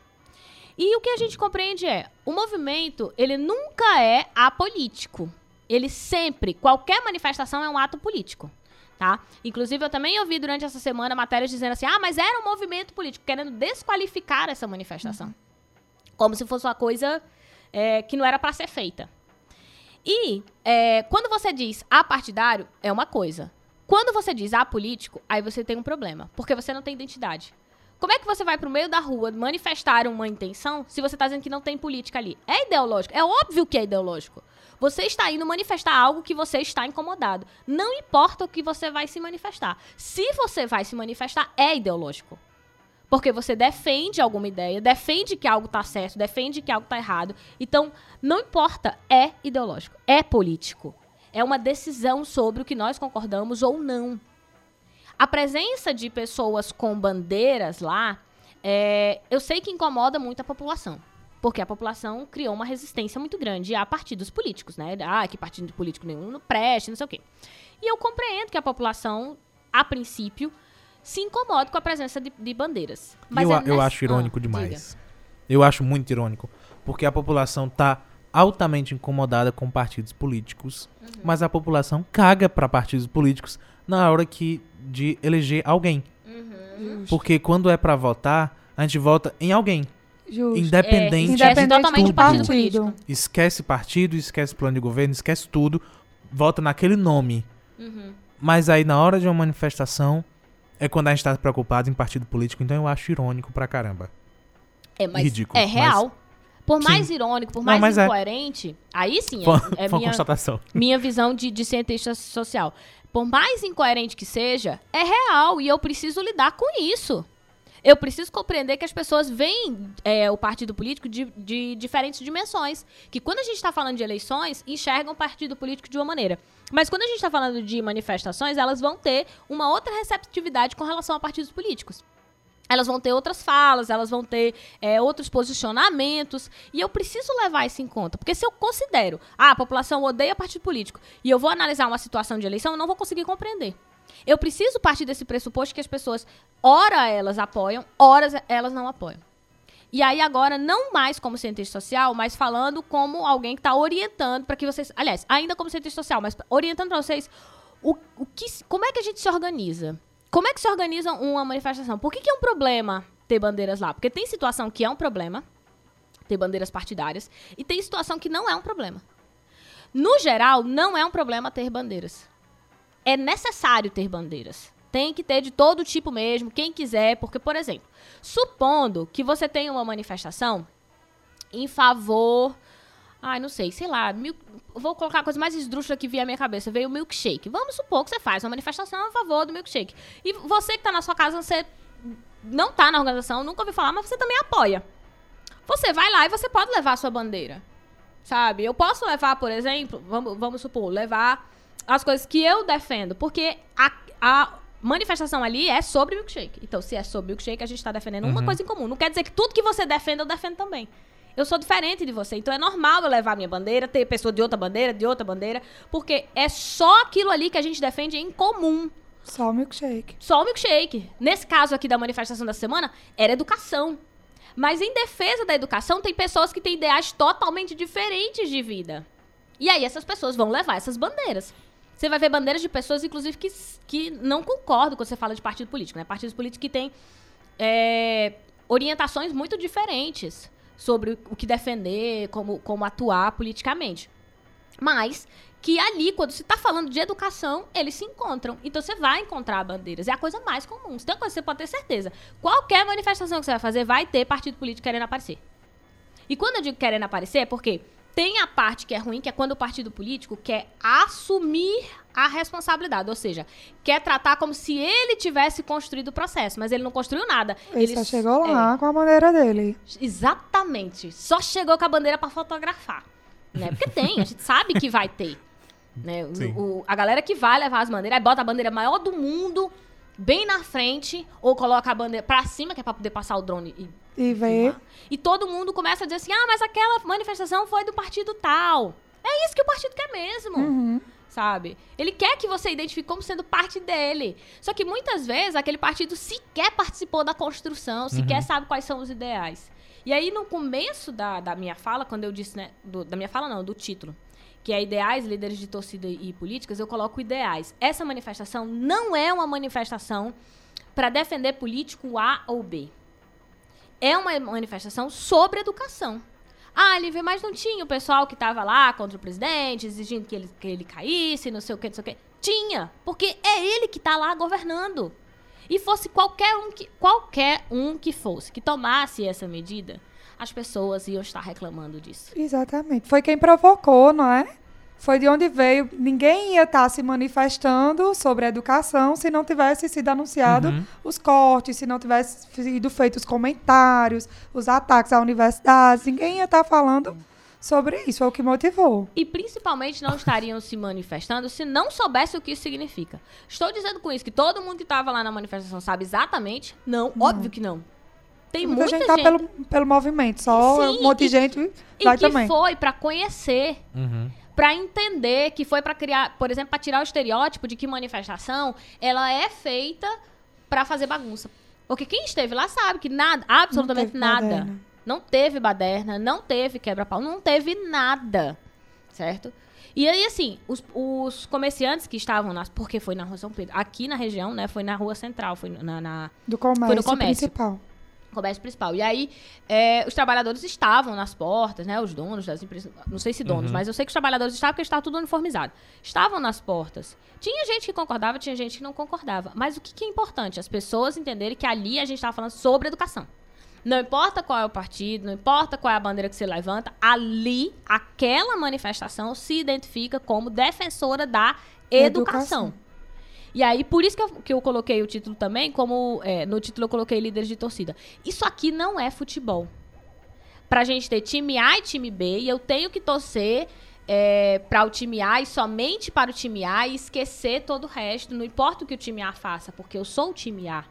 E o que a gente compreende é, o movimento, ele nunca é apolítico. Ele sempre, qualquer manifestação é um ato político. Tá? Inclusive, eu também ouvi durante essa semana matérias dizendo assim: ah, mas era um movimento político, querendo desqualificar essa manifestação. Como se fosse uma coisa é, que não era para ser feita. E é, quando você diz apartidário, é uma coisa. Quando você diz apolítico, aí você tem um problema, porque você não tem identidade. Como é que você vai pro meio da rua manifestar uma intenção se você está dizendo que não tem política ali? É ideológico. É óbvio que é ideológico. Você está indo manifestar algo que você está incomodado. Não importa o que você vai se manifestar. Se você vai se manifestar, é ideológico. Porque você defende alguma ideia, defende que algo está certo, defende que algo está errado. Então, não importa, é ideológico, é político. É uma decisão sobre o que nós concordamos ou não. A presença de pessoas com bandeiras lá, é, eu sei que incomoda muito a população. Porque a população criou uma resistência muito grande a partidos políticos, né? Ah, que partido político nenhum não preste, não sei o quê. E eu compreendo que a população, a princípio, se incomoda com a presença de, de bandeiras. Mas eu, é a- eu nessa- acho irônico Ah, demais. Eu acho muito irônico. Porque a população tá altamente incomodada com partidos políticos, Uhum. mas a população caga pra partidos políticos na hora que de eleger alguém. Uhum. Porque quando é pra votar, a gente vota em alguém, Justo. independente. É, esquece totalmente do o partido político. Esquece partido, esquece plano de governo, esquece tudo, vota naquele nome. Uhum. Mas aí na hora de uma manifestação é quando a gente tá preocupado em partido político, então eu acho irônico pra caramba. É, mas Ridículo, é real. Por Sim. mais irônico, por Não, mais mas é. incoerente, aí sim é, é minha, constatação. minha visão de, de cientista social. Por mais incoerente que seja, é real e eu preciso lidar com isso. Eu preciso compreender que as pessoas veem é, o partido político de, de diferentes dimensões. Que quando a gente está falando de eleições, enxergam o partido político de uma maneira. Mas quando a gente está falando de manifestações, elas vão ter uma outra receptividade com relação a partidos políticos. Elas vão ter outras falas, elas vão ter é, outros posicionamentos. E eu preciso levar isso em conta. Porque se eu considero, ah, a população odeia partido político, e eu vou analisar uma situação de eleição, eu não vou conseguir compreender. Eu preciso partir desse pressuposto que as pessoas, ora elas apoiam, ora elas não apoiam. E aí agora, não mais como cientista social, mas falando como alguém que está orientando para que vocês... Aliás, ainda como cientista social, mas orientando para vocês o, o que, como é que a gente se organiza. Como é que se organiza uma manifestação? Por que, que é um problema ter bandeiras lá? Porque tem situação que é um problema, ter bandeiras partidárias, e tem situação que não é um problema. No geral, não é um problema ter bandeiras. É necessário ter bandeiras. Tem que ter de todo tipo mesmo, quem quiser, porque, por exemplo, supondo que você tenha uma manifestação em favor. Ai, não sei, sei lá. mil- vou colocar a coisa mais esdrúxula que vier à minha cabeça. Veio o milkshake. Vamos supor que você faz uma manifestação a favor do milkshake. E você que tá na sua casa, você não tá na organização, nunca ouviu falar, mas você também apoia. Você vai lá e você pode levar a sua bandeira. Sabe? Eu posso levar, por exemplo, vamos, vamos supor, levar as coisas que eu defendo. Porque a, a manifestação ali é sobre milkshake. Então, se é sobre milkshake, a gente tá defendendo uma Uhum. coisa em comum. Não quer dizer que tudo que você defende, eu defendo também. Eu sou diferente de você, então é normal eu levar minha bandeira, ter pessoa de outra bandeira, de outra bandeira, porque é só aquilo ali que a gente defende em comum. Só o milkshake. Só o milkshake. Nesse caso aqui da manifestação da semana, era educação. Mas em defesa da educação, tem pessoas que têm ideais totalmente diferentes de vida. E aí essas pessoas vão levar essas bandeiras. Você vai ver bandeiras de pessoas, inclusive, que, que não concordam quando você fala de partido político, né? Partidos políticos que têm é, orientações muito diferentes sobre o que defender, como, como atuar politicamente. Mas que ali, quando se está falando de educação, eles se encontram. Então você vai encontrar bandeiras. É a coisa mais comum. Tem coisa que você pode ter certeza. Qualquer manifestação que você vai fazer, vai ter partido político querendo aparecer. E quando eu digo querendo aparecer, é porque tem a parte que é ruim, que é quando o partido político quer assumir a responsabilidade. Ou seja, quer tratar como se ele tivesse construído o processo, mas ele não construiu nada. Ele, só chegou é, lá com a bandeira dele. Exatamente. Só chegou com a bandeira pra fotografar. Né? Porque tem, a gente sabe que vai ter. Né? O- o- a galera que vai levar as bandeiras, aí bota a bandeira maior do mundo bem na frente, ou coloca a bandeira pra cima, que é pra poder passar o drone e E ver. e todo mundo começa a dizer assim: ah, mas aquela manifestação foi do partido tal. É isso que o partido quer mesmo. Uhum. sabe? Ele quer que você identifique como sendo parte dele. Só que muitas vezes aquele partido sequer participou da construção, sequer sabe quais são os ideais. E aí, no começo da, da minha fala, quando eu disse, né? do- da minha fala, não, do título, que é ideais, líderes de torcida e políticas, eu coloco ideais. Essa manifestação não é uma manifestação para defender político A ou B. É uma manifestação sobre educação. Ah, Lívia, mas não tinha o pessoal que estava lá contra o presidente, exigindo que ele, que ele caísse, não sei o que, não sei o que. Tinha, porque é ele que está lá governando. E fosse qualquer um que, qualquer um que fosse, que tomasse essa medida, as pessoas iam estar reclamando disso. Exatamente. Foi quem provocou, não é? Foi de onde veio. Ninguém ia estar se manifestando sobre a educação se não tivesse sido anunciado Uhum. os cortes, se não tivesse sido feitos os comentários, os ataques à universidade. Ninguém ia estar falando sobre isso. Foi o que motivou. E principalmente não estariam se manifestando se não soubesse o que isso significa. Estou dizendo com isso que todo mundo que estava lá na manifestação sabe exatamente? Não, óbvio que não. Tem Muita, muita, gente tá pelo, pelo movimento. Só Sim, um monte de gente e vai que também. foi para conhecer, Uhum. para entender, que foi para criar, por exemplo, para tirar o estereótipo de que manifestação ela é feita para fazer bagunça. Porque quem esteve lá sabe que nada, absolutamente nada. baderna. Não teve baderna, não teve quebra-pau, não teve nada. Certo? E aí, assim, os, os comerciantes que estavam nas. Porque foi na Rua São Pedro. Aqui na região, né? Foi na Rua Central, foi na- na, Do comércio, comércio. principal. Comércio principal. E aí, é, os trabalhadores estavam nas portas, né? Os donos das empresas. Não sei se donos, mas eu sei que os trabalhadores estavam porque estava tudo uniformizado. Estavam nas portas. Tinha gente que concordava, tinha gente que não concordava. Mas o que, que é importante? As pessoas entenderem que ali a gente estava falando sobre educação. Não importa qual é o partido, não importa qual é a bandeira que você levanta, ali, aquela manifestação se identifica como defensora da educação. Educação. E aí, por isso que eu, que eu coloquei o título também, como é, no título eu coloquei líderes de torcida. Isso aqui não é futebol. Pra gente ter time A e time B, e eu tenho que torcer é, para o time A e somente para o time A e esquecer todo o resto. Não importa o que o time A faça, porque eu sou o time A.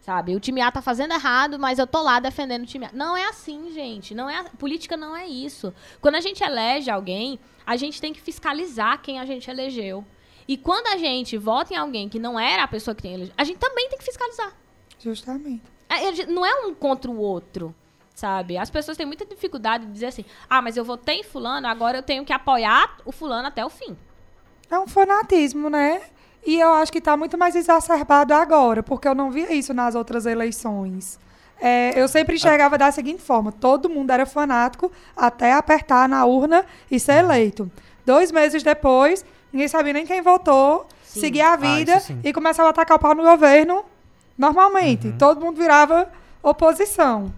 Sabe? O time A tá fazendo errado, mas eu tô lá defendendo o time A. Não é assim, gente. Não é a- política não é isso. Quando a gente elege alguém, a gente tem que fiscalizar quem a gente elegeu. E quando a gente vota em alguém que não era a pessoa que tem elegido, a gente também tem que fiscalizar. Justamente. É, Não é um contra o outro, sabe? As pessoas têm muita dificuldade de dizer assim: ah, mas eu votei em Fulano, agora eu tenho que apoiar o Fulano até o fim. É um fanatismo, né? E eu acho que está muito mais exacerbado agora, porque eu não via isso nas outras eleições. É, eu sempre enxergava da seguinte forma: todo mundo era fanático até apertar na urna e ser eleito. Dois meses depois, ninguém sabia nem quem votou, Sim. seguia a Ah, vida isso sim. e começava a atacar o pau no governo normalmente. Uhum. Todo mundo virava oposição.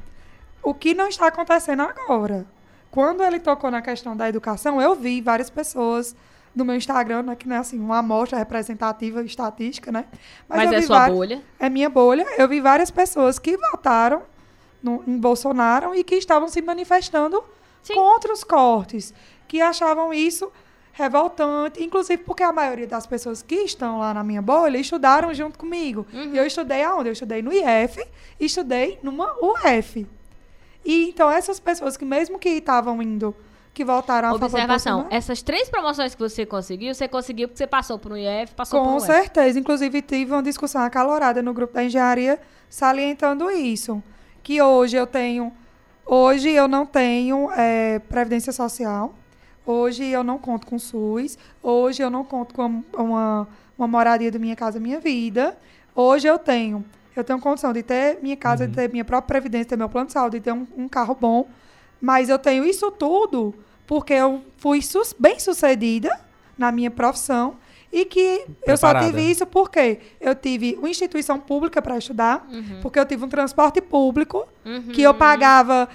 O que não está acontecendo agora? Quando ele tocou na questão da educação, eu vi várias pessoas no meu Instagram, né, que não é assim, uma amostra representativa estatística, né? Mas, eu é vi sua vários- bolha. É minha bolha. Eu vi várias pessoas que votaram no- em Bolsonaro e que estavam se manifestando Sim. contra os cortes, que achavam isso revoltante, inclusive porque a maioria das pessoas que estão lá na minha bolha estudaram junto comigo. Uhum. E eu estudei aonde? Eu estudei no IF e estudei numa UF. E então essas pessoas que mesmo que estavam indo, que votaram a favor Observação: Bolsonaro, essas três promoções que você conseguiu, você conseguiu porque você passou por um IF, passou por Com um UF. certeza. Inclusive, tive uma discussão acalorada no grupo da engenharia salientando isso. Que hoje eu tenho. Hoje eu não tenho eh, Previdência Social. Hoje eu não conto com SUS. Hoje eu não conto com uma, uma moradia do Minha Casa Minha Vida. Hoje eu tenho. Eu tenho condição de ter minha casa, de ter minha própria previdência, ter meu plano de saúde, de ter um, um carro bom. Mas eu tenho isso tudo porque eu fui sus- bem sucedida na minha profissão e que eu só Preparada. tive isso porque eu tive uma instituição pública para estudar, porque eu tive um transporte público Uhum. que eu pagava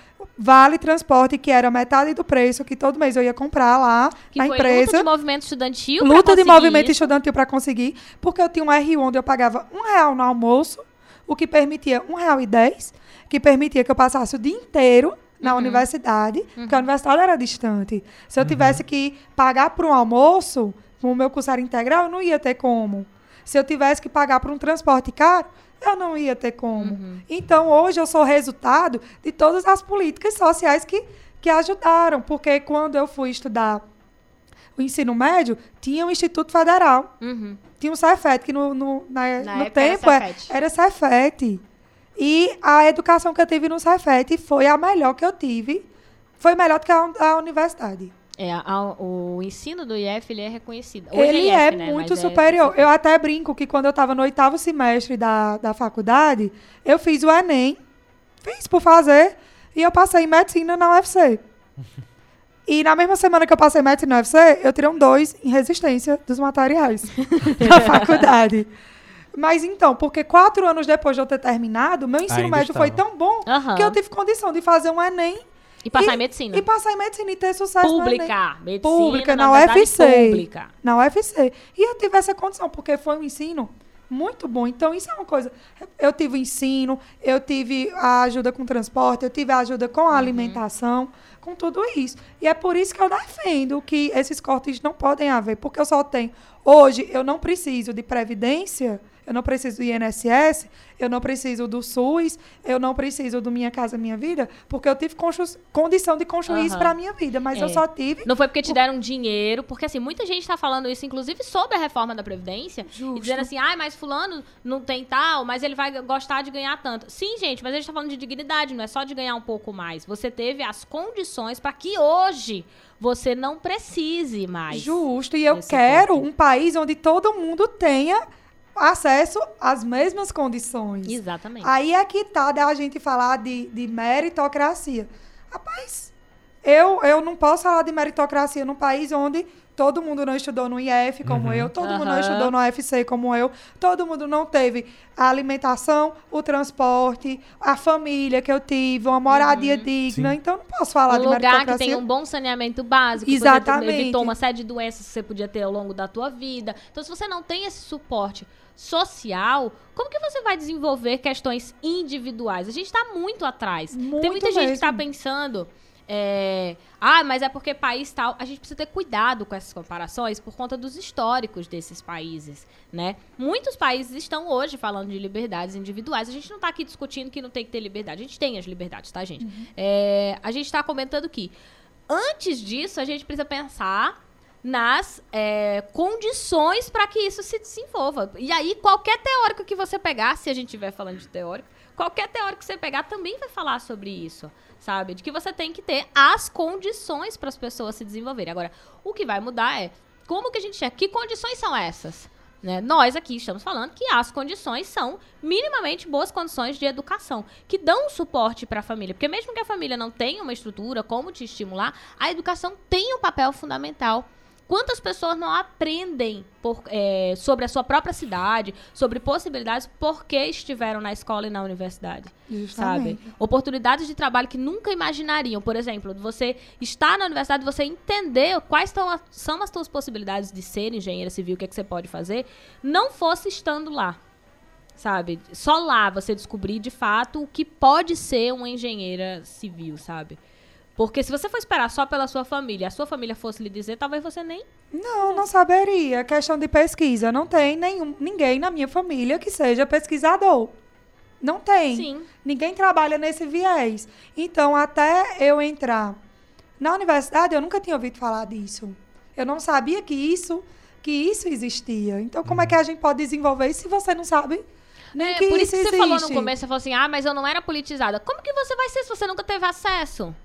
vale transporte que era metade do preço que todo mês eu ia comprar lá Que na foi empresa. luta de movimento estudantil. Luta de movimento isso. estudantil para conseguir, porque eu tinha um R1 onde eu pagava um real no almoço, o que permitia um real e dez, que permitia que eu passasse o dia inteiro na Uhum. universidade, porque a universidade era distante. Se eu tivesse que pagar por um almoço, como o meu curso era integral, eu não ia ter como. Se eu tivesse que pagar por um transporte caro, eu não ia ter como. Uhum. Então, hoje eu sou resultado de todas as políticas sociais que, que ajudaram, porque quando eu fui estudar o ensino médio, tinha o Instituto Federal. Uhum. Tinha o Cefet, que no, no, na- Na no tempo é- era Cefet. E a educação que eu tive no Cefet foi a melhor que eu tive. Foi melhor do que a, a universidade. É, a- o ensino do IF ele é reconhecido. Hoje Ele IF, é né? muito Mas superior. Eu até brinco que quando eu estava no oitavo semestre da, da faculdade, eu fiz o Enem, fiz por fazer, e eu passei em medicina na UFC. E na mesma semana que eu passei em medicina na UFC, eu tirei um dois em resistência dos materiais da faculdade. Mas então, porque quatro anos depois de eu ter terminado, meu ensino Ainda médio foi estava. tão bom Aham. que eu tive condição de fazer um Enem E passar e- em medicina. e passar em medicina e ter sucesso. Pública. Medicina, Pública, na, na UFC. Pública. na UFC. E eu tive essa condição, porque foi um ensino muito bom. Então, isso é uma coisa. Eu tive o ensino, eu tive a ajuda com transporte, eu tive a ajuda com a alimentação, com tudo isso. E é por isso que eu defendo que esses cortes não podem haver, porque eu só tenho. Hoje, eu não preciso de previdência. Eu não preciso do INSS, eu não preciso do SUS, eu não preciso do Minha Casa Minha Vida, porque eu tive condição de construir isso Aham. para minha vida, mas eu É. só tive Não foi porque te deram dinheiro, porque assim, muita gente tá falando isso, inclusive sobre a reforma da Previdência, Justo. e dizendo assim, ai, mas fulano não tem tal, mas ele vai gostar de ganhar tanto. Sim, gente, mas a gente tá falando de dignidade, não é só de ganhar um pouco mais. Você teve as condições para que hoje você não precise mais. Justo. E eu quero ponto. um país onde todo mundo tenha acesso às mesmas condições. Exatamente. Aí é que tá da gente falar de, de meritocracia. Rapaz, eu, eu não posso falar de meritocracia num país onde todo mundo não estudou no IF como eu, todo mundo não estudou no UFC como eu, todo mundo não teve a alimentação, o transporte, a família que eu tive, uma moradia digna. Sim. Então, não posso falar um de lugar que tem um bom saneamento básico, que Exatamente. Evitou uma série de doenças que você podia ter ao longo da tua vida. Então, se você não tem esse suporte social, como que você vai desenvolver questões individuais? A gente está muito atrás. tem Muito muita gente que está mesmo. pensando. É, ah, mas é porque país tal. A gente precisa ter cuidado com essas comparações por conta dos históricos desses países, né? Muitos países estão hoje falando de liberdades individuais. A gente não está aqui discutindo que não tem que ter liberdade. A gente tem as liberdades, tá, gente? É, a gente está comentando que antes disso a gente precisa pensar nas é, condições para que isso se desenvolva. E aí, qualquer teórico que você pegar, se a gente estiver falando de teórico, qualquer teórico que você pegar também vai falar sobre isso, sabe? De que você tem que ter as condições para as pessoas se desenvolverem. Agora, o que vai mudar é como que a gente chega, que condições são essas? Né? Nós aqui estamos falando que as condições são minimamente boas condições de educação, que dão suporte para a família. Porque mesmo que a família não tenha uma estrutura como te estimular, a educação tem um papel fundamental. Quantas pessoas não aprendem por- é, sobre a sua própria cidade, sobre possibilidades, porque estiveram na escola e na universidade? Justamente. sabe? Oportunidades de trabalho que nunca imaginariam. Por exemplo, você estar na universidade, você entender quais tão são as suas possibilidades de ser engenheira civil, o que, é que você pode fazer, não fosse estando lá. Sabe? Só lá você descobrir de fato o que pode ser uma engenheira civil, sabe? Porque se você for esperar só pela sua família, a sua família fosse lhe dizer, talvez você nem. Não, não saberia. Questão de pesquisa. Não tem nenhum, ninguém na minha família que seja pesquisador. Não tem. Sim. Ninguém trabalha nesse viés. Então, até eu entrar na universidade, eu nunca tinha ouvido falar disso. Eu não sabia que isso, que isso existia. Então, como é que a gente pode desenvolver isso se você não sabe nem É, que por isso isso que você existe? falou no começo, você falou assim, ah, mas eu não era politizada. Como que você vai ser se você nunca teve acesso?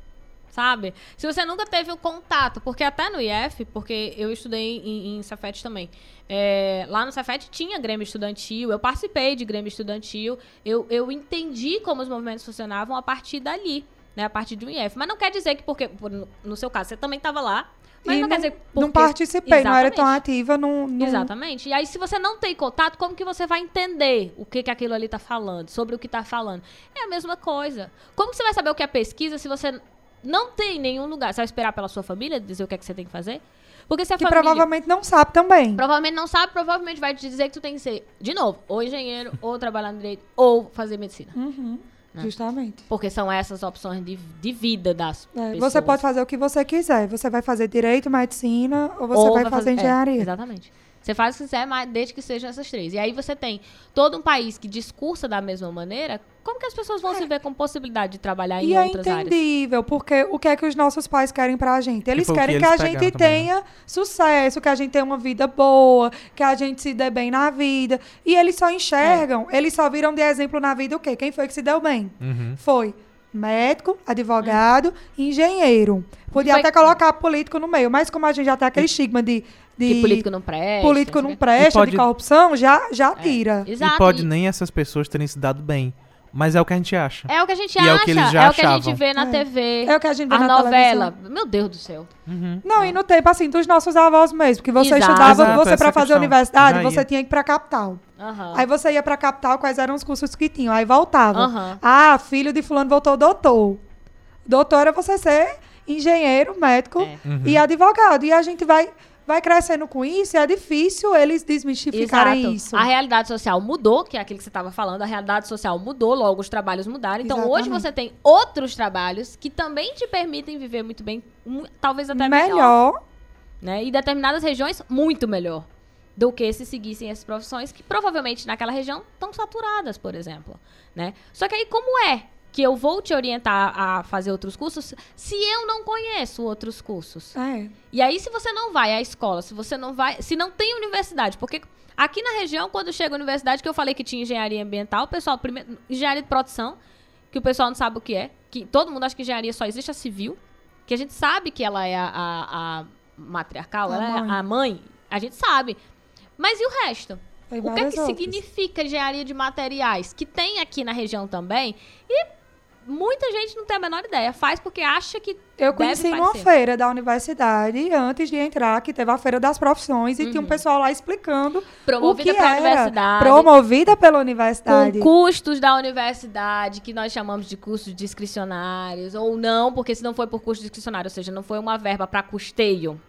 Sabe? Se você nunca teve o contato, porque até no IF, porque eu estudei em, em Cefet também. é, lá no Cefet tinha Grêmio Estudantil, eu participei de Grêmio Estudantil, eu, eu entendi como os movimentos funcionavam a partir dali, né? A partir um IF. Mas não quer dizer que porque, por- no- seu caso, você também estava lá, mas E não, quer dizer que não porque- participei, não era tão Exatamente. ativa. Não, não- Exatamente. E aí, se você não tem contato, como que você vai entender o que, que aquilo ali tá falando, sobre o que tá falando? É a mesma coisa. Como que você vai saber o que é pesquisa se você não tem nenhum lugar? Você vai esperar pela sua família dizer o que é que você tem que fazer? Porque se a Que família provavelmente não sabe também. provavelmente não sabe, provavelmente vai te dizer que tu tem que ser, de novo, ou engenheiro, ou trabalhar no direito, ou fazer medicina. Uhum, Né? Justamente. Porque são essas opções de, de vida das É, pessoas. você pode fazer o que você quiser. Você vai fazer direito, medicina ou você vai, fazer, engenharia. é, exatamente. Você faz o que quiser, mas desde que sejam essas três. E aí você tem todo um país que discursa da mesma maneira, como que as pessoas vão se ver com possibilidade de trabalhar em E é outras áreas? entendível, porque o que é que os nossos pais querem pra gente? Eles foi o que querem que, eles a gente também, né? tenha sucesso, que a gente tenha uma vida boa, que a gente se dê bem na vida. E eles só enxergam, É. eles só viram de exemplo na vida o quê? Quem foi que se deu bem? Uhum. Foi médico, advogado, engenheiro. Podia Foi- até colocar político no meio, mas como a gente já tem aquele estigma de, de Que político não presta. político não presta, E pode- de corrupção, já, já tira. quê. Exato. E pode e- nem essas pessoas terem se dado bem. Mas é o que a gente acha. É o que a gente E é acha, o que eles já é o que a gente achavam. vê na É. TV. É o que a gente vê a na novela. televisão. Meu Deus do céu. Uhum. Não, e no tempo, assim, dos nossos avós mesmo, que você Exato. estudava, Exato, você essa para fazer questão. universidade, Já você tinha que ir pra capital. Aham. Aí você ia pra capital, quais eram os cursos que tinham? Aí voltava. Aham. Ah, filho de fulano voltou doutor. Doutor era você ser engenheiro, médico É. Uhum. e advogado. E a gente vai, vai crescendo com isso e é difícil eles desmistificarem Exato. isso. A realidade social mudou, que é aquilo que você estava falando. A realidade social mudou, logo os trabalhos mudaram. Então hoje Exatamente. você tem outros trabalhos que também te permitem viver muito bem, talvez até melhor. Melhor. né? E determinadas regiões, muito melhor do que se seguissem essas profissões que provavelmente naquela região estão saturadas, por exemplo, né? Só que aí como é que eu vou te orientar a fazer outros cursos se eu não conheço outros cursos? É. E aí se você não vai à escola, se você não vai, se não tem universidade, porque aqui na região quando chega a universidade que eu falei que tinha engenharia ambiental, o pessoal primeiro engenharia de produção, que o pessoal não sabe o que é, que todo mundo acha que engenharia só existe a civil, que a gente sabe que ela é a, a- a matriarcal, A ela mãe. é a mãe, a gente sabe. Mas e o resto? Tem o que é que outras. significa engenharia de materiais? Que tem aqui na região também. E muita gente não tem a menor ideia. Faz porque acha que. Eu conheci numa parecer. feira da universidade, antes de entrar, que teve a feira das profissões, e tinha um pessoal lá explicando Uhum. Promovida o que pela era. universidade. Promovida pela universidade. Com custos da universidade, que nós chamamos de custos discricionários, ou não, porque se não foi por custo discricionário, ou seja, não foi uma verba para custeio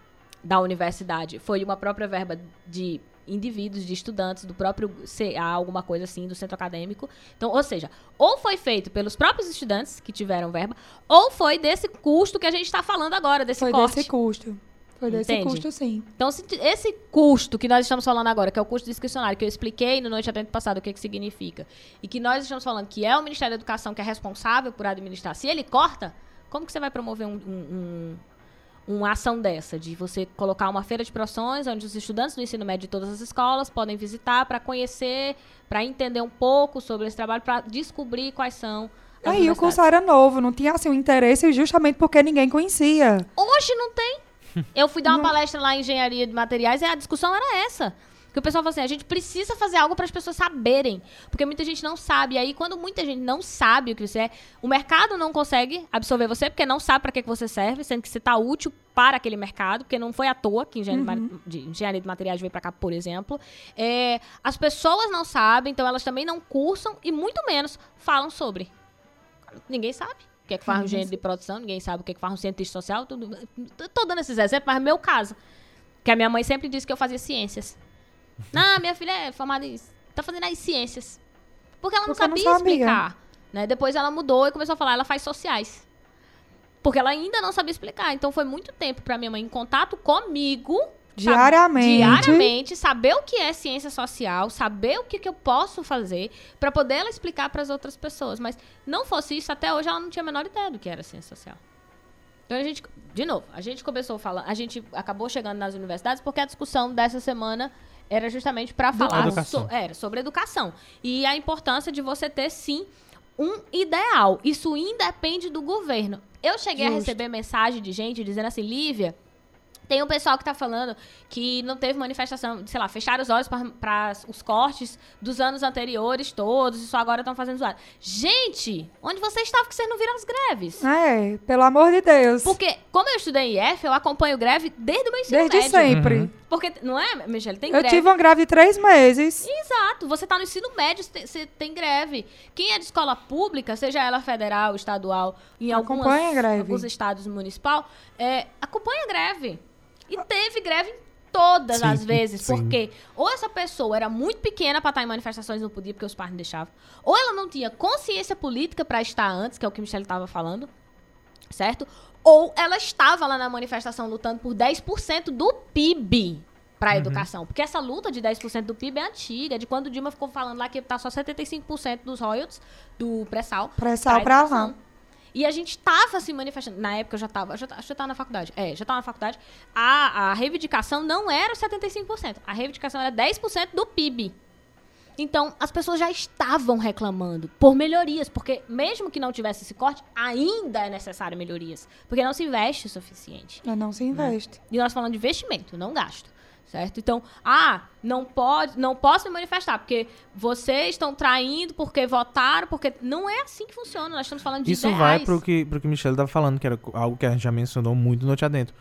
da universidade, foi uma própria verba de indivíduos, de estudantes, do próprio CA, alguma coisa assim, do centro acadêmico. Então, ou seja, ou foi feito pelos próprios estudantes que tiveram verba, ou foi desse custo que a gente está falando agora, desse Foi corte. desse custo. Foi desse Entende? custo, sim. Então, esse custo que nós estamos falando agora, que é o custo discricionário, que eu expliquei no Noite Atento passado o que, que significa, e que nós estamos falando que é o Ministério da Educação que é responsável por administrar, se ele corta, como que você vai promover um, um- um- uma ação dessa? De você colocar uma feira de profissões, onde os estudantes do ensino médio de todas as escolas podem visitar para conhecer, para entender um pouco sobre esse trabalho, para descobrir quais são as Aí o curso era novo, não tinha assim um interesse justamente porque ninguém conhecia. Hoje não tem. Eu fui dar uma palestra lá em engenharia de materiais e a discussão era essa. Que o pessoal falou assim: a gente precisa fazer algo para as pessoas saberem. Porque muita gente não sabe. E aí, quando muita gente não sabe o que você é, o mercado não consegue absorver você, porque não sabe para que, que você serve, sendo que você está útil para aquele mercado, porque não foi à toa que engenharia, de ma- de, engenharia de materiais veio para cá, por exemplo. É, as pessoas não sabem, então elas também não cursam e muito menos falam sobre. Ninguém sabe o que é que faz um engenheiro de produção, ninguém sabe o que é que faz um cientista social. Tudo. Tô dando esses exemplos, mas é meu caso. Que a minha mãe sempre disse que eu fazia ciências. Não, minha filha é formada em. tá fazendo as ciências. Porque ela não Porque não sabia sabia. explicar. Né? Depois ela mudou e começou a falar, ela faz sociais. Porque ela ainda não sabia explicar. Então foi muito tempo pra minha mãe em contato comigo. sabe? Diariamente. Diariamente, saber o que é ciência social, saber o que, que eu posso fazer pra poder ela explicar para as outras pessoas. Mas não fosse isso, até hoje ela não tinha a menor ideia do que era ciência social. Então a gente, de novo, a gente começou falando, a gente acabou chegando nas universidades porque a discussão dessa semana era justamente para falar Educação. so- era, sobre educação e a importância de você ter sim um ideal. Isso independe do governo. Eu cheguei a Justo. receber mensagem de gente dizendo assim, Lívia, tem um pessoal que tá falando que não teve manifestação, sei lá, fecharam os olhos para os cortes dos anos anteriores todos e só agora estão fazendo zoada. Gente, onde vocês estavam que vocês não viram as greves? É, pelo amor de Deus. Porque, como eu estudei em IF, eu acompanho greve desde o meu ensino Desde médio. sempre. Uhum. Porque, não é, Michelle? Tem Eu greve. tive uma greve de três meses. Exato. Você tá no ensino médio, você tem, greve. Quem é de escola pública, seja ela federal, estadual, em algumas, Acompanha a greve. alguns estados municipal, é, acompanha a greve. E teve greve em todas Sim, as vezes. sim. Porque ou essa pessoa era muito pequena pra estar em manifestações e não podia porque os pais não deixavam. Ou ela não tinha consciência política pra estar antes, que é o que o Michele tava falando. Certo? Ou ela estava lá na manifestação lutando por 10% do PIB. para a Uhum. educação. Porque essa luta de 10% do PIB é antiga, é de quando o Dilma ficou falando lá que tá só 75% dos royalties do pré-sal. Pré-sal educação. lá. E a gente tava se manifestando. Na época eu já tava, eu já, ta- acho que eu tava na faculdade. É, já tava na faculdade. A, a reivindicação não era os 75%. A reivindicação era 10% do PIB. Então, as pessoas já estavam reclamando por melhorias, porque mesmo que não tivesse esse corte, ainda é necessário melhorias. Porque não se investe o suficiente. Mas não se investe. E nós falando de investimento, não gasto. Certo? Então, ah, não pode, não posso me manifestar, porque vocês estão traindo, porque votaram, porque. Não é assim que funciona. Nós estamos falando de Isso ideais. vai pro que, pro que Michelle tava falando, que era algo que a gente já mencionou muito no Noite Adentro.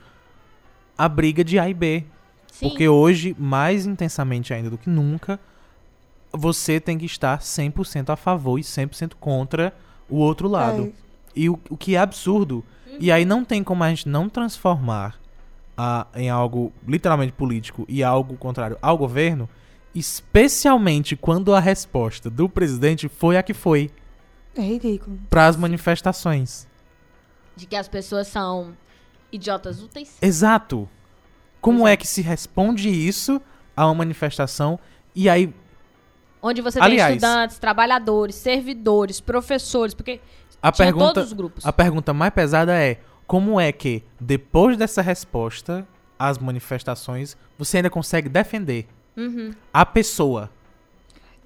A briga de A e B. Sim. Porque hoje, mais intensamente ainda do que nunca, você tem que estar 100% a favor e 100% contra o outro lado. É, E o, o que é absurdo. E aí não tem como a gente não transformar a- em algo literalmente político e algo contrário ao governo, especialmente quando a resposta do presidente foi a que foi é ridículo. para as manifestações. De que as pessoas são idiotas úteis. Exato. Como é que se responde isso a uma manifestação e aí Onde você Aliás- tem estudantes, trabalhadores, servidores, professores, porque a pergunta todos os grupos. a pergunta mais pesada é como é que depois dessa resposta às manifestações você ainda consegue defender Uhum. a pessoa?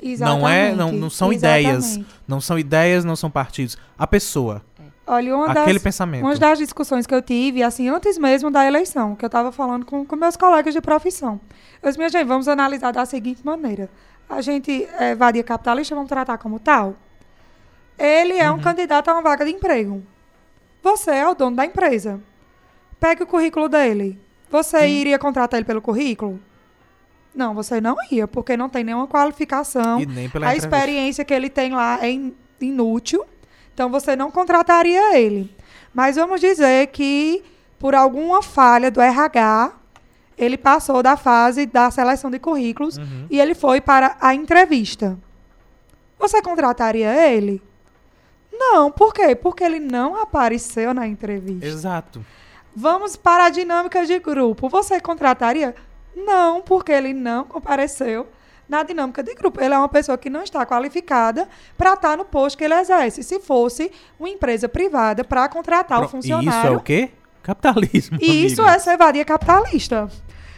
Exatamente. Não é, não, não são ideias, Exatamente. não são ideias, não são partidos. A pessoa, Olha, uma aquele das, pensamento. uma das discussões que eu tive, assim, antes mesmo da eleição, que eu estava falando com, com meus colegas de profissão. Eu disse, minha gente, vamos analisar da seguinte maneira. A gente é vadia capitalista, vamos tratar como tal. Ele é um Uhum. candidato a uma vaga de emprego. Você é o dono da empresa. Pegue o currículo dele. Você iria contratar ele pelo currículo? Não, você não ia, porque não tem nenhuma qualificação. E nem pela A entrevista. experiência que ele tem lá é in- inútil. Então você não contrataria ele. Mas vamos dizer que por alguma falha do RH, ele passou da fase da seleção de currículos Uhum. e ele foi para a entrevista. Você contrataria ele? Não, por quê? Porque ele não apareceu na entrevista. Exato. Vamos para a dinâmica de grupo. Você contrataria? Não, porque ele não compareceu na dinâmica de grupo. Ele é uma pessoa que não está qualificada para estar no posto que ele exerce. Se fosse uma empresa privada para contratar o Pro- E funcionário. isso é o quê? Capitalismo. E isso é ser vadia capitalista.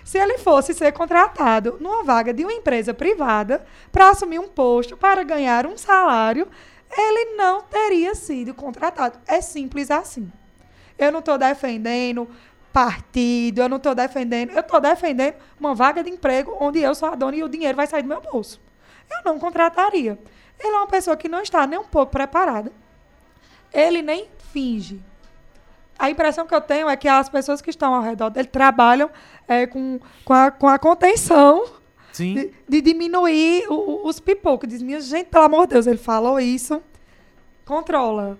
Se ele fosse ser contratado numa vaga de uma empresa privada para assumir um posto, para ganhar um salário, ele não teria sido contratado. É simples assim. Eu não estou defendendo partido, eu não estou defendendo. Eu estou defendendo uma vaga de emprego onde eu sou a dona e o dinheiro vai sair do meu bolso. Eu não contrataria. Ele é uma pessoa que não está nem um pouco preparada. Ele nem finge. A impressão que eu tenho é que as pessoas que estão ao redor dele trabalham é, com, com, a, com a contenção Sim. de, de diminuir o- o- os pipocos. Diz, minha gente, pelo amor de Deus, ele falou isso, controla.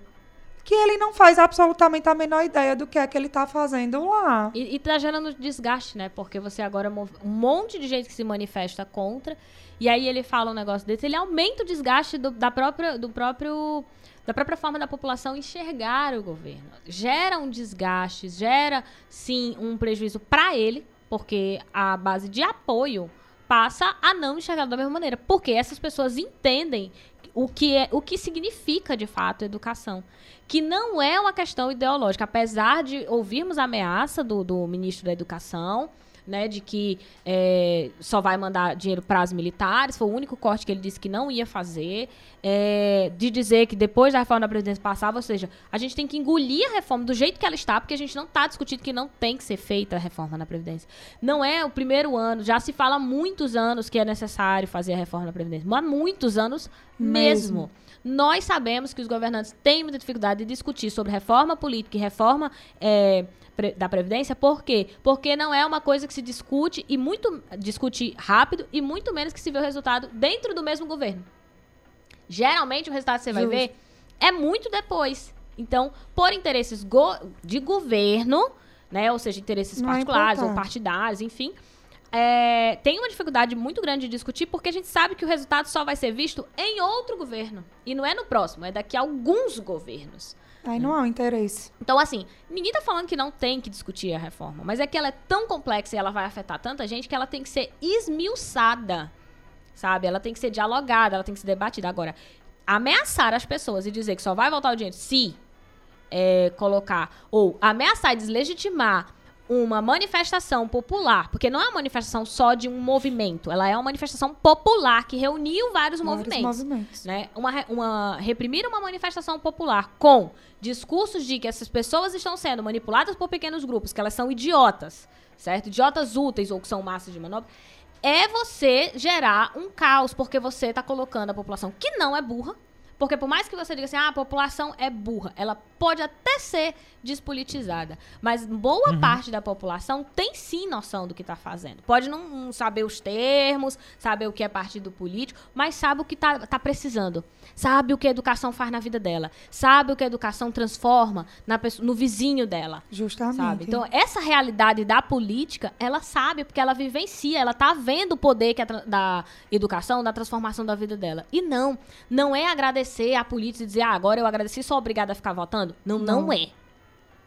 Que ele não faz absolutamente a menor ideia do que é que ele está fazendo lá. E, e tá gerando desgaste, né? Porque você agora um monte de gente que se manifesta contra. E aí ele fala um negócio desse, ele aumenta o desgaste do, da própria, do próprio. Da própria forma da população enxergar o governo. Gera um desgaste, gera, sim, um prejuízo para ele, porque a base de apoio passa a não enxergar da mesma maneira. Porque essas pessoas entendem o que, é, o que significa, de fato, educação. Que não é uma questão ideológica. Apesar de ouvirmos a ameaça do, do ministro da Educação, né, de que é, só vai mandar dinheiro para as militares, foi o único corte que ele disse que não ia fazer, é, de dizer que depois da reforma da Previdência passava, ou seja, a gente tem que engolir a reforma do jeito que ela está, porque a gente não está discutindo que não tem que ser feita a reforma na Previdência. Não é o primeiro ano, já se fala há muitos anos que é necessário fazer a reforma na Previdência, mas há muitos anos mesmo. Mesmo. Nós sabemos que os governantes têm muita dificuldade de discutir sobre reforma política e reforma é, da Previdência. Por quê? Porque não é uma coisa que se discute e muito discute rápido e muito menos que se vê o resultado dentro do mesmo governo. Geralmente o resultado que você vai Justo. ver é muito depois. Então, por interesses go- de governo, né, ou seja, interesses Não é particulares ou importante. partidários, enfim, é, tem uma dificuldade muito grande de discutir porque a gente sabe que o resultado só vai ser visto em outro governo. E não é no próximo, é daqui a alguns governos. Aí não há um interesse. Então, assim, ninguém tá falando que não tem que discutir a reforma, mas é que ela é tão complexa e ela vai afetar tanta gente que ela tem que ser esmiuçada, sabe? Ela tem que ser dialogada, ela tem que ser debatida. Agora, ameaçar as pessoas e dizer que só vai voltar o dinheiro se é, colocar, ou ameaçar e deslegitimar uma manifestação popular, porque não é uma manifestação só de um movimento, ela é uma manifestação popular que reuniu vários, Vários movimentos movimentos. né? Uma, uma- reprimir uma manifestação popular com discursos de que essas pessoas estão sendo manipuladas por pequenos grupos, que elas são idiotas, certo? Idiotas úteis ou que são massas de manobra, é você gerar um caos, porque você está colocando a população que não é burra, porque por mais que você diga assim, ah, a população é burra, ela pode até ser despolitizada, mas boa parte da população tem sim noção do que está fazendo. Pode não, não saber os termos, saber o que é partido político, mas sabe o que está tá precisando. Sabe o que a educação faz na vida dela. Sabe o que a educação transforma na pessoa, no vizinho dela. Justamente. Sabe? Então, essa realidade da política, ela sabe, porque ela vivencia, ela tá vendo o poder que tra- da educação, da transformação da vida dela. E não, não é agradecer a política e dizer, ah, agora eu agradeci, sou obrigada a ficar votando. Não, não, Não. é.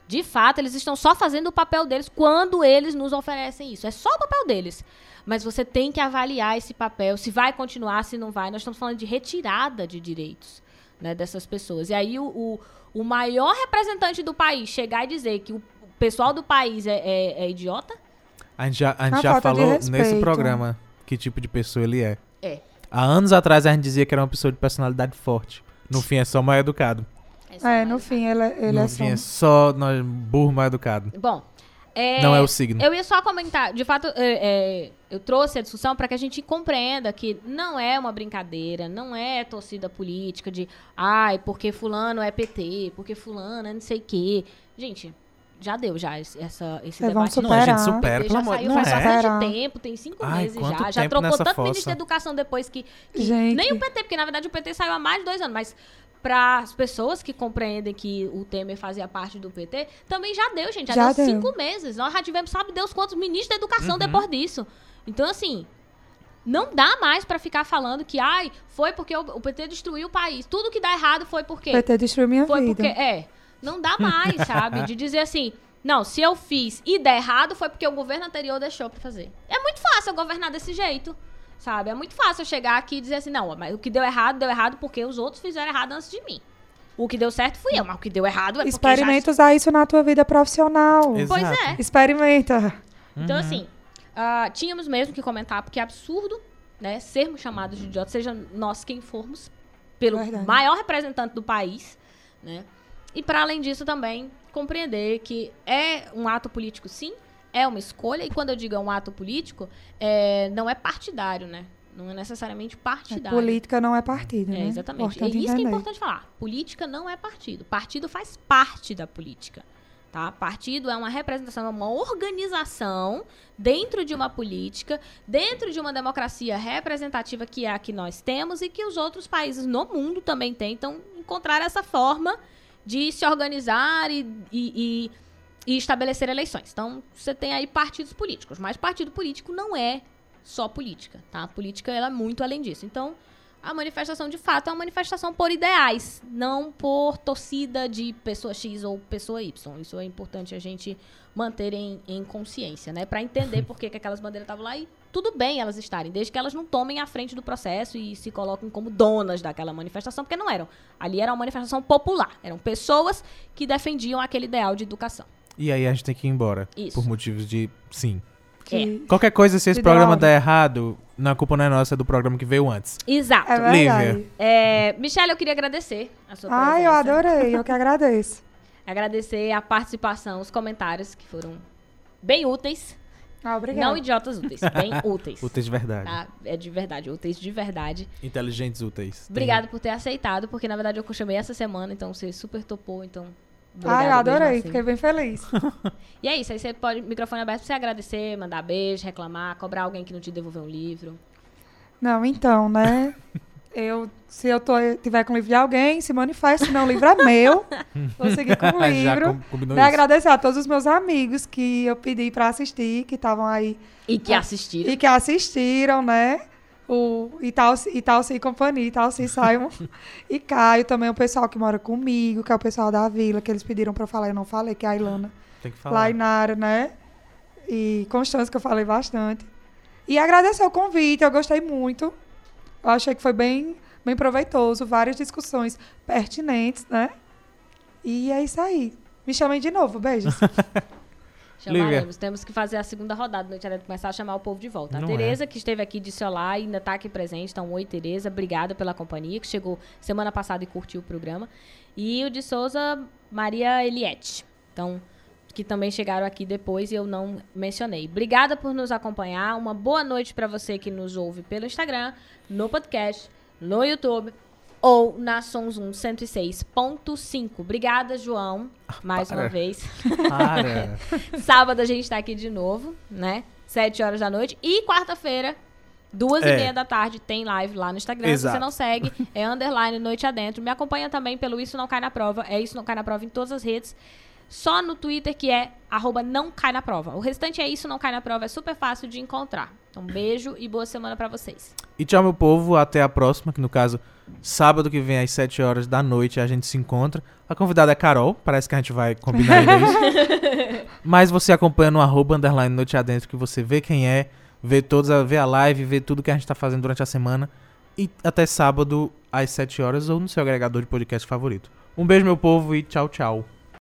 De fato, eles estão só fazendo o papel deles quando eles nos oferecem isso. É só o papel deles. Mas você tem que avaliar esse papel, se vai continuar, se não vai. Nós estamos falando de retirada de direitos né, dessas pessoas. E aí o, o, o maior representante do país chegar e dizer que o pessoal do país é, é- é idiota, A gente já, a gente já falou nesse programa que tipo de pessoa ele é. É. Há anos atrás a gente dizia que era uma pessoa de personalidade forte. No fim é só mal educado. só É, mais- no fim, ele, ele no é fim é só... só nós, burro mal educado. Bom, é, Não é o signo. Eu ia só comentar, de fato, é, é, eu trouxe a discussão para que a gente compreenda que não é uma brincadeira, não é torcida política de, ai, porque fulano é PT, porque fulano é não sei o quê. Gente, já deu já esse, essa, esse Vocês vão debate. Não, a gente supera, PT pelo já amor saiu não faz é. bastante tempo, tem cinco Ai, meses já. Já trocou tanto ministro fossa. da educação depois que. que Gente. Nem o PT, porque na verdade o PT saiu há mais de dois anos, mas para as pessoas que compreendem que o Temer fazia parte do PT, também já deu, gente. Já, Já deu, deu. cinco meses. Nós já tivemos, sabe Deus quantos ministros da educação Uhum. depois disso. Então, assim. Não dá mais pra ficar falando que, ai, foi porque o, o PT destruiu o país. Tudo que dá errado foi porque. PT destruiu minha Foi vida. porque. É. Não dá mais, sabe? De dizer assim. Não, se eu fiz e der errado, foi porque o governo anterior deixou pra fazer. É muito fácil eu governar desse jeito. Sabe? É muito fácil eu chegar aqui e dizer assim, não, mas o que deu errado, deu errado porque os outros fizeram errado antes de mim. O que deu certo fui eu, mas o que deu errado é porque já... Experimenta usar isso na tua vida profissional. Ex- Pois Exato. é. Experimenta. Então, assim, ah, tínhamos mesmo que comentar, porque é absurdo, né, sermos chamados de idiotas, seja nós quem formos, pelo Verdade. maior representante do país, né? E para além disso também compreender que é um ato político, sim, é uma escolha, e quando eu digo é um ato político, é, não é partidário, né? Não é necessariamente partidário. Política não é partido, É, né? exatamente. Importante e isso que é entender. importante falar. Política não é partido. Partido faz parte da política. Tá? Partido é uma representação, é uma organização dentro de uma política, dentro de uma democracia representativa que é a que nós temos e que os outros países no mundo também tentam encontrar essa forma de se organizar e, e- e- e estabelecer eleições. Então, você tem aí partidos políticos, mas partido político não é só política, tá? A política ela é muito além disso. Então, a manifestação de fato é uma manifestação por ideais, não por torcida de pessoa X ou pessoa Y. Isso é importante a gente manter em, em consciência, né? Para entender por que, que aquelas bandeiras estavam lá e tudo bem elas estarem, desde que elas não tomem a frente do processo e se coloquem como donas daquela manifestação, porque não eram. Ali era uma manifestação popular, eram pessoas que defendiam aquele ideal de educação. E aí a gente tem que ir embora. Isso. Por motivos de sim. Que- Qualquer coisa, se esse Ideal. programa der errado, não, a culpa não é nossa, é do programa que veio antes. Exato. É. Lívia. É, Michelle, eu queria agradecer a sua presença. Ai, eu adorei. Eu que agradeço. Agradecer a participação, os comentários que foram bem úteis. Ah, obrigada. Não idiotas úteis, bem úteis. Úteis de verdade. Tá? É de verdade, úteis de verdade. Inteligentes úteis. Tem- Obrigada por ter aceitado, porque na verdade eu chamei essa semana, então você super topou, então. Ai, eu adorei. assim. Fiquei bem feliz. E é isso, aí você pode, microfone aberto pra você agradecer, mandar beijo, reclamar, cobrar alguém que não te devolveu um livro. Não, então, né? Eu, se eu tô, tiver com o livro de alguém, se manifeste, não, o livro é meu. Vou seguir com o livro. Né, agradecer a todos os meus amigos que eu pedi pra assistir, que estavam aí E que assistiram. e que assistiram, né? O Italci, Italci e companhia, Italci Simon e Caio, também o pessoal que mora comigo, que é o pessoal da vila, que eles pediram pra eu falar, eu não falei, que é a Ilana, Tem que falar. Lainara, né? E Constância, que eu falei bastante. E agradecer o convite, eu gostei muito. Eu achei que foi bem, bem proveitoso, várias discussões pertinentes, né? E é isso aí. Me chamem de novo, beijos. Chamaremos. Temos que fazer a segunda rodada Noite Adentro, começar a chamar o povo de volta. Não a é. Tereza, que esteve aqui, disse olá e ainda está aqui presente. Então, oi, Tereza. Obrigada pela companhia, que chegou semana passada e curtiu o programa. E o de Souza, Maria Eliette. Então, que também chegaram aqui depois e eu não mencionei. Obrigada por nos acompanhar. Uma boa noite para você que nos ouve pelo Instagram, no podcast, no YouTube ou na Sonzum 106.5. Obrigada, João, mais Para. uma vez. Para. Sábado a gente tá aqui de novo, né? Sete horas da noite. E quarta-feira, duas É. e meia da tarde, tem live lá no Instagram. Se Exato. você não segue, é underline Noite Adentro. Me acompanha também pelo Isso Não Cai Na Prova. É Isso Não Cai Na Prova em todas as redes. Só no Twitter, que é arroba não cai na prova. O restante é Isso Não Cai Na Prova. É super fácil de encontrar. Então, beijo e boa semana pra vocês. E tchau, meu povo. Até a próxima, que no caso, sábado que vem às 7 horas da noite a gente se encontra. A convidada é Carol. Parece que a gente vai combinar isso. Mas você acompanha no arroba underline noite adentro, que você vê quem é, vê todos, a- vê a live, vê tudo que a gente tá fazendo durante a semana. E até sábado às 7 horas ou no seu agregador de podcast favorito. Um beijo, meu povo, e tchau, tchau.